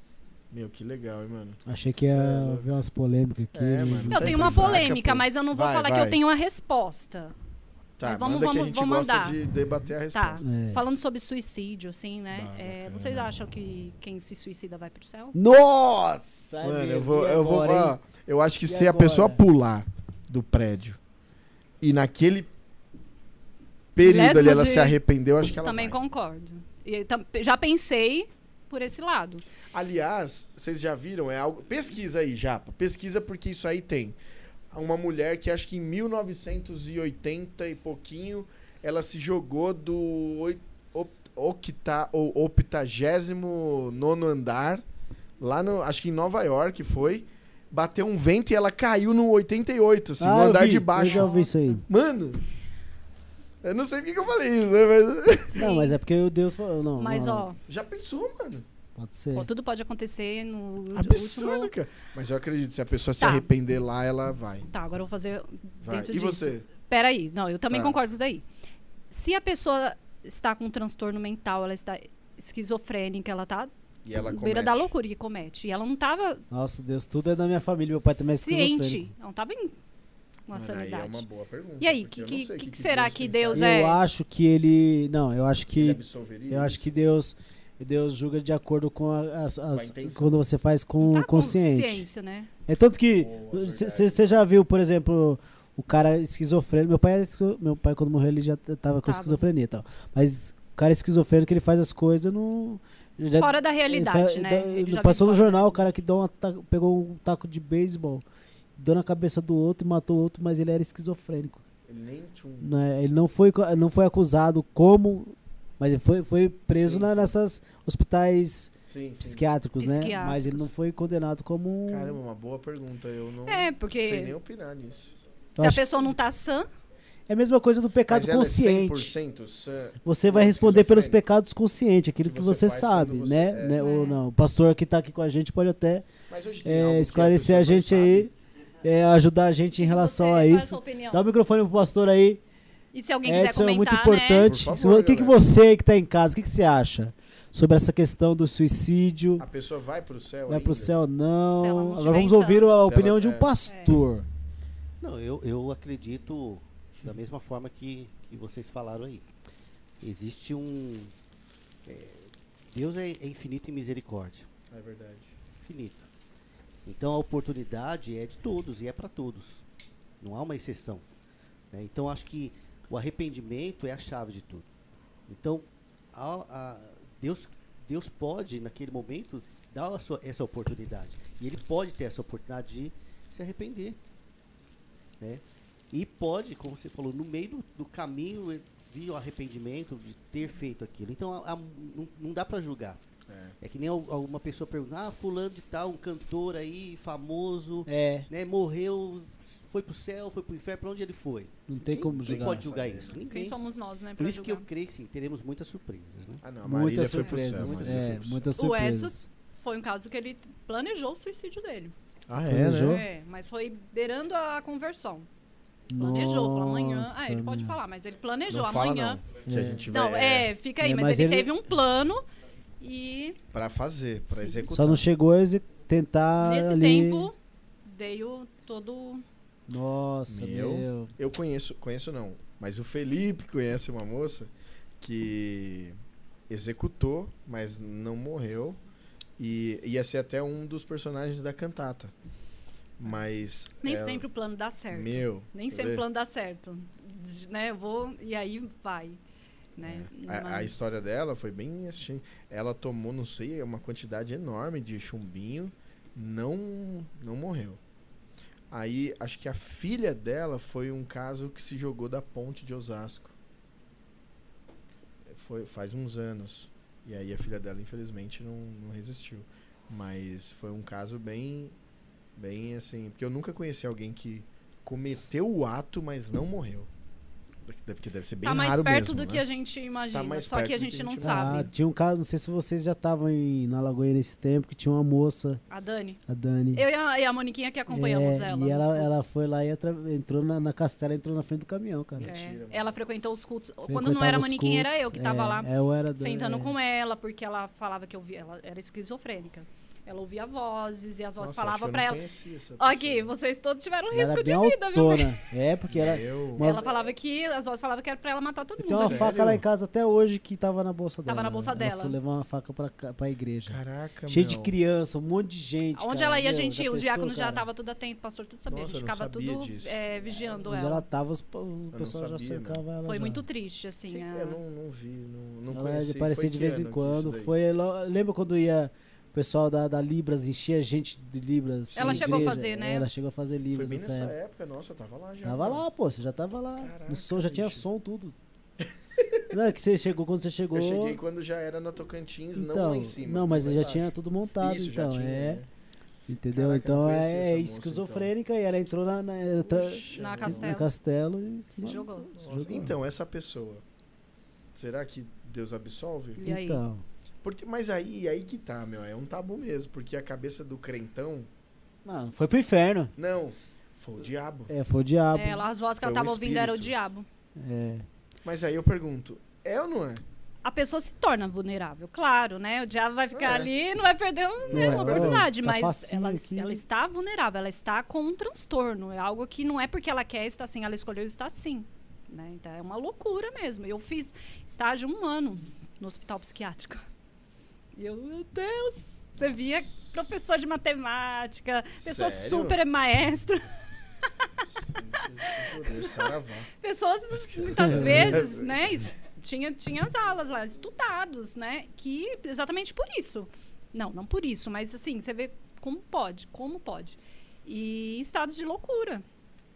[SPEAKER 1] Meu, que legal, hein, mano.
[SPEAKER 2] Achei que
[SPEAKER 1] é
[SPEAKER 2] ia
[SPEAKER 1] louco.
[SPEAKER 2] ver umas polêmicas aqui.
[SPEAKER 1] É,
[SPEAKER 2] mas-
[SPEAKER 1] mano.
[SPEAKER 3] Eu tenho uma polêmica, mas eu não vou
[SPEAKER 1] Vai,
[SPEAKER 3] falar que
[SPEAKER 1] vai.
[SPEAKER 3] eu tenho a resposta.
[SPEAKER 1] Tá,
[SPEAKER 3] Mas vamos-
[SPEAKER 1] manda que a
[SPEAKER 3] vamos-
[SPEAKER 1] gente
[SPEAKER 3] vamos
[SPEAKER 1] gosta
[SPEAKER 3] mandar.
[SPEAKER 1] de debater a
[SPEAKER 3] Tá.
[SPEAKER 1] resposta.
[SPEAKER 2] É.
[SPEAKER 3] Falando sobre suicídio, assim, né?
[SPEAKER 1] Bah,
[SPEAKER 3] É, vocês acham que quem se suicida vai pro céu?
[SPEAKER 2] Nossa! é
[SPEAKER 1] Mano, eu
[SPEAKER 2] mesmo,
[SPEAKER 1] vou, eu vou,
[SPEAKER 2] agora,
[SPEAKER 1] ó,
[SPEAKER 2] hein?
[SPEAKER 1] eu acho que
[SPEAKER 2] E
[SPEAKER 1] se a
[SPEAKER 2] agora?
[SPEAKER 1] pessoa pular do prédio e naquele período ali ela
[SPEAKER 3] de-
[SPEAKER 1] se arrependeu, acho que ela
[SPEAKER 3] Também
[SPEAKER 1] vai.
[SPEAKER 3] concordo. E tam- já pensei por esse lado.
[SPEAKER 1] Aliás, vocês já viram? É algo. Pesquisa aí, Japa. Pesquisa porque isso aí tem. Uma mulher que acho que em 1980 e pouquinho ela se jogou do oi- op- octa, ou optagésimo nono andar, lá no. Acho que em Nova York foi. Bateu um vento e ela caiu no 88, assim,
[SPEAKER 2] Ah,
[SPEAKER 1] no
[SPEAKER 2] eu
[SPEAKER 1] andar
[SPEAKER 2] vi,
[SPEAKER 1] de
[SPEAKER 2] Eu
[SPEAKER 1] baixo.
[SPEAKER 2] já ouvi isso aí.
[SPEAKER 1] Mano! Eu não sei porque que eu falei isso, né? Mas.
[SPEAKER 2] Não, mas é porque o Deus falou. Não,
[SPEAKER 3] Mas,
[SPEAKER 2] não,
[SPEAKER 3] ó,
[SPEAKER 1] Já pensou, mano?
[SPEAKER 2] Pode ser.
[SPEAKER 3] pô, tudo pode acontecer no
[SPEAKER 1] Absurdo,
[SPEAKER 3] último...
[SPEAKER 1] cara. Mas eu acredito, se a pessoa se
[SPEAKER 3] Tá.
[SPEAKER 1] arrepender lá, ela vai.
[SPEAKER 3] Tá, agora eu vou fazer
[SPEAKER 1] vai.
[SPEAKER 3] dentro
[SPEAKER 1] E
[SPEAKER 3] disso.
[SPEAKER 1] você?
[SPEAKER 3] Peraí, não, eu também
[SPEAKER 1] Tá.
[SPEAKER 3] concordo com isso daí. Se a pessoa está com um transtorno mental, ela está esquizofrênica, ela tá
[SPEAKER 1] E ela comete.
[SPEAKER 3] beira da loucura que comete. E ela não tava
[SPEAKER 2] Nossa, Deus, tudo é da minha família. Meu pai também é esquizofrênico.
[SPEAKER 3] ciente. Ela não tava em uma
[SPEAKER 1] Mano, aí
[SPEAKER 3] sanidade.
[SPEAKER 1] é uma boa pergunta.
[SPEAKER 3] E aí, que- que- que que será que Deus
[SPEAKER 1] pensaria.
[SPEAKER 3] é?
[SPEAKER 2] Eu acho que ele. Não, eu acho
[SPEAKER 1] Ele
[SPEAKER 2] que.
[SPEAKER 1] absolveria
[SPEAKER 2] Eu acho que Deus. Deus julga de acordo com a- as, as- quando você faz com
[SPEAKER 3] Tá
[SPEAKER 2] consciente.
[SPEAKER 3] consciência, né?
[SPEAKER 2] É tanto que
[SPEAKER 1] Boa,
[SPEAKER 2] você já viu, por exemplo, o cara esquizofrênico. Meu pai, é meu pai quando morreu ele já tava com
[SPEAKER 3] Tava.
[SPEAKER 2] esquizofrenia e tal. Mas o cara esquizofrênico ele faz as coisas no já-
[SPEAKER 3] Fora da
[SPEAKER 2] ele
[SPEAKER 3] realidade,
[SPEAKER 2] fa-
[SPEAKER 3] né?
[SPEAKER 2] da-
[SPEAKER 3] Ele
[SPEAKER 2] passou no jornal o cara que deu um ataque- pegou um taco de beisebol, deu na cabeça do outro e matou o outro, mas ele era esquizofrênico.
[SPEAKER 1] Ele nem tchum.
[SPEAKER 2] né? Ele não foi, não foi acusado como, mas ele foi, foi preso
[SPEAKER 1] Sim,
[SPEAKER 2] na- nessas hospitais
[SPEAKER 1] Sim, sim.
[SPEAKER 2] psiquiátricos, né?
[SPEAKER 3] Psiquiátricos.
[SPEAKER 2] Mas ele não foi condenado como.
[SPEAKER 1] Caramba, uma boa pergunta. Eu não
[SPEAKER 3] É,
[SPEAKER 1] sei
[SPEAKER 3] porque
[SPEAKER 1] nem opinar nisso.
[SPEAKER 3] Se a pessoa não tá sã,
[SPEAKER 2] É a mesma coisa do pecado
[SPEAKER 1] Mas ela
[SPEAKER 2] consciente.
[SPEAKER 1] É 100% sã.
[SPEAKER 2] Você vai
[SPEAKER 1] é
[SPEAKER 2] responder pelos pecados conscientes, aquilo
[SPEAKER 1] Que
[SPEAKER 2] que,
[SPEAKER 1] você
[SPEAKER 2] você,
[SPEAKER 1] faz
[SPEAKER 2] sabe,
[SPEAKER 1] você-
[SPEAKER 2] né?
[SPEAKER 1] é.
[SPEAKER 2] né? Ou
[SPEAKER 3] É.
[SPEAKER 2] não. O pastor que tá aqui com a gente pode até é,
[SPEAKER 1] que
[SPEAKER 2] esclarecer a,
[SPEAKER 1] não
[SPEAKER 2] gente aí, é, ajudar a gente em relação
[SPEAKER 3] você,
[SPEAKER 2] a
[SPEAKER 3] qual é a
[SPEAKER 2] isso. Dá o microfone pro pastor aí.
[SPEAKER 3] E se alguém quiser
[SPEAKER 2] Edson, é
[SPEAKER 3] comentar,
[SPEAKER 2] muito
[SPEAKER 3] né?
[SPEAKER 2] importante.
[SPEAKER 1] Por
[SPEAKER 2] Se
[SPEAKER 1] favor,
[SPEAKER 2] vo- O que, que você que tá em casa, o que, que você acha sobre essa questão do suicídio?
[SPEAKER 1] A pessoa vai pro céu
[SPEAKER 2] Vai pro
[SPEAKER 1] ainda?
[SPEAKER 2] céu ou não?
[SPEAKER 3] Não
[SPEAKER 2] Agora vamos ouvir a
[SPEAKER 1] ela-
[SPEAKER 2] opinião de um
[SPEAKER 1] é.
[SPEAKER 2] pastor.
[SPEAKER 5] Não, eu, eu acredito da mesma forma que, que vocês falaram aí. Existe um. é, Deus é, é infinito em misericórdia.
[SPEAKER 1] É verdade.
[SPEAKER 5] Infinito. Então a oportunidade é de todos e é para todos. Não há uma exceção. né? Então acho que o arrependimento é a chave de tudo. Então a- a- Deus, Deus pode, naquele momento, dar a sua- essa oportunidade. E Ele pode ter essa oportunidade de se arrepender. Né? E pode, como você falou, no meio do, do caminho vir o arrependimento de ter feito aquilo. Então a- a- não, não dá para julgar.
[SPEAKER 1] É.
[SPEAKER 5] É que nem al- alguma pessoa pergunta, ah, fulano de tal, um cantor aí, famoso,
[SPEAKER 2] É,
[SPEAKER 5] né, morreu, foi pro céu, foi pro inferno, pra onde ele foi?
[SPEAKER 2] não tem como
[SPEAKER 5] Quem
[SPEAKER 2] julgar.
[SPEAKER 5] pode julgar isso? Ninguém.
[SPEAKER 3] Quem somos nós, né?
[SPEAKER 5] Por isso que eu
[SPEAKER 3] julgar?
[SPEAKER 5] creio que sim, teremos muitas surpresas, né?
[SPEAKER 1] Ah, não.
[SPEAKER 2] Muitas
[SPEAKER 1] céu,
[SPEAKER 2] surpresas.
[SPEAKER 1] Marília
[SPEAKER 2] É,
[SPEAKER 1] céu.
[SPEAKER 2] muitas
[SPEAKER 3] O
[SPEAKER 2] surpresas.
[SPEAKER 3] Edson foi um caso que ele planejou o suicídio dele.
[SPEAKER 1] Ah, é,
[SPEAKER 2] Planejou?
[SPEAKER 1] né?
[SPEAKER 3] É, mas foi beirando a conversão. Planejou, falou amanhã.
[SPEAKER 2] Nossa,
[SPEAKER 3] Ah, ele pode falar, mas ele planejou
[SPEAKER 1] Não fala
[SPEAKER 3] amanhã.
[SPEAKER 1] não. Que a
[SPEAKER 2] É.
[SPEAKER 1] gente vai...
[SPEAKER 3] Não, é, fica aí,
[SPEAKER 2] É,
[SPEAKER 3] mas,
[SPEAKER 2] mas
[SPEAKER 3] ele,
[SPEAKER 2] ele-
[SPEAKER 3] teve um plano e
[SPEAKER 1] Pra fazer, pra
[SPEAKER 3] Sim.
[SPEAKER 1] executar.
[SPEAKER 2] Só não chegou a executar. tentar
[SPEAKER 3] Nesse
[SPEAKER 2] ali...
[SPEAKER 3] tempo veio todo.
[SPEAKER 2] Nossa,
[SPEAKER 1] Meu.
[SPEAKER 2] meu.
[SPEAKER 1] Eu conheço, conheço não, mas o Felipe conhece uma moça que executou, mas não morreu. E ia ser até um dos personagens da cantata. Mas.
[SPEAKER 3] Nem
[SPEAKER 1] ela-
[SPEAKER 3] sempre o plano dá certo.
[SPEAKER 1] Meu.
[SPEAKER 3] Nem sempre o plano dá certo. Né? Eu vou e aí vai. Né?
[SPEAKER 1] É. A, a
[SPEAKER 3] Mas-
[SPEAKER 1] história dela foi bem assim. Ela tomou, não sei, uma quantidade enorme de chumbinho, não, não morreu. Aí, acho que a filha dela foi um caso que se jogou da ponte de Osasco. Foi faz uns anos. E aí a filha dela, infelizmente, não, não resistiu. Mas foi um caso bem, bem assim, porque eu nunca conheci alguém que cometeu o ato, mas não morreu. Porque deve ser bem
[SPEAKER 3] tá mais
[SPEAKER 1] raro
[SPEAKER 3] perto
[SPEAKER 1] mesmo,
[SPEAKER 3] do
[SPEAKER 1] né?
[SPEAKER 3] que a gente imagina.
[SPEAKER 1] mais
[SPEAKER 3] só que a gente
[SPEAKER 1] que a
[SPEAKER 3] não
[SPEAKER 1] gente
[SPEAKER 3] sabe.
[SPEAKER 2] Ah, tinha um caso, não sei se vocês já estavam na Lagoinha nesse tempo, que tinha uma moça,
[SPEAKER 3] A Dani.
[SPEAKER 2] a Dani.
[SPEAKER 3] Eu e a, e a Moniquinha que acompanhamos
[SPEAKER 2] É,
[SPEAKER 3] ela.
[SPEAKER 2] E ela, ela foi lá e entrou na, na castela, entrou na frente do caminhão, cara.
[SPEAKER 3] É, ela frequentou os cultos. Quando não era a Moniquinha, era
[SPEAKER 2] cultos,
[SPEAKER 3] eu que tava
[SPEAKER 2] é,
[SPEAKER 3] lá
[SPEAKER 2] é, eu era do-
[SPEAKER 3] sentando
[SPEAKER 2] é.
[SPEAKER 3] com ela, porque ela falava que eu via, ela era esquizofrênica. Ela ouvia vozes e as vozes
[SPEAKER 1] Nossa,
[SPEAKER 3] falavam
[SPEAKER 1] não
[SPEAKER 3] ela. Aqui, vocês todos tiveram um
[SPEAKER 2] Ela
[SPEAKER 3] risco de vida, viu?
[SPEAKER 2] É, porque era. Uma-
[SPEAKER 3] Ela falava que as vozes falavam que era pra ela matar todo
[SPEAKER 2] Tem
[SPEAKER 3] mundo.
[SPEAKER 2] uma
[SPEAKER 1] Sério?
[SPEAKER 2] faca lá em casa até hoje que tava na bolsa dela.
[SPEAKER 3] Tava na bolsa
[SPEAKER 2] ela
[SPEAKER 3] dela.
[SPEAKER 2] foi levar uma faca pra, pra igreja.
[SPEAKER 1] Caraca,
[SPEAKER 2] Cheio de
[SPEAKER 1] meu.
[SPEAKER 2] criança, um monte de gente.
[SPEAKER 3] Onde
[SPEAKER 2] cara.
[SPEAKER 3] ela ia, a gente, os diáconos já estavam tudo atento, o pastor tudo sabia.
[SPEAKER 1] Nossa,
[SPEAKER 3] a gente ficava tudo é, vigiando
[SPEAKER 2] Onde
[SPEAKER 3] ela.
[SPEAKER 2] ela tava, os- o pessoal já cercava ela.
[SPEAKER 3] Foi
[SPEAKER 2] já.
[SPEAKER 3] muito triste, assim.
[SPEAKER 1] Que-
[SPEAKER 3] a-
[SPEAKER 1] Eu não, não vi, não, não
[SPEAKER 2] ela
[SPEAKER 1] conheci.
[SPEAKER 2] de
[SPEAKER 1] Foi
[SPEAKER 2] de vez em quando. Foi, lembra quando ia o pessoal da, da Libras encher gente de Libras?
[SPEAKER 3] Ela chegou a
[SPEAKER 2] igreja?
[SPEAKER 3] fazer, né?
[SPEAKER 2] Ela chegou a fazer
[SPEAKER 1] Foi
[SPEAKER 2] Libras
[SPEAKER 1] bem
[SPEAKER 2] nessa
[SPEAKER 1] nessa
[SPEAKER 2] época.
[SPEAKER 1] época, nossa, eu tava lá já.
[SPEAKER 2] Tava lá, pô, você já tava lá.
[SPEAKER 1] Caraca,
[SPEAKER 2] no som já tinha
[SPEAKER 1] bicho.
[SPEAKER 2] som, tudo. Não é que você chegou quando você chegou.
[SPEAKER 1] Eu cheguei quando já era na Tocantins, não
[SPEAKER 2] então,
[SPEAKER 1] lá em cima.
[SPEAKER 2] não, mas já
[SPEAKER 1] embaixo.
[SPEAKER 2] tinha tudo montado,
[SPEAKER 1] Isso, já
[SPEAKER 2] então.
[SPEAKER 1] tinha,
[SPEAKER 2] é.
[SPEAKER 1] né?
[SPEAKER 2] Entendeu?
[SPEAKER 1] Caraca,
[SPEAKER 2] então
[SPEAKER 1] não
[SPEAKER 2] é,
[SPEAKER 1] conhecia
[SPEAKER 2] é esquizofrênica e ela entrou na, na,
[SPEAKER 1] Puxa,
[SPEAKER 3] Na. Castelo.
[SPEAKER 2] no castelo e se
[SPEAKER 3] Se jogou.
[SPEAKER 2] Jogou.
[SPEAKER 1] Então, essa pessoa, será que Deus absolve?
[SPEAKER 3] E aí?
[SPEAKER 1] Porque, mas aí, aí que tá, meu, é um tabu mesmo, porque a cabeça do crentão,
[SPEAKER 2] mano, foi pro inferno.
[SPEAKER 1] não, foi o diabo.
[SPEAKER 2] É, foi o diabo.
[SPEAKER 3] É, lá as vozes que
[SPEAKER 1] Foi
[SPEAKER 3] ela
[SPEAKER 1] um
[SPEAKER 3] tava ouvindo era o
[SPEAKER 1] espírito.
[SPEAKER 3] diabo.
[SPEAKER 2] É.
[SPEAKER 1] Mas aí eu pergunto, é ou não é?
[SPEAKER 3] A pessoa se torna vulnerável, claro, né? O diabo vai ficar
[SPEAKER 1] É.
[SPEAKER 3] ali e não vai perder um- né,
[SPEAKER 2] É,
[SPEAKER 3] uma
[SPEAKER 2] ó,
[SPEAKER 3] oportunidade,
[SPEAKER 2] tá
[SPEAKER 3] mas
[SPEAKER 2] facinho
[SPEAKER 3] ela,
[SPEAKER 2] aqui.
[SPEAKER 3] ela está vulnerável, ela está com um transtorno. É algo que não é porque ela quer estar assim, ela escolheu estar assim. Né? Então é uma loucura mesmo. Eu fiz estágio um ano no hospital psiquiátrico. E eu, meu Deus, você via professor de matemática, pessoa
[SPEAKER 1] Sério?
[SPEAKER 3] super maestro. Pessoas muitas vezes, né, tinha tinha as aulas lá estudados, né, que exatamente por isso. Não, não por isso, mas assim, você vê como pode, como pode. E estados de loucura.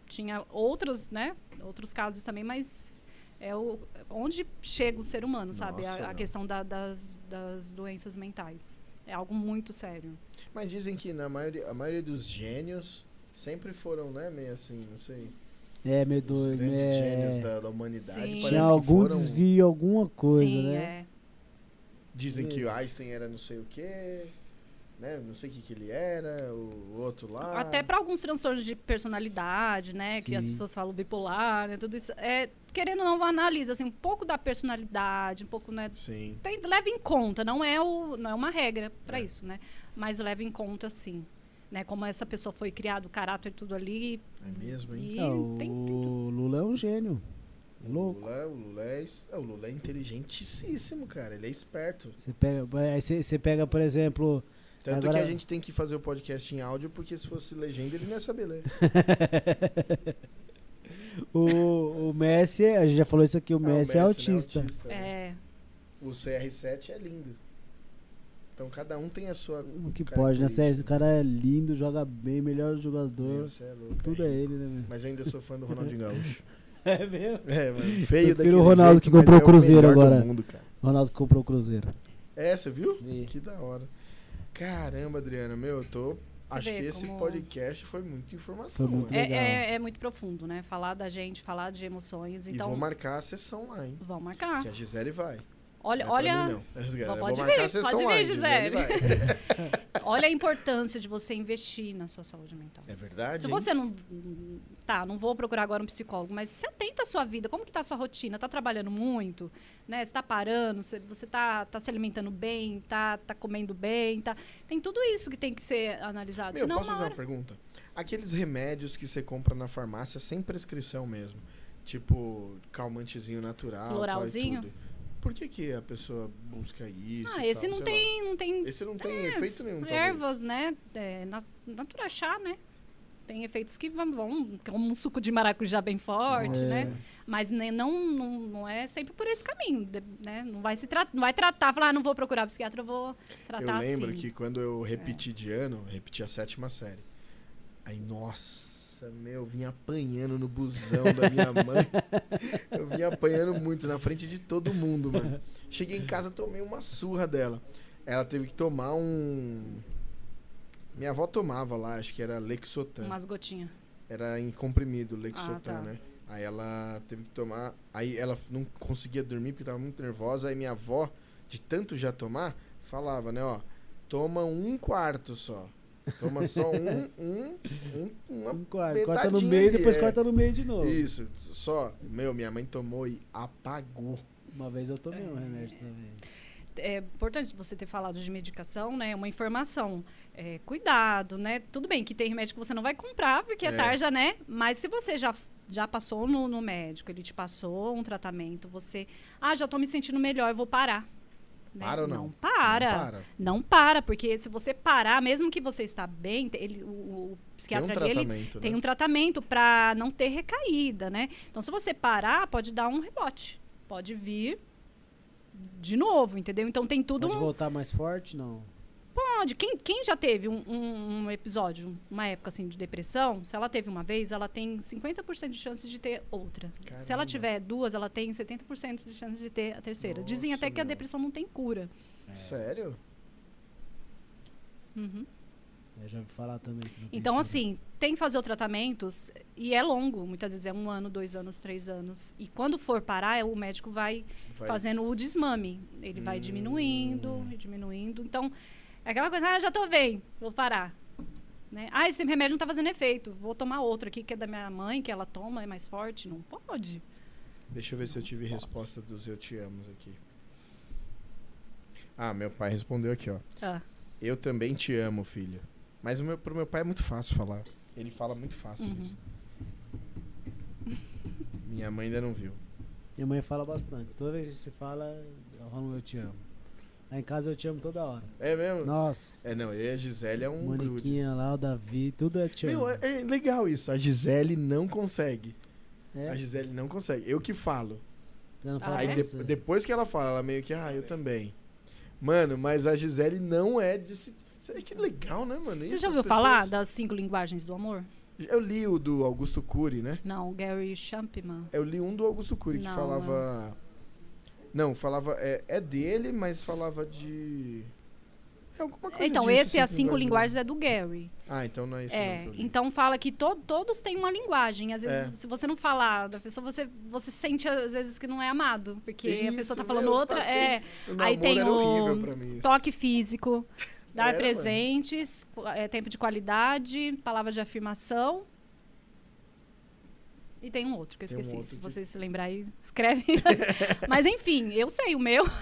[SPEAKER 3] Tinha outros, né, outros casos também, mas é o onde chega o ser humano, sabe?
[SPEAKER 1] Nossa,
[SPEAKER 3] A, a
[SPEAKER 1] não.
[SPEAKER 3] questão da- das, das doenças mentais. É algo muito sério.
[SPEAKER 1] Mas dizem que na maioria, a maioria dos gênios sempre foram, né, meio assim, não sei.
[SPEAKER 2] É, meio
[SPEAKER 1] os
[SPEAKER 2] doido.
[SPEAKER 1] grandes
[SPEAKER 2] É.
[SPEAKER 1] gênios da, da humanidade.
[SPEAKER 3] Sim.
[SPEAKER 1] parece
[SPEAKER 2] Tinha
[SPEAKER 1] que
[SPEAKER 2] algum
[SPEAKER 1] foram-
[SPEAKER 2] desvio, alguma coisa,
[SPEAKER 3] Sim,
[SPEAKER 2] né?
[SPEAKER 3] é.
[SPEAKER 1] Dizem que o Einstein era não sei o quê, né? Não sei o que, que ele era, o outro lá.
[SPEAKER 3] Até para alguns transtornos de personalidade, né? Que as
[SPEAKER 2] Sim.
[SPEAKER 3] pessoas falam bipolar, né? Tudo isso. É, querendo ou não, analisa assim, um pouco da personalidade, um pouco, né?
[SPEAKER 1] Sim.
[SPEAKER 3] Tem, leva em conta, não é, o, não é uma regra para
[SPEAKER 1] É.
[SPEAKER 3] isso, né? Mas leva em conta, sim. Né? Como essa pessoa foi criada, o caráter, tudo ali.
[SPEAKER 1] É mesmo, hein?
[SPEAKER 3] E
[SPEAKER 2] É, o
[SPEAKER 3] tem, tem.
[SPEAKER 2] Lula é um gênio. É louco.
[SPEAKER 1] Lula, o Lula é, é, o Lula é inteligentíssimo, cara. Ele é esperto.
[SPEAKER 2] Você pega, você você pega, por exemplo,
[SPEAKER 1] Tanto
[SPEAKER 2] Agora-
[SPEAKER 1] que a gente tem que fazer o podcast em áudio, porque se fosse legenda, ele não ia saber ler.
[SPEAKER 2] o, o Messi, a gente já falou isso aqui, o
[SPEAKER 1] Ah,
[SPEAKER 2] Messi, é
[SPEAKER 1] né?
[SPEAKER 2] autista.
[SPEAKER 1] né?
[SPEAKER 3] É,
[SPEAKER 1] O CR7 é lindo. Então cada um tem a sua.
[SPEAKER 2] O que pode, né? César? O cara é lindo, joga bem, melhor jogador.
[SPEAKER 1] Você é louco,
[SPEAKER 2] Tudo
[SPEAKER 1] é
[SPEAKER 2] é ele, né, meu?
[SPEAKER 1] Mas eu ainda sou fã do Ronaldinho Gaúcho.
[SPEAKER 2] É mesmo?
[SPEAKER 1] É, mano. Feio
[SPEAKER 2] Prefiro
[SPEAKER 1] daquele
[SPEAKER 2] o Ronaldo
[SPEAKER 1] jeito,
[SPEAKER 2] que comprou
[SPEAKER 1] é
[SPEAKER 2] o Cruzeiro
[SPEAKER 1] do
[SPEAKER 2] agora.
[SPEAKER 1] mundo.
[SPEAKER 2] Ronaldo comprou o Cruzeiro.
[SPEAKER 1] É, você viu?
[SPEAKER 2] Vi.
[SPEAKER 1] Que da hora. Caramba, Adriana, meu, eu tô. Acho
[SPEAKER 3] vê
[SPEAKER 1] que esse
[SPEAKER 3] como-
[SPEAKER 1] podcast foi muita informação.
[SPEAKER 2] Foi muito
[SPEAKER 1] mano.
[SPEAKER 3] é, é, é muito profundo, né? Falar da gente, falar de emoções.
[SPEAKER 1] E
[SPEAKER 3] Então,
[SPEAKER 1] vou marcar a sessão lá, hein?
[SPEAKER 3] vamos marcar.
[SPEAKER 1] Que a Gisele vai.
[SPEAKER 3] Olha,
[SPEAKER 1] é
[SPEAKER 3] olha,
[SPEAKER 1] mim, não.
[SPEAKER 3] Pode
[SPEAKER 1] vou
[SPEAKER 3] vir,
[SPEAKER 1] marcar a sessão
[SPEAKER 3] pode
[SPEAKER 1] lá,
[SPEAKER 3] vir,
[SPEAKER 1] hein?
[SPEAKER 3] Gisele.
[SPEAKER 1] vai.
[SPEAKER 3] olha a importância de você investir na sua saúde mental.
[SPEAKER 1] É verdade?
[SPEAKER 3] Se
[SPEAKER 1] hein?
[SPEAKER 3] você não tá, não vou procurar agora um psicólogo, mas se atenta à sua vida, como que tá a sua rotina? Tá trabalhando muito, né? Você tá parando, você, você tá, tá se alimentando bem, tá, tá comendo bem, tá... Tem tudo isso que tem que ser analisado.
[SPEAKER 1] Meu,
[SPEAKER 3] Senão,
[SPEAKER 1] posso fazer
[SPEAKER 3] hora...
[SPEAKER 1] uma pergunta? Aqueles remédios que você compra na farmácia sem prescrição mesmo, tipo calmantezinho natural, tal
[SPEAKER 3] Floralzinho?
[SPEAKER 1] tudo. Por que, que a pessoa busca isso?
[SPEAKER 3] Ah, esse
[SPEAKER 1] tal,
[SPEAKER 3] não tem, não tem?
[SPEAKER 1] Esse não tem efeito nenhum,
[SPEAKER 3] ervas, né? É, na, natural chá, né? Tem efeitos que vão, vão como um suco de maracujá bem forte,
[SPEAKER 2] Nossa.
[SPEAKER 3] né? Mas né, não, não, não é sempre por esse caminho, né? Não vai se não vai tratar, falar, ah, não vou procurar psiquiatra, eu vou tratar
[SPEAKER 1] Eu lembro
[SPEAKER 3] assim.
[SPEAKER 1] que quando eu repeti de ano, repeti a sétima série. Aí, nossa, meu, eu vinha apanhando no busão da minha mãe. eu vinha apanhando muito na frente de todo mundo, mano. Cheguei em casa, tomei uma surra dela. Ela teve que tomar um. Minha avó tomava lá, acho que era Lexotan.
[SPEAKER 3] Umas gotinhas.
[SPEAKER 1] Era em comprimido, Lexotan,
[SPEAKER 3] Ah, tá.
[SPEAKER 1] né? Aí ela teve que tomar. Aí ela não conseguia dormir porque tava muito nervosa. Aí minha avó, de tanto já tomar, falava, né, ó, toma um quarto só. Toma só um, um, um uma
[SPEAKER 2] Um quarto. Corta no meio,
[SPEAKER 1] ali,
[SPEAKER 2] depois
[SPEAKER 1] é.
[SPEAKER 2] corta no meio de novo.
[SPEAKER 1] Isso, só. Meu, minha mãe tomou e apagou.
[SPEAKER 2] Uma vez eu tomei um remédio também.
[SPEAKER 3] é importante você ter falado de medicação, né? Uma informação. É, cuidado, né? Tudo bem que tem remédio que você não vai comprar, porque é,
[SPEAKER 1] É.
[SPEAKER 3] tarja, né? Mas se você já, já passou no, no médico, ele te passou um tratamento, você. Ah, já tô me sentindo melhor, eu vou parar. Né?
[SPEAKER 1] Para ou não?
[SPEAKER 3] Não para.
[SPEAKER 1] Não para.
[SPEAKER 3] Não para, porque se você parar, mesmo que você está bem, ele, o, o
[SPEAKER 1] Tem um
[SPEAKER 3] psiquiatra ali, ele
[SPEAKER 1] tratamento,
[SPEAKER 3] tem
[SPEAKER 1] né?
[SPEAKER 3] um tratamento para não ter recaída, né? Então, se você parar, pode dar um rebote. Pode vir de novo, entendeu? Então, tem tudo
[SPEAKER 2] Pode
[SPEAKER 3] um...
[SPEAKER 2] voltar mais forte? Não.
[SPEAKER 3] Pode. Quem, quem já teve um, um- um episódio, uma época assim de depressão, se ela teve uma vez, ela tem 50% de chances de ter outra. Se ela
[SPEAKER 1] Caramba.
[SPEAKER 3] tiver duas, ela tem 70% de chances de ter a terceira. Dizem
[SPEAKER 1] Nossa,
[SPEAKER 3] até que a
[SPEAKER 1] meu.
[SPEAKER 3] depressão não tem cura.
[SPEAKER 1] Sério?
[SPEAKER 3] Uhum.
[SPEAKER 2] Eu já ouvi falar também. que não tem
[SPEAKER 3] Então, assim, tem que fazer o tratamento e é longo. Muitas vezes é um ano, dois anos, três anos. E quando for parar, o médico vai,
[SPEAKER 1] Vai-
[SPEAKER 3] fazendo o desmame. Ele vai
[SPEAKER 1] Hum.
[SPEAKER 3] diminuindo e diminuindo. Então, é aquela coisa, ah, já tô bem, vou parar. Né? Ah, esse remédio não tá fazendo efeito. Vou tomar outro aqui, que é da minha mãe, que ela toma, é mais forte. Não pode.
[SPEAKER 1] Deixa eu ver se eu tive resposta dos eu te amos aqui. Ah, meu pai respondeu aqui, ó.
[SPEAKER 3] Ah,
[SPEAKER 1] Eu também te amo, filho. Mas o meu, pro meu pai é muito fácil falar. Ele fala muito fácil
[SPEAKER 3] Uhum.
[SPEAKER 1] isso. Minha mãe ainda não viu.
[SPEAKER 2] Minha mãe fala bastante. Toda vez que se fala, rola um eu te amo. Lá em casa eu te amo toda hora.
[SPEAKER 1] É mesmo?
[SPEAKER 2] Nossa.
[SPEAKER 1] É, não, eu e a Gisele é um grude.
[SPEAKER 2] Moniquinha lá, o Davi, tudo é te amo.
[SPEAKER 1] Meu, é, é legal isso. A Gisele não consegue.
[SPEAKER 2] É,
[SPEAKER 1] A Gisele não consegue. Eu que falo.
[SPEAKER 2] você não fala
[SPEAKER 3] Ah,
[SPEAKER 1] Aí de-
[SPEAKER 2] você.
[SPEAKER 1] depois que ela fala, ela meio que, ah, eu também. Mano, mas a Gisele não é desse. Que legal, né, mano?
[SPEAKER 3] Você
[SPEAKER 1] Isso,
[SPEAKER 3] já
[SPEAKER 1] as
[SPEAKER 3] ouviu falar
[SPEAKER 1] pessoas-
[SPEAKER 3] das cinco linguagens do amor?
[SPEAKER 1] Eu li o do Augusto Cury, né?
[SPEAKER 3] Não, Gary Champman.
[SPEAKER 1] Eu li um do Augusto Cury que
[SPEAKER 3] Não,
[SPEAKER 1] falava. Não, falava. É, é dele, mas falava de. É alguma coisa
[SPEAKER 3] Então,
[SPEAKER 1] disso,
[SPEAKER 3] esse, as cinco
[SPEAKER 1] linguagens.
[SPEAKER 3] é do Gary.
[SPEAKER 1] Ah, então não é isso.
[SPEAKER 3] É, então fala que to- todos têm uma linguagem. Às vezes,
[SPEAKER 1] É.
[SPEAKER 3] se você não falar da pessoa, você, você sente às vezes que não é amado. Porque a
[SPEAKER 1] Isso,
[SPEAKER 3] pessoa tá
[SPEAKER 1] meu,
[SPEAKER 3] falando
[SPEAKER 1] eu
[SPEAKER 3] outra.
[SPEAKER 1] passei-
[SPEAKER 3] É,
[SPEAKER 1] O
[SPEAKER 3] aí tem o toque físico, dar
[SPEAKER 1] Era, mano.
[SPEAKER 3] presentes, é, tempo de qualidade, palavras de afirmação. E tem um outro que eu
[SPEAKER 1] Tem um
[SPEAKER 3] esqueci.
[SPEAKER 1] outro
[SPEAKER 3] Se
[SPEAKER 1] que-
[SPEAKER 3] você se lembrar aí, escreve. Mas enfim, eu sei o meu.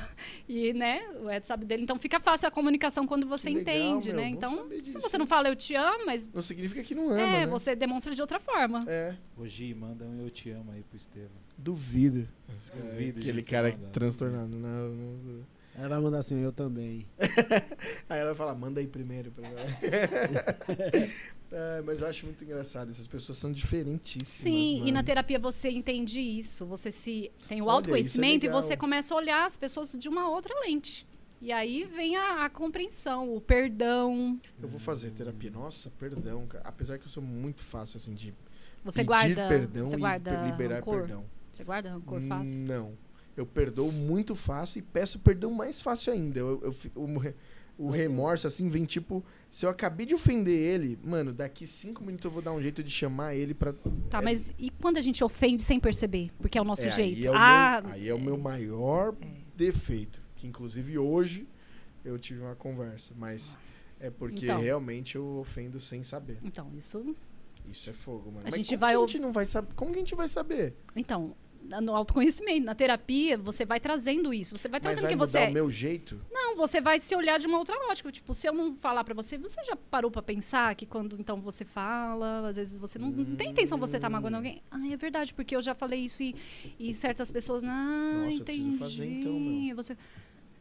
[SPEAKER 3] E, né, o Ed sabe dele. Então fica fácil a comunicação quando você
[SPEAKER 1] Que legal,
[SPEAKER 3] entende,
[SPEAKER 1] meu,
[SPEAKER 3] né? Então, se você não fala eu te amo, mas
[SPEAKER 1] Não significa que não ama,
[SPEAKER 3] é,
[SPEAKER 1] né?
[SPEAKER 3] você demonstra de outra forma.
[SPEAKER 1] É,
[SPEAKER 4] Gi, manda um eu te amo aí pro Estevam.
[SPEAKER 1] duvido.
[SPEAKER 4] Duvido
[SPEAKER 1] Aquele
[SPEAKER 4] de
[SPEAKER 1] cara transtornado. Não, não-
[SPEAKER 2] Ela vai mandar assim, eu também.
[SPEAKER 1] Aí ela fala, manda aí primeiro pra ela. É, mas eu acho muito engraçado. Essas pessoas são diferentíssimas.
[SPEAKER 3] Sim, e
[SPEAKER 1] mano.
[SPEAKER 3] na terapia você entende isso. Você se tem o
[SPEAKER 1] Olha,
[SPEAKER 3] autoconhecimento
[SPEAKER 1] isso é
[SPEAKER 3] e você começa a olhar as pessoas de uma outra lente. E aí vem a, a compreensão, o perdão.
[SPEAKER 1] Eu vou fazer terapia. Nossa, perdão, cara. Apesar que eu sou muito fácil, assim, de
[SPEAKER 3] Você
[SPEAKER 1] pedir
[SPEAKER 3] guarda,
[SPEAKER 1] perdão
[SPEAKER 3] você
[SPEAKER 1] e
[SPEAKER 3] guarda
[SPEAKER 1] per- liberar
[SPEAKER 3] rancor.
[SPEAKER 1] perdão.
[SPEAKER 3] Você guarda rancor fácil?
[SPEAKER 1] Não. Eu perdoo muito fácil e peço perdão mais fácil ainda. Eu, eu o re- o remorso, assim, vem tipo... Se eu acabei de ofender ele, mano, daqui cinco minutos eu vou dar um jeito de chamar ele pra...
[SPEAKER 3] Tá,
[SPEAKER 1] é-
[SPEAKER 3] mas e quando a gente ofende sem perceber? Porque é o nosso
[SPEAKER 1] É,
[SPEAKER 3] jeito.
[SPEAKER 1] Aí é o,
[SPEAKER 3] ah,
[SPEAKER 1] meu, aí é o meu maior
[SPEAKER 3] É.
[SPEAKER 1] defeito. Que inclusive hoje eu tive uma conversa. Mas é porque
[SPEAKER 3] Então.
[SPEAKER 1] realmente eu ofendo sem saber.
[SPEAKER 3] então, isso
[SPEAKER 1] Isso é fogo, mano.
[SPEAKER 3] A
[SPEAKER 1] Mas
[SPEAKER 3] gente vai
[SPEAKER 1] a gente não vai saber? Como que a gente vai saber?
[SPEAKER 3] Então, no autoconhecimento, na terapia, você vai trazendo isso. Você vai
[SPEAKER 1] Mas
[SPEAKER 3] trazendo
[SPEAKER 1] vai
[SPEAKER 3] quem você é.
[SPEAKER 1] o meu jeito?
[SPEAKER 3] Não, você vai se olhar de uma outra ótica. Tipo, se eu não falar pra você, você já parou pra pensar que quando então você fala, às vezes você não, não tem intenção você tá magoando alguém. Ah, é verdade, porque eu já falei isso e, e certas pessoas não
[SPEAKER 1] Nossa, eu
[SPEAKER 3] entendi.
[SPEAKER 1] preciso fazer então, meu.
[SPEAKER 3] Você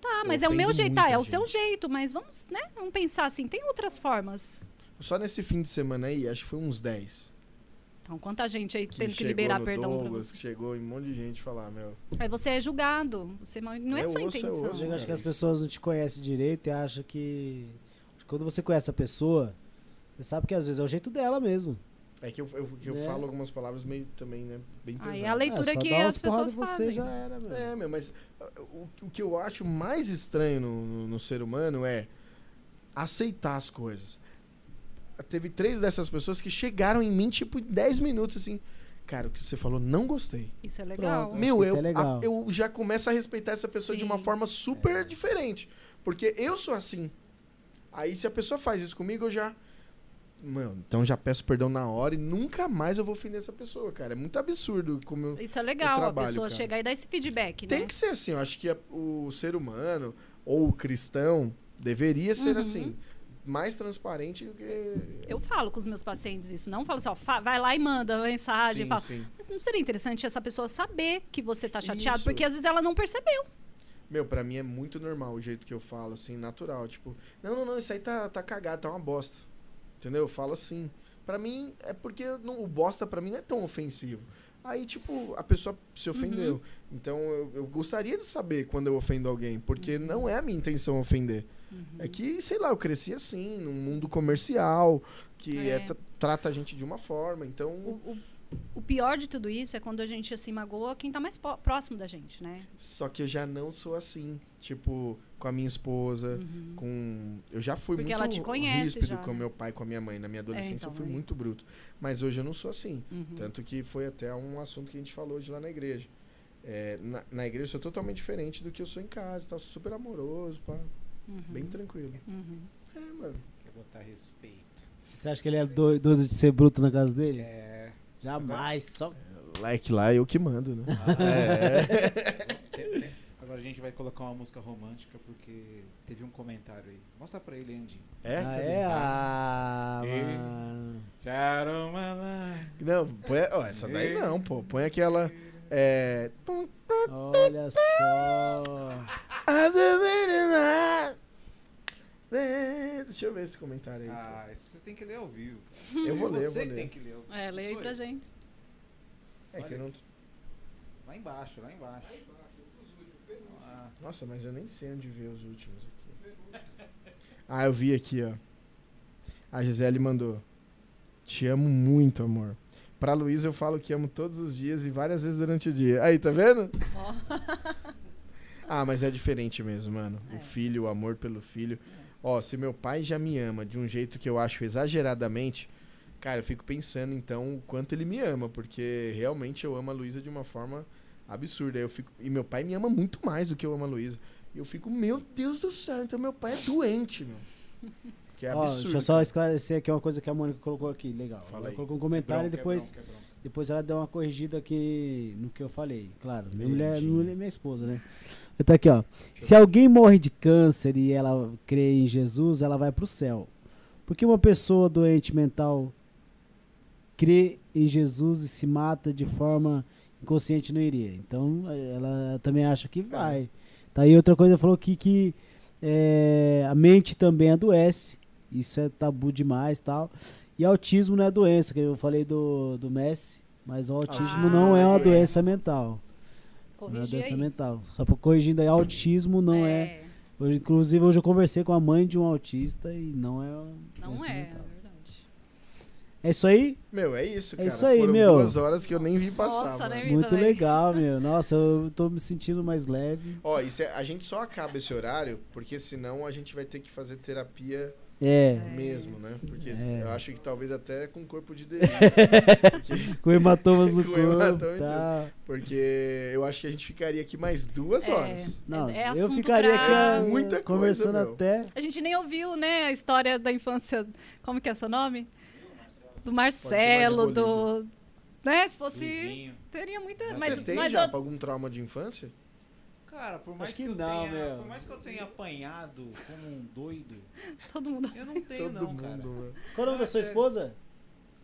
[SPEAKER 3] Tá,
[SPEAKER 1] Eu
[SPEAKER 3] mas é o meu jeito, tá, é o seu jeito, mas vamos, né? Vamos pensar assim, tem outras formas.
[SPEAKER 1] Só nesse fim de semana aí, acho que foi uns 10.
[SPEAKER 3] Então, quanta gente aí
[SPEAKER 1] Que
[SPEAKER 3] tendo que liberar
[SPEAKER 1] no
[SPEAKER 3] perdão pra
[SPEAKER 1] Douglas,
[SPEAKER 3] você.
[SPEAKER 1] que chegou em um monte de gente falar, meu.
[SPEAKER 3] Aí você é julgado. Você não é,
[SPEAKER 1] É
[SPEAKER 3] sua
[SPEAKER 1] osso, é
[SPEAKER 3] intenção.
[SPEAKER 1] osso,
[SPEAKER 2] Eu acho que
[SPEAKER 1] cara,
[SPEAKER 2] as
[SPEAKER 1] isso.
[SPEAKER 2] pessoas não te conhecem direito e acham que. Quando você conhece a pessoa, você sabe que às vezes é o jeito dela mesmo.
[SPEAKER 1] É que eu, eu, que eu
[SPEAKER 2] É.
[SPEAKER 1] falo algumas palavras meio também, né? Bem
[SPEAKER 3] Aí
[SPEAKER 1] pesadas.
[SPEAKER 3] é a leitura
[SPEAKER 2] É,
[SPEAKER 3] que as pessoas
[SPEAKER 2] você
[SPEAKER 3] fazem.
[SPEAKER 2] já era, meu.
[SPEAKER 1] É, meu, mas o, o que eu acho mais estranho no, no- no ser humano é aceitar as coisas. Teve três dessas pessoas que chegaram em mim, tipo, em 10 minutos, assim. Cara, o que você falou, não gostei.
[SPEAKER 3] Isso é legal.
[SPEAKER 2] Pronto.
[SPEAKER 1] Meu, eu,
[SPEAKER 2] é legal.
[SPEAKER 1] a- eu já começo a respeitar essa pessoa de uma
[SPEAKER 3] Sim.
[SPEAKER 1] forma super diferente. Porque eu sou assim. Aí, se a pessoa faz isso comigo, eu já. Mano, então já peço perdão na hora e nunca mais eu vou ofender essa pessoa, cara. É muito absurdo como eu.
[SPEAKER 3] Isso é legal,
[SPEAKER 1] trabalho,
[SPEAKER 3] a pessoa
[SPEAKER 1] cara.
[SPEAKER 3] chegar e dar esse feedback,
[SPEAKER 1] Tem
[SPEAKER 3] né?
[SPEAKER 1] que ser assim, eu acho que a- o ser humano ou o cristão deveria ser
[SPEAKER 3] Uhum.
[SPEAKER 1] assim, mais transparente do que.
[SPEAKER 3] Eu falo com os meus pacientes isso. Não falo só, fa- vai lá e manda mensagem.
[SPEAKER 1] sim,
[SPEAKER 3] fala.
[SPEAKER 1] sim.
[SPEAKER 3] Mas não seria interessante essa pessoa saber que você tá chateado?
[SPEAKER 1] Isso.
[SPEAKER 3] Porque às vezes ela não percebeu.
[SPEAKER 1] Meu, pra mim é muito normal o jeito que eu falo, assim, natural. Tipo, não, não, não, isso aí tá, tá cagado, tá uma bosta. Entendeu? Eu falo assim. Pra mim, é porque não- o bosta pra mim não é tão ofensivo. Aí, tipo, a pessoa se ofendeu. Então, eu, eu gostaria de saber quando eu ofendo alguém, porque não é a minha intenção ofender. É que, sei lá, eu cresci assim, num mundo comercial, que
[SPEAKER 3] É.
[SPEAKER 1] é tra- trata a gente de uma forma. Então,
[SPEAKER 3] O, o- o pior de tudo isso é quando a gente assim magoa quem tá mais próximo da gente, né?
[SPEAKER 1] só que eu já não sou assim. Tipo, com a minha esposa, com. Eu já fui
[SPEAKER 3] Porque
[SPEAKER 1] muito
[SPEAKER 3] conhece
[SPEAKER 1] ríspido
[SPEAKER 3] já,
[SPEAKER 1] com meu pai com a minha mãe. Na minha adolescência
[SPEAKER 3] então,
[SPEAKER 1] eu fui muito bruto. Mas hoje eu não sou assim.
[SPEAKER 3] Uhum.
[SPEAKER 1] Tanto que foi até um assunto que a gente falou hoje lá na igreja. É, na, na igreja eu sou totalmente diferente do que eu sou em casa. Tá super amoroso, pá,
[SPEAKER 3] Uhum.
[SPEAKER 1] bem tranquilo.
[SPEAKER 3] Uhum.
[SPEAKER 1] É, mano.
[SPEAKER 4] Quer botar respeito.
[SPEAKER 2] Você acha que ele é doi- doido de ser bruto na casa dele?
[SPEAKER 4] É.
[SPEAKER 2] Jamais, só.
[SPEAKER 1] Like lá eu que mando, né? é.
[SPEAKER 4] Agora a gente vai colocar uma música romântica porque teve um comentário aí. Mostra pra ele, Andy.
[SPEAKER 1] É?
[SPEAKER 2] Ah, é? Ah,
[SPEAKER 4] E-
[SPEAKER 2] mano.
[SPEAKER 4] Tcharumalá.
[SPEAKER 1] Não, põe, ó, essa daí não, pô. Põe aquela. É.
[SPEAKER 2] Olha só.
[SPEAKER 1] É, Deixa eu ver esse comentário aí. pô.
[SPEAKER 4] Ah, isso você tem que ler ao vivo. cara.
[SPEAKER 1] eu vou ler, eu
[SPEAKER 4] Você
[SPEAKER 1] vou
[SPEAKER 4] que
[SPEAKER 1] ler.
[SPEAKER 4] tem que ler.
[SPEAKER 3] É, leia aí pra
[SPEAKER 4] eu.
[SPEAKER 3] gente.
[SPEAKER 1] É que eu não.
[SPEAKER 4] Lá embaixo, lá embaixo. Ah,
[SPEAKER 1] Nossa, mas eu nem sei onde ver os últimos aqui. Ah, eu vi aqui, ó. A Gisele mandou. Te amo muito, amor. Pra Luísa eu falo que amo todos os dias e várias vezes durante o dia. Aí, tá vendo?
[SPEAKER 3] Ó.
[SPEAKER 1] Ah, mas é diferente mesmo, mano.
[SPEAKER 3] É.
[SPEAKER 1] O filho, o amor pelo filho. Ó, se meu pai já me ama de um jeito que eu acho exageradamente, cara, eu fico pensando então o quanto ele me ama, porque realmente eu amo a Luísa de uma forma absurda. Eu fico e meu pai me ama muito mais do que eu amo a Luísa. E eu fico, meu Deus do céu, então meu pai é doente, meu. Que é
[SPEAKER 2] Ó,
[SPEAKER 1] absurdo.
[SPEAKER 2] deixa eu só esclarecer aqui uma coisa que a Mônica colocou aqui. Legal.
[SPEAKER 1] Fala
[SPEAKER 2] ela
[SPEAKER 1] aí.
[SPEAKER 2] colocou um comentário e
[SPEAKER 4] quebrão,
[SPEAKER 2] depois,
[SPEAKER 4] quebrão, quebrão.
[SPEAKER 2] depois ela deu uma corrigida aqui no que eu falei. Claro, minha mulher, minha mulher é minha esposa, né? Tá aqui, ó. Se alguém morre de câncer e ela crê em Jesus, ela vai pro céu. Porque uma pessoa doente mental crê em Jesus e se mata de forma inconsciente não iria. Então ela também acha que vai. Tá aí outra coisa falou aqui que é, a mente também adoece. Isso é tabu demais, tal. E autismo não é doença, que eu falei do, do Messi, mas o autismo
[SPEAKER 3] Ah,
[SPEAKER 2] não é uma
[SPEAKER 3] é.
[SPEAKER 2] doença mental. Não é
[SPEAKER 3] Corrigir
[SPEAKER 2] doença
[SPEAKER 3] aí.
[SPEAKER 2] mental. Só por corrigindo aí, autismo não é. Hoje, inclusive, hoje eu conversei com a mãe de um autista e não é. uma
[SPEAKER 3] Não é, é
[SPEAKER 2] mental.
[SPEAKER 3] verdade.
[SPEAKER 2] É isso aí?
[SPEAKER 1] Meu, é isso,
[SPEAKER 2] É
[SPEAKER 1] cara.
[SPEAKER 2] isso aí,
[SPEAKER 1] Foram
[SPEAKER 2] meu.
[SPEAKER 1] duas horas que eu nem vi passar.
[SPEAKER 3] Nossa,
[SPEAKER 1] mano.
[SPEAKER 3] né?
[SPEAKER 2] Muito
[SPEAKER 3] também.
[SPEAKER 2] legal, meu. Nossa, eu tô me sentindo mais leve.
[SPEAKER 1] Ó, isso é- a gente só acaba esse horário porque senão a gente vai ter que fazer terapia
[SPEAKER 2] É.
[SPEAKER 1] mesmo, né? Porque
[SPEAKER 2] É.
[SPEAKER 1] eu acho que talvez até com corpo de delírio. porque,
[SPEAKER 2] Com hematomas no
[SPEAKER 1] Com
[SPEAKER 2] corpo.
[SPEAKER 1] hematoma
[SPEAKER 2] Tá.
[SPEAKER 1] porque eu acho que a gente ficaria aqui mais duas
[SPEAKER 3] É.
[SPEAKER 1] horas.
[SPEAKER 2] Não,
[SPEAKER 3] É- é
[SPEAKER 2] eu ficaria
[SPEAKER 3] pra-
[SPEAKER 2] aqui
[SPEAKER 1] Muita coisa,
[SPEAKER 2] conversando
[SPEAKER 1] meu.
[SPEAKER 2] até.
[SPEAKER 3] A gente nem ouviu, né, a história da infância. Como que é seu nome? do Marcelo, do. Né? Se
[SPEAKER 4] Do
[SPEAKER 3] fosse. Teria muita.
[SPEAKER 4] Mas
[SPEAKER 3] Mas,
[SPEAKER 1] Você tem
[SPEAKER 3] mas
[SPEAKER 1] já
[SPEAKER 3] eu-
[SPEAKER 1] algum trauma de infância?
[SPEAKER 4] Cara, por mais que,
[SPEAKER 2] que
[SPEAKER 4] eu
[SPEAKER 2] não,
[SPEAKER 4] tenha,
[SPEAKER 2] meu.
[SPEAKER 4] por mais que eu tenha apanhado como um doido,
[SPEAKER 3] todo mundo.
[SPEAKER 4] eu não tenho
[SPEAKER 1] Todo
[SPEAKER 4] não,
[SPEAKER 1] mundo,
[SPEAKER 4] cara.
[SPEAKER 1] velho.
[SPEAKER 2] Qual o nome da sua
[SPEAKER 4] sério.
[SPEAKER 2] esposa?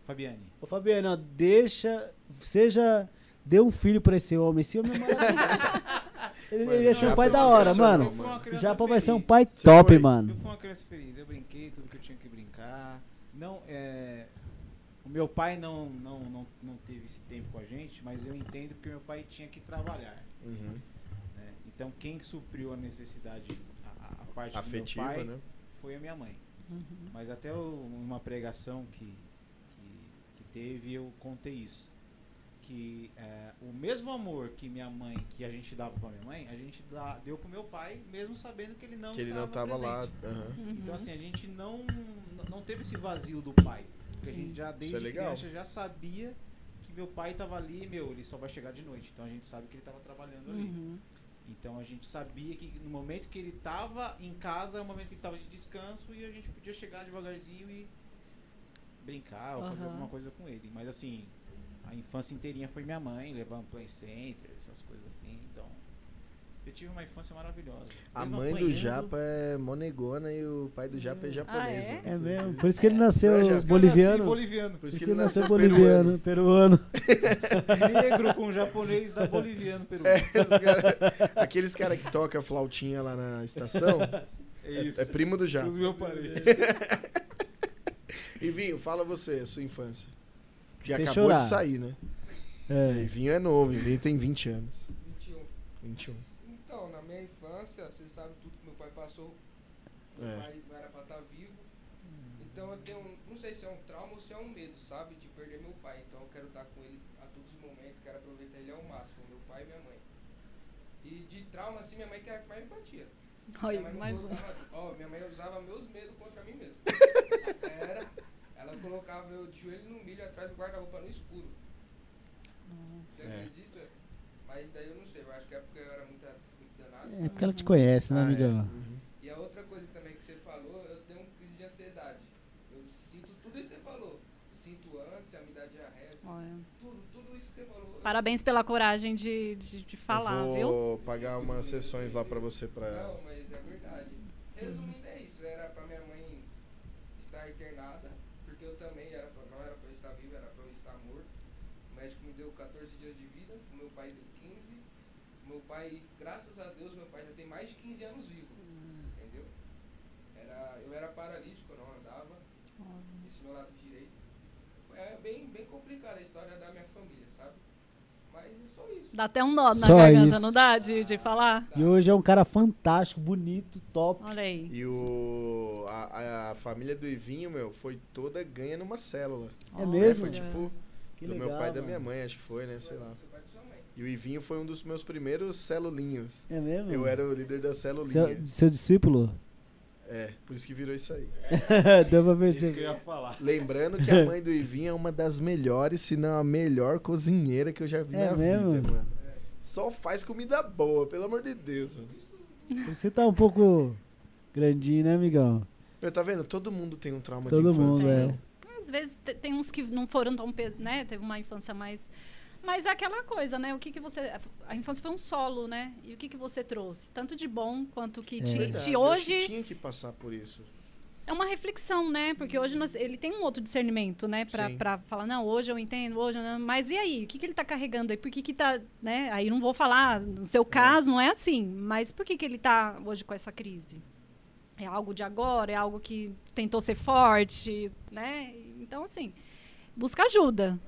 [SPEAKER 4] Fabiane.
[SPEAKER 2] Ô Fabiano, ó, deixa. Seja. Dê um filho pra esse homem. Esse homem é maravilhoso. Ele,
[SPEAKER 1] Mano,
[SPEAKER 2] ele ia ser um pai
[SPEAKER 1] é
[SPEAKER 2] da hora, mano. Japa vai ser um pai
[SPEAKER 1] Você
[SPEAKER 2] top,
[SPEAKER 1] foi?
[SPEAKER 2] mano.
[SPEAKER 4] Eu fui uma criança feliz, eu brinquei tudo que eu tinha que brincar. Não, é, o meu pai não, não, não, não teve esse tempo com a gente, mas eu entendo porque meu pai tinha que trabalhar.
[SPEAKER 1] Uhum.
[SPEAKER 4] Então quem supriu a necessidade, a, a parte
[SPEAKER 1] Afetiva,
[SPEAKER 4] do meu pai,
[SPEAKER 1] né?
[SPEAKER 4] foi a minha mãe.
[SPEAKER 3] Uhum.
[SPEAKER 4] Mas até o- uma pregação que, que, que teve, eu contei isso. Que é, o mesmo amor que minha mãe, que a gente dava pra minha mãe, a gente dá, deu pro meu pai, mesmo sabendo que ele não
[SPEAKER 1] Que ele
[SPEAKER 4] estava
[SPEAKER 1] não tava lá.
[SPEAKER 3] Uhum.
[SPEAKER 4] Então assim, a gente não, não teve esse vazio do pai. Porque a gente já desde
[SPEAKER 1] é legal.
[SPEAKER 4] criança já sabia que meu pai tava ali, meu, ele só vai chegar de noite. Então a gente sabe que ele tava trabalhando ali.
[SPEAKER 3] Uhum.
[SPEAKER 4] Então a gente sabia que no momento que ele tava em casa, é o momento que ele tava de descanso e a gente podia chegar devagarzinho e brincar ou fazer
[SPEAKER 3] Aham.
[SPEAKER 4] alguma coisa com ele. Mas assim, a infância inteirinha foi minha mãe, levando play center, essas coisas assim. Então, eu tive uma infância maravilhosa.
[SPEAKER 1] A
[SPEAKER 4] Mesmo
[SPEAKER 1] mãe do
[SPEAKER 4] apanhando,
[SPEAKER 1] Japa é monegona e o pai do Japa é japonês,
[SPEAKER 3] é?
[SPEAKER 1] mano.
[SPEAKER 2] É mesmo. Por isso que ele nasceu
[SPEAKER 1] Não, já-
[SPEAKER 4] Por isso que eu nasci
[SPEAKER 2] boliviano.
[SPEAKER 4] boliviano.
[SPEAKER 1] Por isso que ele nasceu
[SPEAKER 2] boliviano, peruano.
[SPEAKER 4] Negro com japonês da boliviano peru.
[SPEAKER 1] É, cara- aqueles caras que tocam flautinha lá na estação
[SPEAKER 4] É isso.
[SPEAKER 1] é primo do Japa.
[SPEAKER 4] Os meus parentes.
[SPEAKER 1] E Vinho, fala você, a sua infância. Que
[SPEAKER 2] Sem
[SPEAKER 1] acabou
[SPEAKER 2] chorar.
[SPEAKER 1] de sair, né?
[SPEAKER 2] É.
[SPEAKER 1] E Vinho é novo, Vinho tem 20 anos.
[SPEAKER 6] 21.
[SPEAKER 1] 21.
[SPEAKER 6] Minha infância, vocês sabem tudo que meu pai passou. Meu
[SPEAKER 1] É.
[SPEAKER 6] pai não era pra estar vivo. Então eu tenho, um- não sei se é um trauma ou se é um medo, sabe? De perder meu pai. Então eu quero estar com ele a todos os momentos, quero aproveitar ele ao máximo, meu pai e minha mãe. E de trauma, assim, minha mãe que era a que mais me batia.
[SPEAKER 3] Olha,
[SPEAKER 6] minha mãe não
[SPEAKER 3] mais um.
[SPEAKER 6] colocava, ó, minha mãe usava meus medos contra mim mesmo. Era, ela colocava eu de joelho no milho atrás do guarda-roupa no escuro. Você
[SPEAKER 1] É.
[SPEAKER 6] acredita? Mas daí eu não sei, eu acho que é porque eu era muito.
[SPEAKER 2] É porque ela te conhece, né,
[SPEAKER 1] Ah, é.
[SPEAKER 2] amigão?
[SPEAKER 1] Uhum.
[SPEAKER 6] E a outra coisa também que você falou, eu tenho uma crise de ansiedade. Eu sinto tudo isso que você falou. Eu sinto ânsia, me dá diarreia,
[SPEAKER 3] Olha.
[SPEAKER 6] tudo, tudo isso que você falou.
[SPEAKER 3] Parabéns pela coragem de, de, de falar,
[SPEAKER 1] eu
[SPEAKER 3] viu?
[SPEAKER 1] vou pagar umas sessões lá pra você pra.
[SPEAKER 6] Não, mas é verdade. Resumindo, é isso. Era pra minha mãe estar internada, porque eu também era pra, não era pra eu estar vivo, era pra eu estar morto. O médico me deu 14 dias de vida, o meu pai deu 15. Meu pai, graças a Deus, meu pai já tem mais de 15 anos vivo. Entendeu? Era, eu era paralítico, eu não andava. Esse meu lado direito. É bem, bem complicada a história da minha família, sabe? Mas é só isso.
[SPEAKER 3] Dá até um nó na
[SPEAKER 2] Só
[SPEAKER 3] garganta,
[SPEAKER 2] isso.
[SPEAKER 3] não dá? De, de falar?
[SPEAKER 2] E hoje é um cara fantástico, bonito, top.
[SPEAKER 3] Olha aí.
[SPEAKER 1] E o. A, a família do Ivinho, meu, foi toda ganha numa célula.
[SPEAKER 2] É mesmo?
[SPEAKER 1] Foi tipo
[SPEAKER 2] Que
[SPEAKER 1] do
[SPEAKER 2] legal,
[SPEAKER 1] meu pai e da minha mãe, acho que foi, né? Sei lá.
[SPEAKER 6] Seu e
[SPEAKER 1] o Ivinho foi um dos meus primeiros celulinhos.
[SPEAKER 2] É mesmo?
[SPEAKER 1] Eu era o líder da
[SPEAKER 2] seu,
[SPEAKER 1] celulinha.
[SPEAKER 2] seu discípulo?
[SPEAKER 1] É, por isso que virou isso aí.
[SPEAKER 2] Deu pra
[SPEAKER 4] Isso que eu
[SPEAKER 2] perceber.
[SPEAKER 4] ia falar.
[SPEAKER 1] Lembrando que a mãe do Ivinho é uma das melhores, se não a melhor cozinheira que eu já vi
[SPEAKER 2] É
[SPEAKER 1] na
[SPEAKER 2] mesmo?
[SPEAKER 1] vida, mano. Só faz comida boa, pelo amor de Deus. Mano.
[SPEAKER 2] Você tá um pouco grandinho, né, amigão?
[SPEAKER 1] Meu, tá vendo? Todo mundo tem um trauma
[SPEAKER 2] Todo
[SPEAKER 1] de infância.
[SPEAKER 2] mundo, é.
[SPEAKER 1] né?
[SPEAKER 3] Às vezes te- tem uns que não foram tão, né? Teve uma infância mais mas é aquela coisa, né? O que que você a infância foi um solo, né? E o que que você trouxe, tanto de bom quanto que
[SPEAKER 1] eu acho que
[SPEAKER 3] hoje
[SPEAKER 1] tinha que passar por isso.
[SPEAKER 3] é uma reflexão, né? Porque hoje nós- ele tem um outro discernimento, né? Pra,
[SPEAKER 1] Sim.
[SPEAKER 3] pra falar, não, hoje eu entendo, hoje eu não. Mas e aí? O que, que ele tá carregando aí? Por que, que tá, né? Aí não vou falar, no seu caso não é assim, mas por que, que ele tá hoje com essa crise? É algo de agora? É algo que tentou ser forte, né? Então, assim, busca ajuda.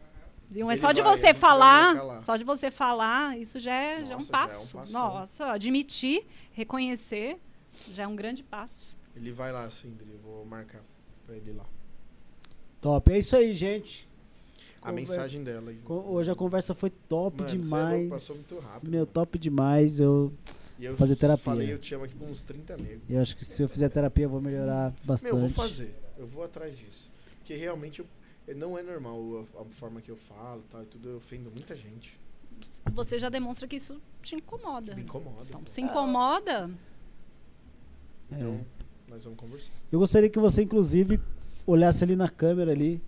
[SPEAKER 3] Viu? Mas só de
[SPEAKER 1] vai,
[SPEAKER 3] você falar, só de você falar, isso já é, já é um
[SPEAKER 1] Nossa, já é um
[SPEAKER 3] passo.
[SPEAKER 1] passão.
[SPEAKER 3] Nossa, admitir, reconhecer, já é um grande passo.
[SPEAKER 1] Ele vai lá, Sindri, eu vou marcar pra ele lá.
[SPEAKER 2] Top. É isso aí, gente.
[SPEAKER 1] A
[SPEAKER 2] Conversa-
[SPEAKER 1] mensagem dela.
[SPEAKER 2] Hoje a conversa foi top
[SPEAKER 1] Mano, é louco,
[SPEAKER 2] demais.
[SPEAKER 1] passou muito rápido,
[SPEAKER 2] Meu, top demais. Eu,
[SPEAKER 1] E eu
[SPEAKER 2] fazer terapia.
[SPEAKER 1] falei, eu te amo aqui com uns 30 negros.
[SPEAKER 2] eu acho que se eu fizer terapia eu vou melhorar bastante.
[SPEAKER 1] Meu, eu vou fazer. Eu vou atrás disso. Porque realmente eu- não é normal a, a forma que eu falo tal, e tudo. Eu ofendo muita gente.
[SPEAKER 3] Você já demonstra que isso te incomoda.
[SPEAKER 1] Me incomoda.
[SPEAKER 3] Então, se incomoda,
[SPEAKER 2] É.
[SPEAKER 1] Então, nós vamos conversar.
[SPEAKER 2] Eu gostaria que você, inclusive, olhasse ali na câmera ali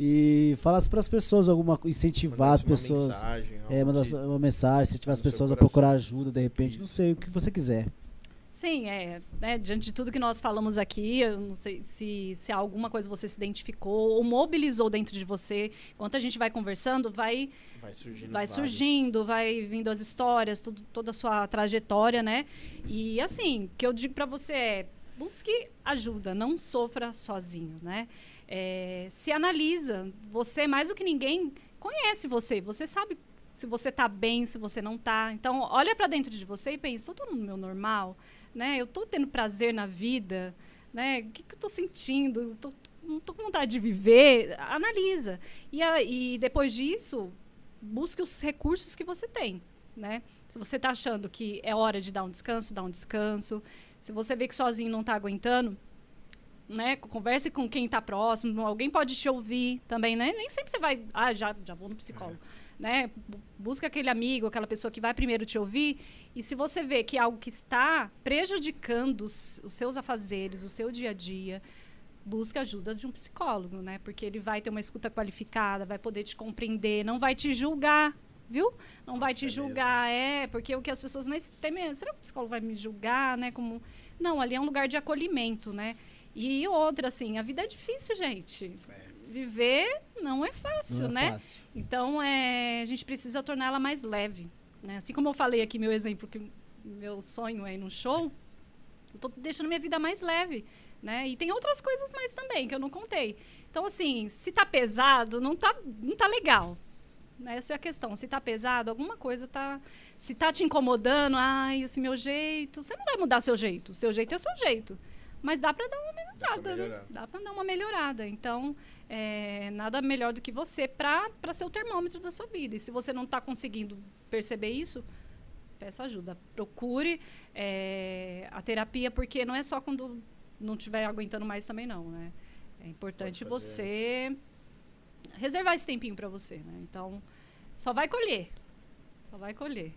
[SPEAKER 2] E falasse para as pessoas alguma coisa, incentivar as
[SPEAKER 1] Mandasse uma
[SPEAKER 2] pessoas.
[SPEAKER 1] mensagem,
[SPEAKER 2] É, mandar uma mensagem, se tiver as pessoas a procurar ajuda, de repente, não
[SPEAKER 1] Isso.
[SPEAKER 2] sei, o que você quiser.
[SPEAKER 3] Sim, é, né, diante de tudo que nós falamos aqui, eu não sei se, se alguma coisa você se identificou ou mobilizou dentro de você. Enquanto a gente vai conversando, vai,
[SPEAKER 1] vai surgindo.
[SPEAKER 3] vai surgindo, vai vindo as histórias, tudo, toda a sua trajetória, né? E assim, o que eu digo para você é, busque ajuda, não sofra sozinho, né? É, se analisa, você mais do que ninguém conhece você, você sabe se você tá bem, se você não tá. Então, olha para dentro de você e pensa, eu tô no meu normal, né? Eu tô tendo prazer na vida, né? O que, que eu tô sentindo? Eu tô- não tô com vontade de viver. Analisa. E, a- e depois disso, busque os recursos que você tem, né? Se você está achando que é hora de dar um descanso, dá um descanso. Se você vê que sozinho não está aguentando, né? Converse com quem está próximo. Alguém pode te ouvir também, né? Nem sempre você vai, ah, já, já vou no psicólogo, né? Bu- Busca aquele amigo, aquela pessoa que vai primeiro te ouvir. E se você vê que é algo que está prejudicando os, os seus afazeres, o seu dia a dia, busca ajuda de um psicólogo, né? Porque ele vai ter uma escuta qualificada, vai poder te compreender, não vai te julgar, viu? Não vai
[SPEAKER 1] Nossa,
[SPEAKER 3] te
[SPEAKER 1] é
[SPEAKER 3] julgar, é, porque o que as pessoas mais temem, será que o psicólogo vai me julgar, né? Como não, ali é um lugar de acolhimento, né? E outra, assim, a vida é difícil, gente. Viver não é fácil,
[SPEAKER 2] Não é
[SPEAKER 3] né?
[SPEAKER 2] fácil.
[SPEAKER 3] Então, é, a gente precisa torná-la mais leve. Né? Assim como eu falei aqui, meu exemplo, que meu sonho é ir num show, eu tô deixando minha vida mais leve. Né? E tem outras coisas mais também que eu não contei. Então, assim, se tá pesado, não tá, não tá legal. Né? Essa é a questão. Se tá pesado, alguma coisa tá. Se tá te incomodando, ai, esse meu jeito. Você não vai mudar seu jeito. Seu jeito é seu jeito. Mas dá para dar uma melhorada, né?
[SPEAKER 1] melhorar.
[SPEAKER 3] Dá para dar uma melhorada. Então, é, nada melhor do que você para ser o termômetro da sua vida. E se você não está conseguindo perceber isso, peça ajuda. Procure é, a terapia, porque não é só quando não estiver aguentando mais também não, né? É importante você reservar esse tempinho para você, né? Então, só vai colher. Só vai colher.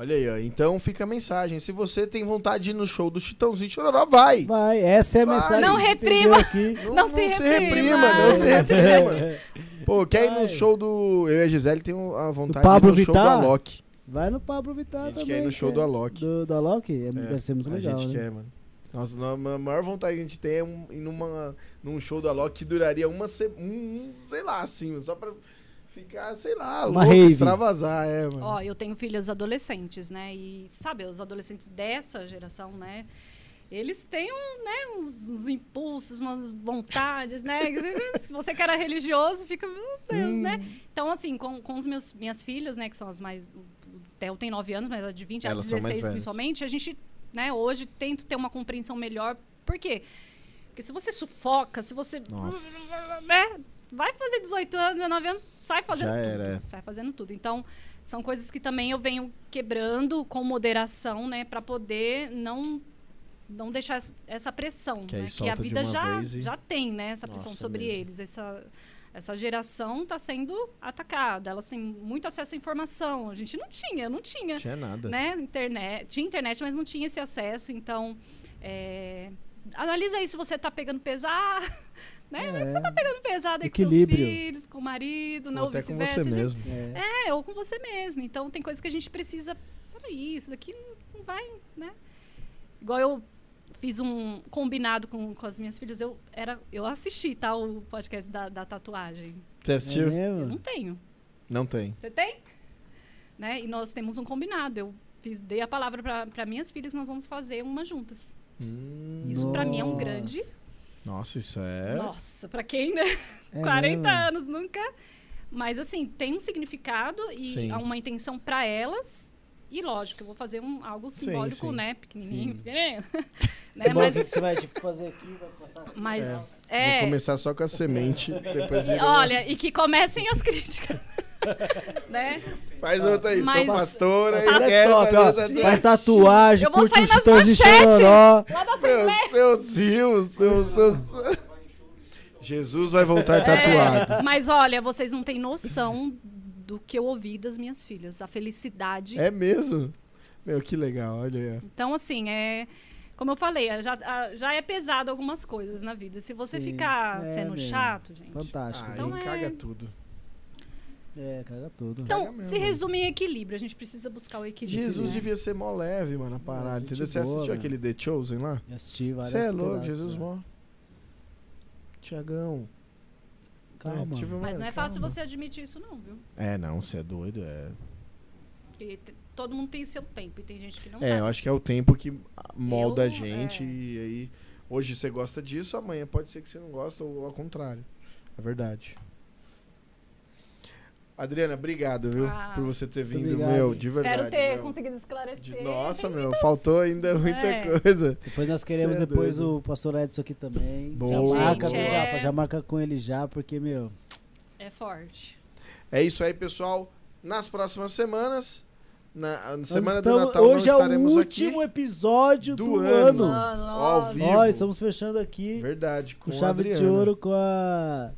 [SPEAKER 1] Olha aí, ó. Então fica a mensagem. Se você tem vontade de ir no show do Chitãozinho Chororó, vai.
[SPEAKER 2] Vai, essa é a
[SPEAKER 1] Vai.
[SPEAKER 2] mensagem.
[SPEAKER 3] Não reprima.
[SPEAKER 2] Aqui.
[SPEAKER 1] Não,
[SPEAKER 3] Não se reprima.
[SPEAKER 1] reprima, não se reprima. Pô, quer ir no show do. Eu e a Gisele tem a vontade
[SPEAKER 2] Pablo
[SPEAKER 1] de ir no show do
[SPEAKER 2] Vittar?
[SPEAKER 1] Alok.
[SPEAKER 2] Vai no Pablo
[SPEAKER 1] A
[SPEAKER 2] Vittar
[SPEAKER 1] gente
[SPEAKER 2] também.
[SPEAKER 1] quer ir no show do Alok.
[SPEAKER 2] Do, do Alok? É,
[SPEAKER 1] É,
[SPEAKER 2] Deve ser muito
[SPEAKER 1] a
[SPEAKER 2] legal.
[SPEAKER 1] gente
[SPEAKER 2] né?
[SPEAKER 1] quer, mano. Nossa, no- a maior vontade que a gente tem é um- ir numa, num show do Alok que duraria uma semana, um, sei lá, assim, só pra ficar, sei lá,
[SPEAKER 2] Uma
[SPEAKER 1] louco,
[SPEAKER 2] rave.
[SPEAKER 1] extravasar, é, mano.
[SPEAKER 3] Ó, eu tenho filhas adolescentes, né? E sabe, os adolescentes dessa geração, né? Eles têm um, né, uns, uns impulsos, umas vontades, né? Se você que era religioso, fica, meu Deus,
[SPEAKER 1] Hum.
[SPEAKER 3] né? Então, assim, com, com os meus minhas filhas, né, que são as mais. O Theo tem 9 anos, mas a de 20 a
[SPEAKER 1] Elas mais
[SPEAKER 3] 16
[SPEAKER 1] velhas.
[SPEAKER 3] principalmente, a gente, né, hoje tento ter uma compreensão melhor. Por quê? Porque se você sufoca, se você.
[SPEAKER 1] Nossa.
[SPEAKER 3] Né, vai fazer 18 anos, 19 anos, sai fazendo
[SPEAKER 1] Já
[SPEAKER 3] tudo.
[SPEAKER 1] era, é.
[SPEAKER 3] Sai fazendo tudo. Então, são coisas que também eu venho quebrando com moderação, né, para poder não não deixar es- essa pressão,
[SPEAKER 1] Que
[SPEAKER 3] né, que a vida já
[SPEAKER 1] e-
[SPEAKER 3] já tem, né, essa pressão
[SPEAKER 1] Nossa,
[SPEAKER 3] sobre
[SPEAKER 1] mesmo.
[SPEAKER 3] eles, essa essa geração está sendo atacada, elas têm muito acesso à informação. A gente não tinha, não tinha,
[SPEAKER 1] Não tinha nada.
[SPEAKER 3] né? Internet, tinha internet, mas não tinha esse acesso. Então, é, analisa aí se você está pegando pesado, né?
[SPEAKER 2] É.
[SPEAKER 3] Você tá pegando pesado aí com seus filhos, com o marido, não,
[SPEAKER 1] Ou
[SPEAKER 3] ou
[SPEAKER 1] até com
[SPEAKER 3] vice-versa.
[SPEAKER 1] você
[SPEAKER 3] gente-
[SPEAKER 1] mesmo.
[SPEAKER 2] É.
[SPEAKER 3] É, ou com você mesmo. Então, tem coisas que a gente precisa. Peraí, isso daqui não- vai, né? Igual eu fiz um combinado com, com as minhas filhas, eu, era, eu assisti, tá? O podcast da, da tatuagem.
[SPEAKER 1] Você
[SPEAKER 2] É
[SPEAKER 1] assistiu?
[SPEAKER 3] Eu
[SPEAKER 2] mesmo?
[SPEAKER 3] não tenho.
[SPEAKER 1] Não tem.
[SPEAKER 3] Você tem? Né? E nós temos um combinado. Eu fiz, dei a palavra para minhas filhas, nós vamos fazer uma juntas.
[SPEAKER 1] Hum,
[SPEAKER 3] Isso pra mim é um grande.
[SPEAKER 1] Nossa, isso é.
[SPEAKER 3] Nossa, pra quem, né?
[SPEAKER 2] É
[SPEAKER 3] 40
[SPEAKER 2] mesmo?
[SPEAKER 3] anos nunca. Mas assim, tem um significado e
[SPEAKER 1] Sim.
[SPEAKER 3] há uma intenção pra elas. E lógico, eu vou fazer um, algo
[SPEAKER 1] Sim,
[SPEAKER 3] simbólico,
[SPEAKER 1] sim.
[SPEAKER 3] né? Pequenininho,
[SPEAKER 1] Sim.
[SPEAKER 3] pequenininho.
[SPEAKER 2] Você,
[SPEAKER 3] né?
[SPEAKER 2] vai-
[SPEAKER 3] Mas,
[SPEAKER 2] você vai tipo, fazer aqui, vai passar aqui.
[SPEAKER 3] mas
[SPEAKER 1] Vou
[SPEAKER 3] é.
[SPEAKER 1] começar só com a semente, depois
[SPEAKER 3] Olha, e que comecem as críticas. né?
[SPEAKER 1] Faz outra aí,
[SPEAKER 3] Mas-
[SPEAKER 1] sou pastora e
[SPEAKER 2] é
[SPEAKER 1] quero
[SPEAKER 2] top,
[SPEAKER 1] fazer
[SPEAKER 2] ó.
[SPEAKER 1] tatuagem.
[SPEAKER 2] Faz tatuagem,
[SPEAKER 3] Eu vou
[SPEAKER 2] curte
[SPEAKER 3] sair
[SPEAKER 2] o
[SPEAKER 3] nas
[SPEAKER 2] Chitãozinho
[SPEAKER 3] manchetes.
[SPEAKER 2] Chororó.
[SPEAKER 3] Lá da
[SPEAKER 1] Meu, seus rios, seus, seus... Jesus vai voltar tatuado.
[SPEAKER 3] É, mas olha, vocês não têm noção do que eu ouvi das minhas filhas. A felicidade.
[SPEAKER 1] É mesmo? Meu, que legal, olha.
[SPEAKER 3] Então, assim, é. Como eu falei, já, a- já é pesado algumas coisas na vida. Se você
[SPEAKER 2] Sim.
[SPEAKER 3] ficar
[SPEAKER 2] É,
[SPEAKER 3] sendo
[SPEAKER 2] meu.
[SPEAKER 3] chato, gente.
[SPEAKER 2] Fantástico.
[SPEAKER 1] Aí
[SPEAKER 3] Então é-
[SPEAKER 1] caga tudo.
[SPEAKER 2] É, caga tudo.
[SPEAKER 3] Então,
[SPEAKER 1] mesmo.
[SPEAKER 3] se resume em equilíbrio. A gente precisa buscar o equilíbrio.
[SPEAKER 1] Jesus
[SPEAKER 3] né?
[SPEAKER 1] devia ser mó leve, mano, a parada,
[SPEAKER 2] gente
[SPEAKER 1] entendeu? Você
[SPEAKER 2] boa,
[SPEAKER 1] assistiu
[SPEAKER 2] né?
[SPEAKER 1] aquele The Chosen lá?
[SPEAKER 2] Já assisti várias
[SPEAKER 1] Você é louco,
[SPEAKER 2] pedaços,
[SPEAKER 1] Jesus
[SPEAKER 2] já.
[SPEAKER 1] mó. Tiagão.
[SPEAKER 2] Calma.
[SPEAKER 1] É, tipo,
[SPEAKER 3] Mas não é fácil
[SPEAKER 1] calma.
[SPEAKER 3] você admitir isso, não, viu?
[SPEAKER 1] É, não, você é doido, é.
[SPEAKER 3] Todo mundo tem seu tempo e tem gente que não
[SPEAKER 1] É,
[SPEAKER 3] tá.
[SPEAKER 1] eu acho que é o tempo que molda
[SPEAKER 3] Eu,
[SPEAKER 1] a gente
[SPEAKER 3] é.
[SPEAKER 1] e aí hoje você gosta disso, amanhã pode ser que você não gosta ou ao contrário. É verdade. Adriana, obrigado, viu,
[SPEAKER 3] Ah,
[SPEAKER 1] por você ter vindo,
[SPEAKER 2] obrigado.
[SPEAKER 1] meu, de verdade.
[SPEAKER 3] Espero ter
[SPEAKER 1] meu.
[SPEAKER 3] conseguido
[SPEAKER 1] De-
[SPEAKER 3] esclarecer.
[SPEAKER 1] Nossa,
[SPEAKER 3] Tem
[SPEAKER 1] meu,
[SPEAKER 3] muitas-
[SPEAKER 1] faltou ainda muita
[SPEAKER 3] É.
[SPEAKER 1] coisa.
[SPEAKER 2] Depois nós queremos
[SPEAKER 1] Cê é
[SPEAKER 2] depois
[SPEAKER 1] doido.
[SPEAKER 2] o pastor Edson aqui também.
[SPEAKER 1] Boa.
[SPEAKER 2] Já marca,
[SPEAKER 3] é-
[SPEAKER 2] já, já marca com ele já, porque, meu,
[SPEAKER 3] É forte.
[SPEAKER 1] É isso aí, pessoal. Nas próximas semanas, na, na semana do
[SPEAKER 2] estamos-
[SPEAKER 1] Natal,
[SPEAKER 2] hoje é o último
[SPEAKER 1] aqui.
[SPEAKER 2] episódio
[SPEAKER 1] do
[SPEAKER 2] do,
[SPEAKER 1] ano.
[SPEAKER 2] ano.
[SPEAKER 3] Mano,
[SPEAKER 1] Ao
[SPEAKER 3] nossa.
[SPEAKER 1] vivo.
[SPEAKER 2] Nós estamos fechando aqui
[SPEAKER 1] Verdade, com,
[SPEAKER 2] com
[SPEAKER 1] a
[SPEAKER 2] chave de
[SPEAKER 1] Adriana.
[SPEAKER 2] ouro com a.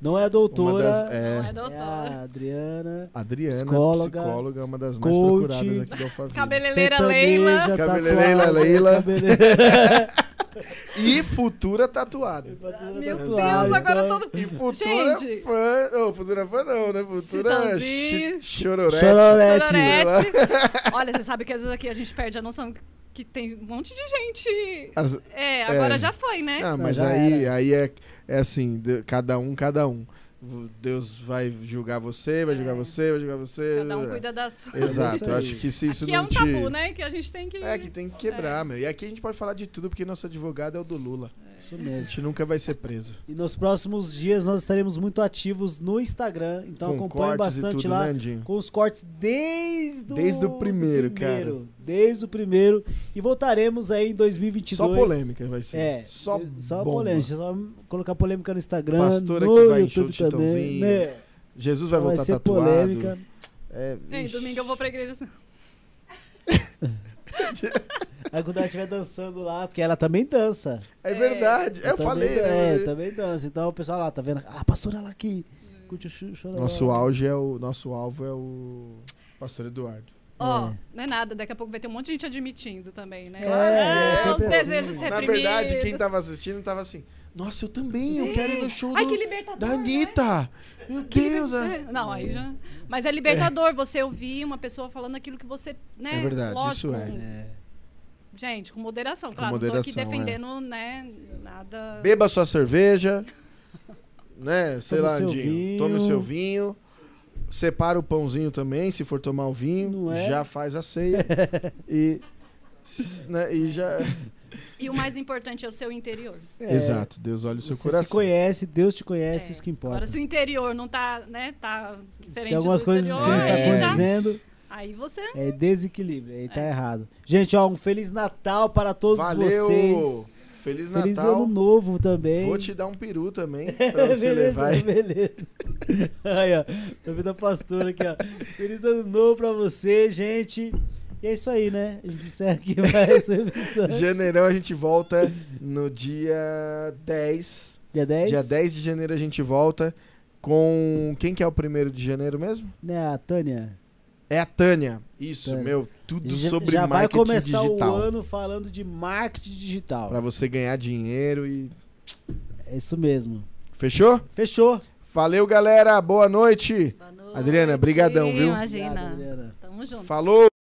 [SPEAKER 2] Não é a doutora,
[SPEAKER 1] das-
[SPEAKER 3] Não
[SPEAKER 1] é,
[SPEAKER 3] é
[SPEAKER 2] é
[SPEAKER 3] doutora.
[SPEAKER 2] a Adriana.
[SPEAKER 1] Adriana,
[SPEAKER 2] psicóloga,
[SPEAKER 1] psicóloga, uma das mais
[SPEAKER 2] coach,
[SPEAKER 1] procuradas aqui do Alphaville.
[SPEAKER 3] Cabeleleira Leila.
[SPEAKER 1] Cabeleireira Leila.
[SPEAKER 2] cabeleireira-
[SPEAKER 1] E futura tatuada.
[SPEAKER 3] Meu Deus, agora todo.
[SPEAKER 1] E futura
[SPEAKER 3] Gente.
[SPEAKER 1] fã. Ô, futura fã não, né? Futura chororete.
[SPEAKER 2] Chororete.
[SPEAKER 3] Chororete. Olha, você sabe que às vezes aqui a gente perde a noção que tem um monte de gente.
[SPEAKER 1] As-
[SPEAKER 3] É, agora
[SPEAKER 1] É.
[SPEAKER 3] já foi, né?
[SPEAKER 1] Não, mas aí,
[SPEAKER 2] era.
[SPEAKER 1] aí é, é assim, cada um, cada um. Deus vai julgar você, vai julgar
[SPEAKER 3] É.
[SPEAKER 1] você, vai julgar você.
[SPEAKER 3] Cada um cuida da sua.
[SPEAKER 2] É
[SPEAKER 1] Exato, eu acho que se isso
[SPEAKER 3] Aqui
[SPEAKER 1] não
[SPEAKER 3] é um
[SPEAKER 1] te...
[SPEAKER 3] tabu, né? Que a gente tem que.
[SPEAKER 1] É, que tem que quebrar, meu. E aqui a gente pode falar de tudo, porque nosso advogado é o do Lula.
[SPEAKER 2] Isso
[SPEAKER 1] A
[SPEAKER 2] mesmo.
[SPEAKER 1] gente nunca vai ser preso.
[SPEAKER 2] E nos próximos dias nós estaremos muito ativos no Instagram. Então
[SPEAKER 1] Com
[SPEAKER 2] acompanhe
[SPEAKER 1] cortes
[SPEAKER 2] bastante
[SPEAKER 1] tudo,
[SPEAKER 2] lá.
[SPEAKER 1] né?
[SPEAKER 2] Com os cortes desde o,
[SPEAKER 1] Desde o
[SPEAKER 2] do
[SPEAKER 1] primeiro,
[SPEAKER 2] Desde o primeiro. E voltaremos aí em 2022.
[SPEAKER 1] Só polêmica vai ser.
[SPEAKER 2] É,
[SPEAKER 1] Só,
[SPEAKER 2] só polêmica. Só colocar polêmica no Instagram,
[SPEAKER 1] Pastora
[SPEAKER 2] no
[SPEAKER 1] que vai encher o
[SPEAKER 2] YouTube também. Né?
[SPEAKER 1] Jesus vai
[SPEAKER 2] Vai
[SPEAKER 1] voltar
[SPEAKER 2] ser
[SPEAKER 1] tatuado.
[SPEAKER 2] polêmica.
[SPEAKER 1] É,
[SPEAKER 3] Ei, domingo eu vou pra igreja. assim.
[SPEAKER 2] Aí quando ela estiver dançando lá, porque ela também dança.
[SPEAKER 1] É verdade. Eu
[SPEAKER 2] também,
[SPEAKER 1] falei,
[SPEAKER 2] É,
[SPEAKER 1] né?
[SPEAKER 2] também dança. Então o pessoal lá, tá vendo? Ah, a pastora lá aqui.
[SPEAKER 1] Nosso auge é o. Nosso alvo é o. Pastor Eduardo.
[SPEAKER 3] Ó,
[SPEAKER 2] É.
[SPEAKER 3] não é nada, daqui a pouco vai ter um monte de gente admitindo também, né?
[SPEAKER 2] É, é
[SPEAKER 3] os
[SPEAKER 2] sempre assim.
[SPEAKER 3] desejos
[SPEAKER 1] Na
[SPEAKER 3] reprimidos.
[SPEAKER 1] verdade, quem tava assistindo tava assim. Nossa, eu também, eu quero ir no show
[SPEAKER 3] Ai,
[SPEAKER 1] do-
[SPEAKER 3] que libertador.
[SPEAKER 1] da
[SPEAKER 3] né?
[SPEAKER 1] Anitta. Meu Deus. é.
[SPEAKER 3] É, Não, aí já. Mas é libertador você ouvir uma pessoa falando aquilo que você. Né,
[SPEAKER 1] É verdade,
[SPEAKER 3] lógico,
[SPEAKER 1] isso é.
[SPEAKER 2] É.
[SPEAKER 3] Gente, com moderação.
[SPEAKER 1] Com
[SPEAKER 3] Claro, não tô aqui
[SPEAKER 1] moderação, é.
[SPEAKER 3] defendendo, né, nada.
[SPEAKER 1] Beba sua cerveja. Né? Sei
[SPEAKER 2] Tome
[SPEAKER 1] lá, Andinho.
[SPEAKER 2] vinho.
[SPEAKER 1] Tome o seu vinho. Separa o pãozinho também, se for tomar o vinho.
[SPEAKER 2] Não é?
[SPEAKER 1] Já faz a ceia. e. Né, e já.
[SPEAKER 3] E o mais importante é o seu interior.
[SPEAKER 2] É.
[SPEAKER 1] Exato, Deus olha o seu
[SPEAKER 2] Você
[SPEAKER 1] coração.
[SPEAKER 2] se conhece, Deus te conhece,
[SPEAKER 3] É.
[SPEAKER 2] isso que importa.
[SPEAKER 3] Agora, se o interior não tá, né, tá diferente
[SPEAKER 2] tem algumas
[SPEAKER 3] do
[SPEAKER 2] coisas
[SPEAKER 3] interior,
[SPEAKER 2] que não está
[SPEAKER 1] É.
[SPEAKER 2] acontecendo,
[SPEAKER 3] aí você...
[SPEAKER 2] é desequilíbrio, aí tá
[SPEAKER 3] É.
[SPEAKER 2] errado. Gente, ó, um Feliz Natal para todos
[SPEAKER 1] Valeu!
[SPEAKER 2] vocês.
[SPEAKER 1] Feliz
[SPEAKER 2] Feliz
[SPEAKER 1] Natal.
[SPEAKER 2] Ano Novo também.
[SPEAKER 1] Vou te dar um peru também, pra você
[SPEAKER 2] beleza,
[SPEAKER 1] levar. aí.
[SPEAKER 2] beleza. Aí, ó. Tô vendo a pastora aqui, ó. Feliz ano novo pra você, gente. E é isso aí, né? A gente encerra aqui mais um.
[SPEAKER 1] Janeirão a gente volta no dia 10.
[SPEAKER 2] Dia 10?
[SPEAKER 1] Dia 10 de janeiro a gente volta com. Quem que é o primeiro de janeiro mesmo?
[SPEAKER 2] Né, a Tânia?
[SPEAKER 1] É a Tânia. Isso,
[SPEAKER 2] Tânia.
[SPEAKER 1] meu, tudo
[SPEAKER 2] já
[SPEAKER 1] sobre
[SPEAKER 2] já vai
[SPEAKER 1] marketing
[SPEAKER 2] começar
[SPEAKER 1] digital.
[SPEAKER 2] o ano falando de marketing digital.
[SPEAKER 1] Pra você ganhar dinheiro e.
[SPEAKER 2] É isso mesmo.
[SPEAKER 1] Fechou?
[SPEAKER 2] Fechou.
[SPEAKER 1] Valeu, galera. Boa noite.
[SPEAKER 3] Boa noite.
[SPEAKER 1] Adriana, brigadão, viu?
[SPEAKER 3] Imagina.
[SPEAKER 2] Obrigado, Adriana.
[SPEAKER 3] Tamo junto.
[SPEAKER 1] Falou!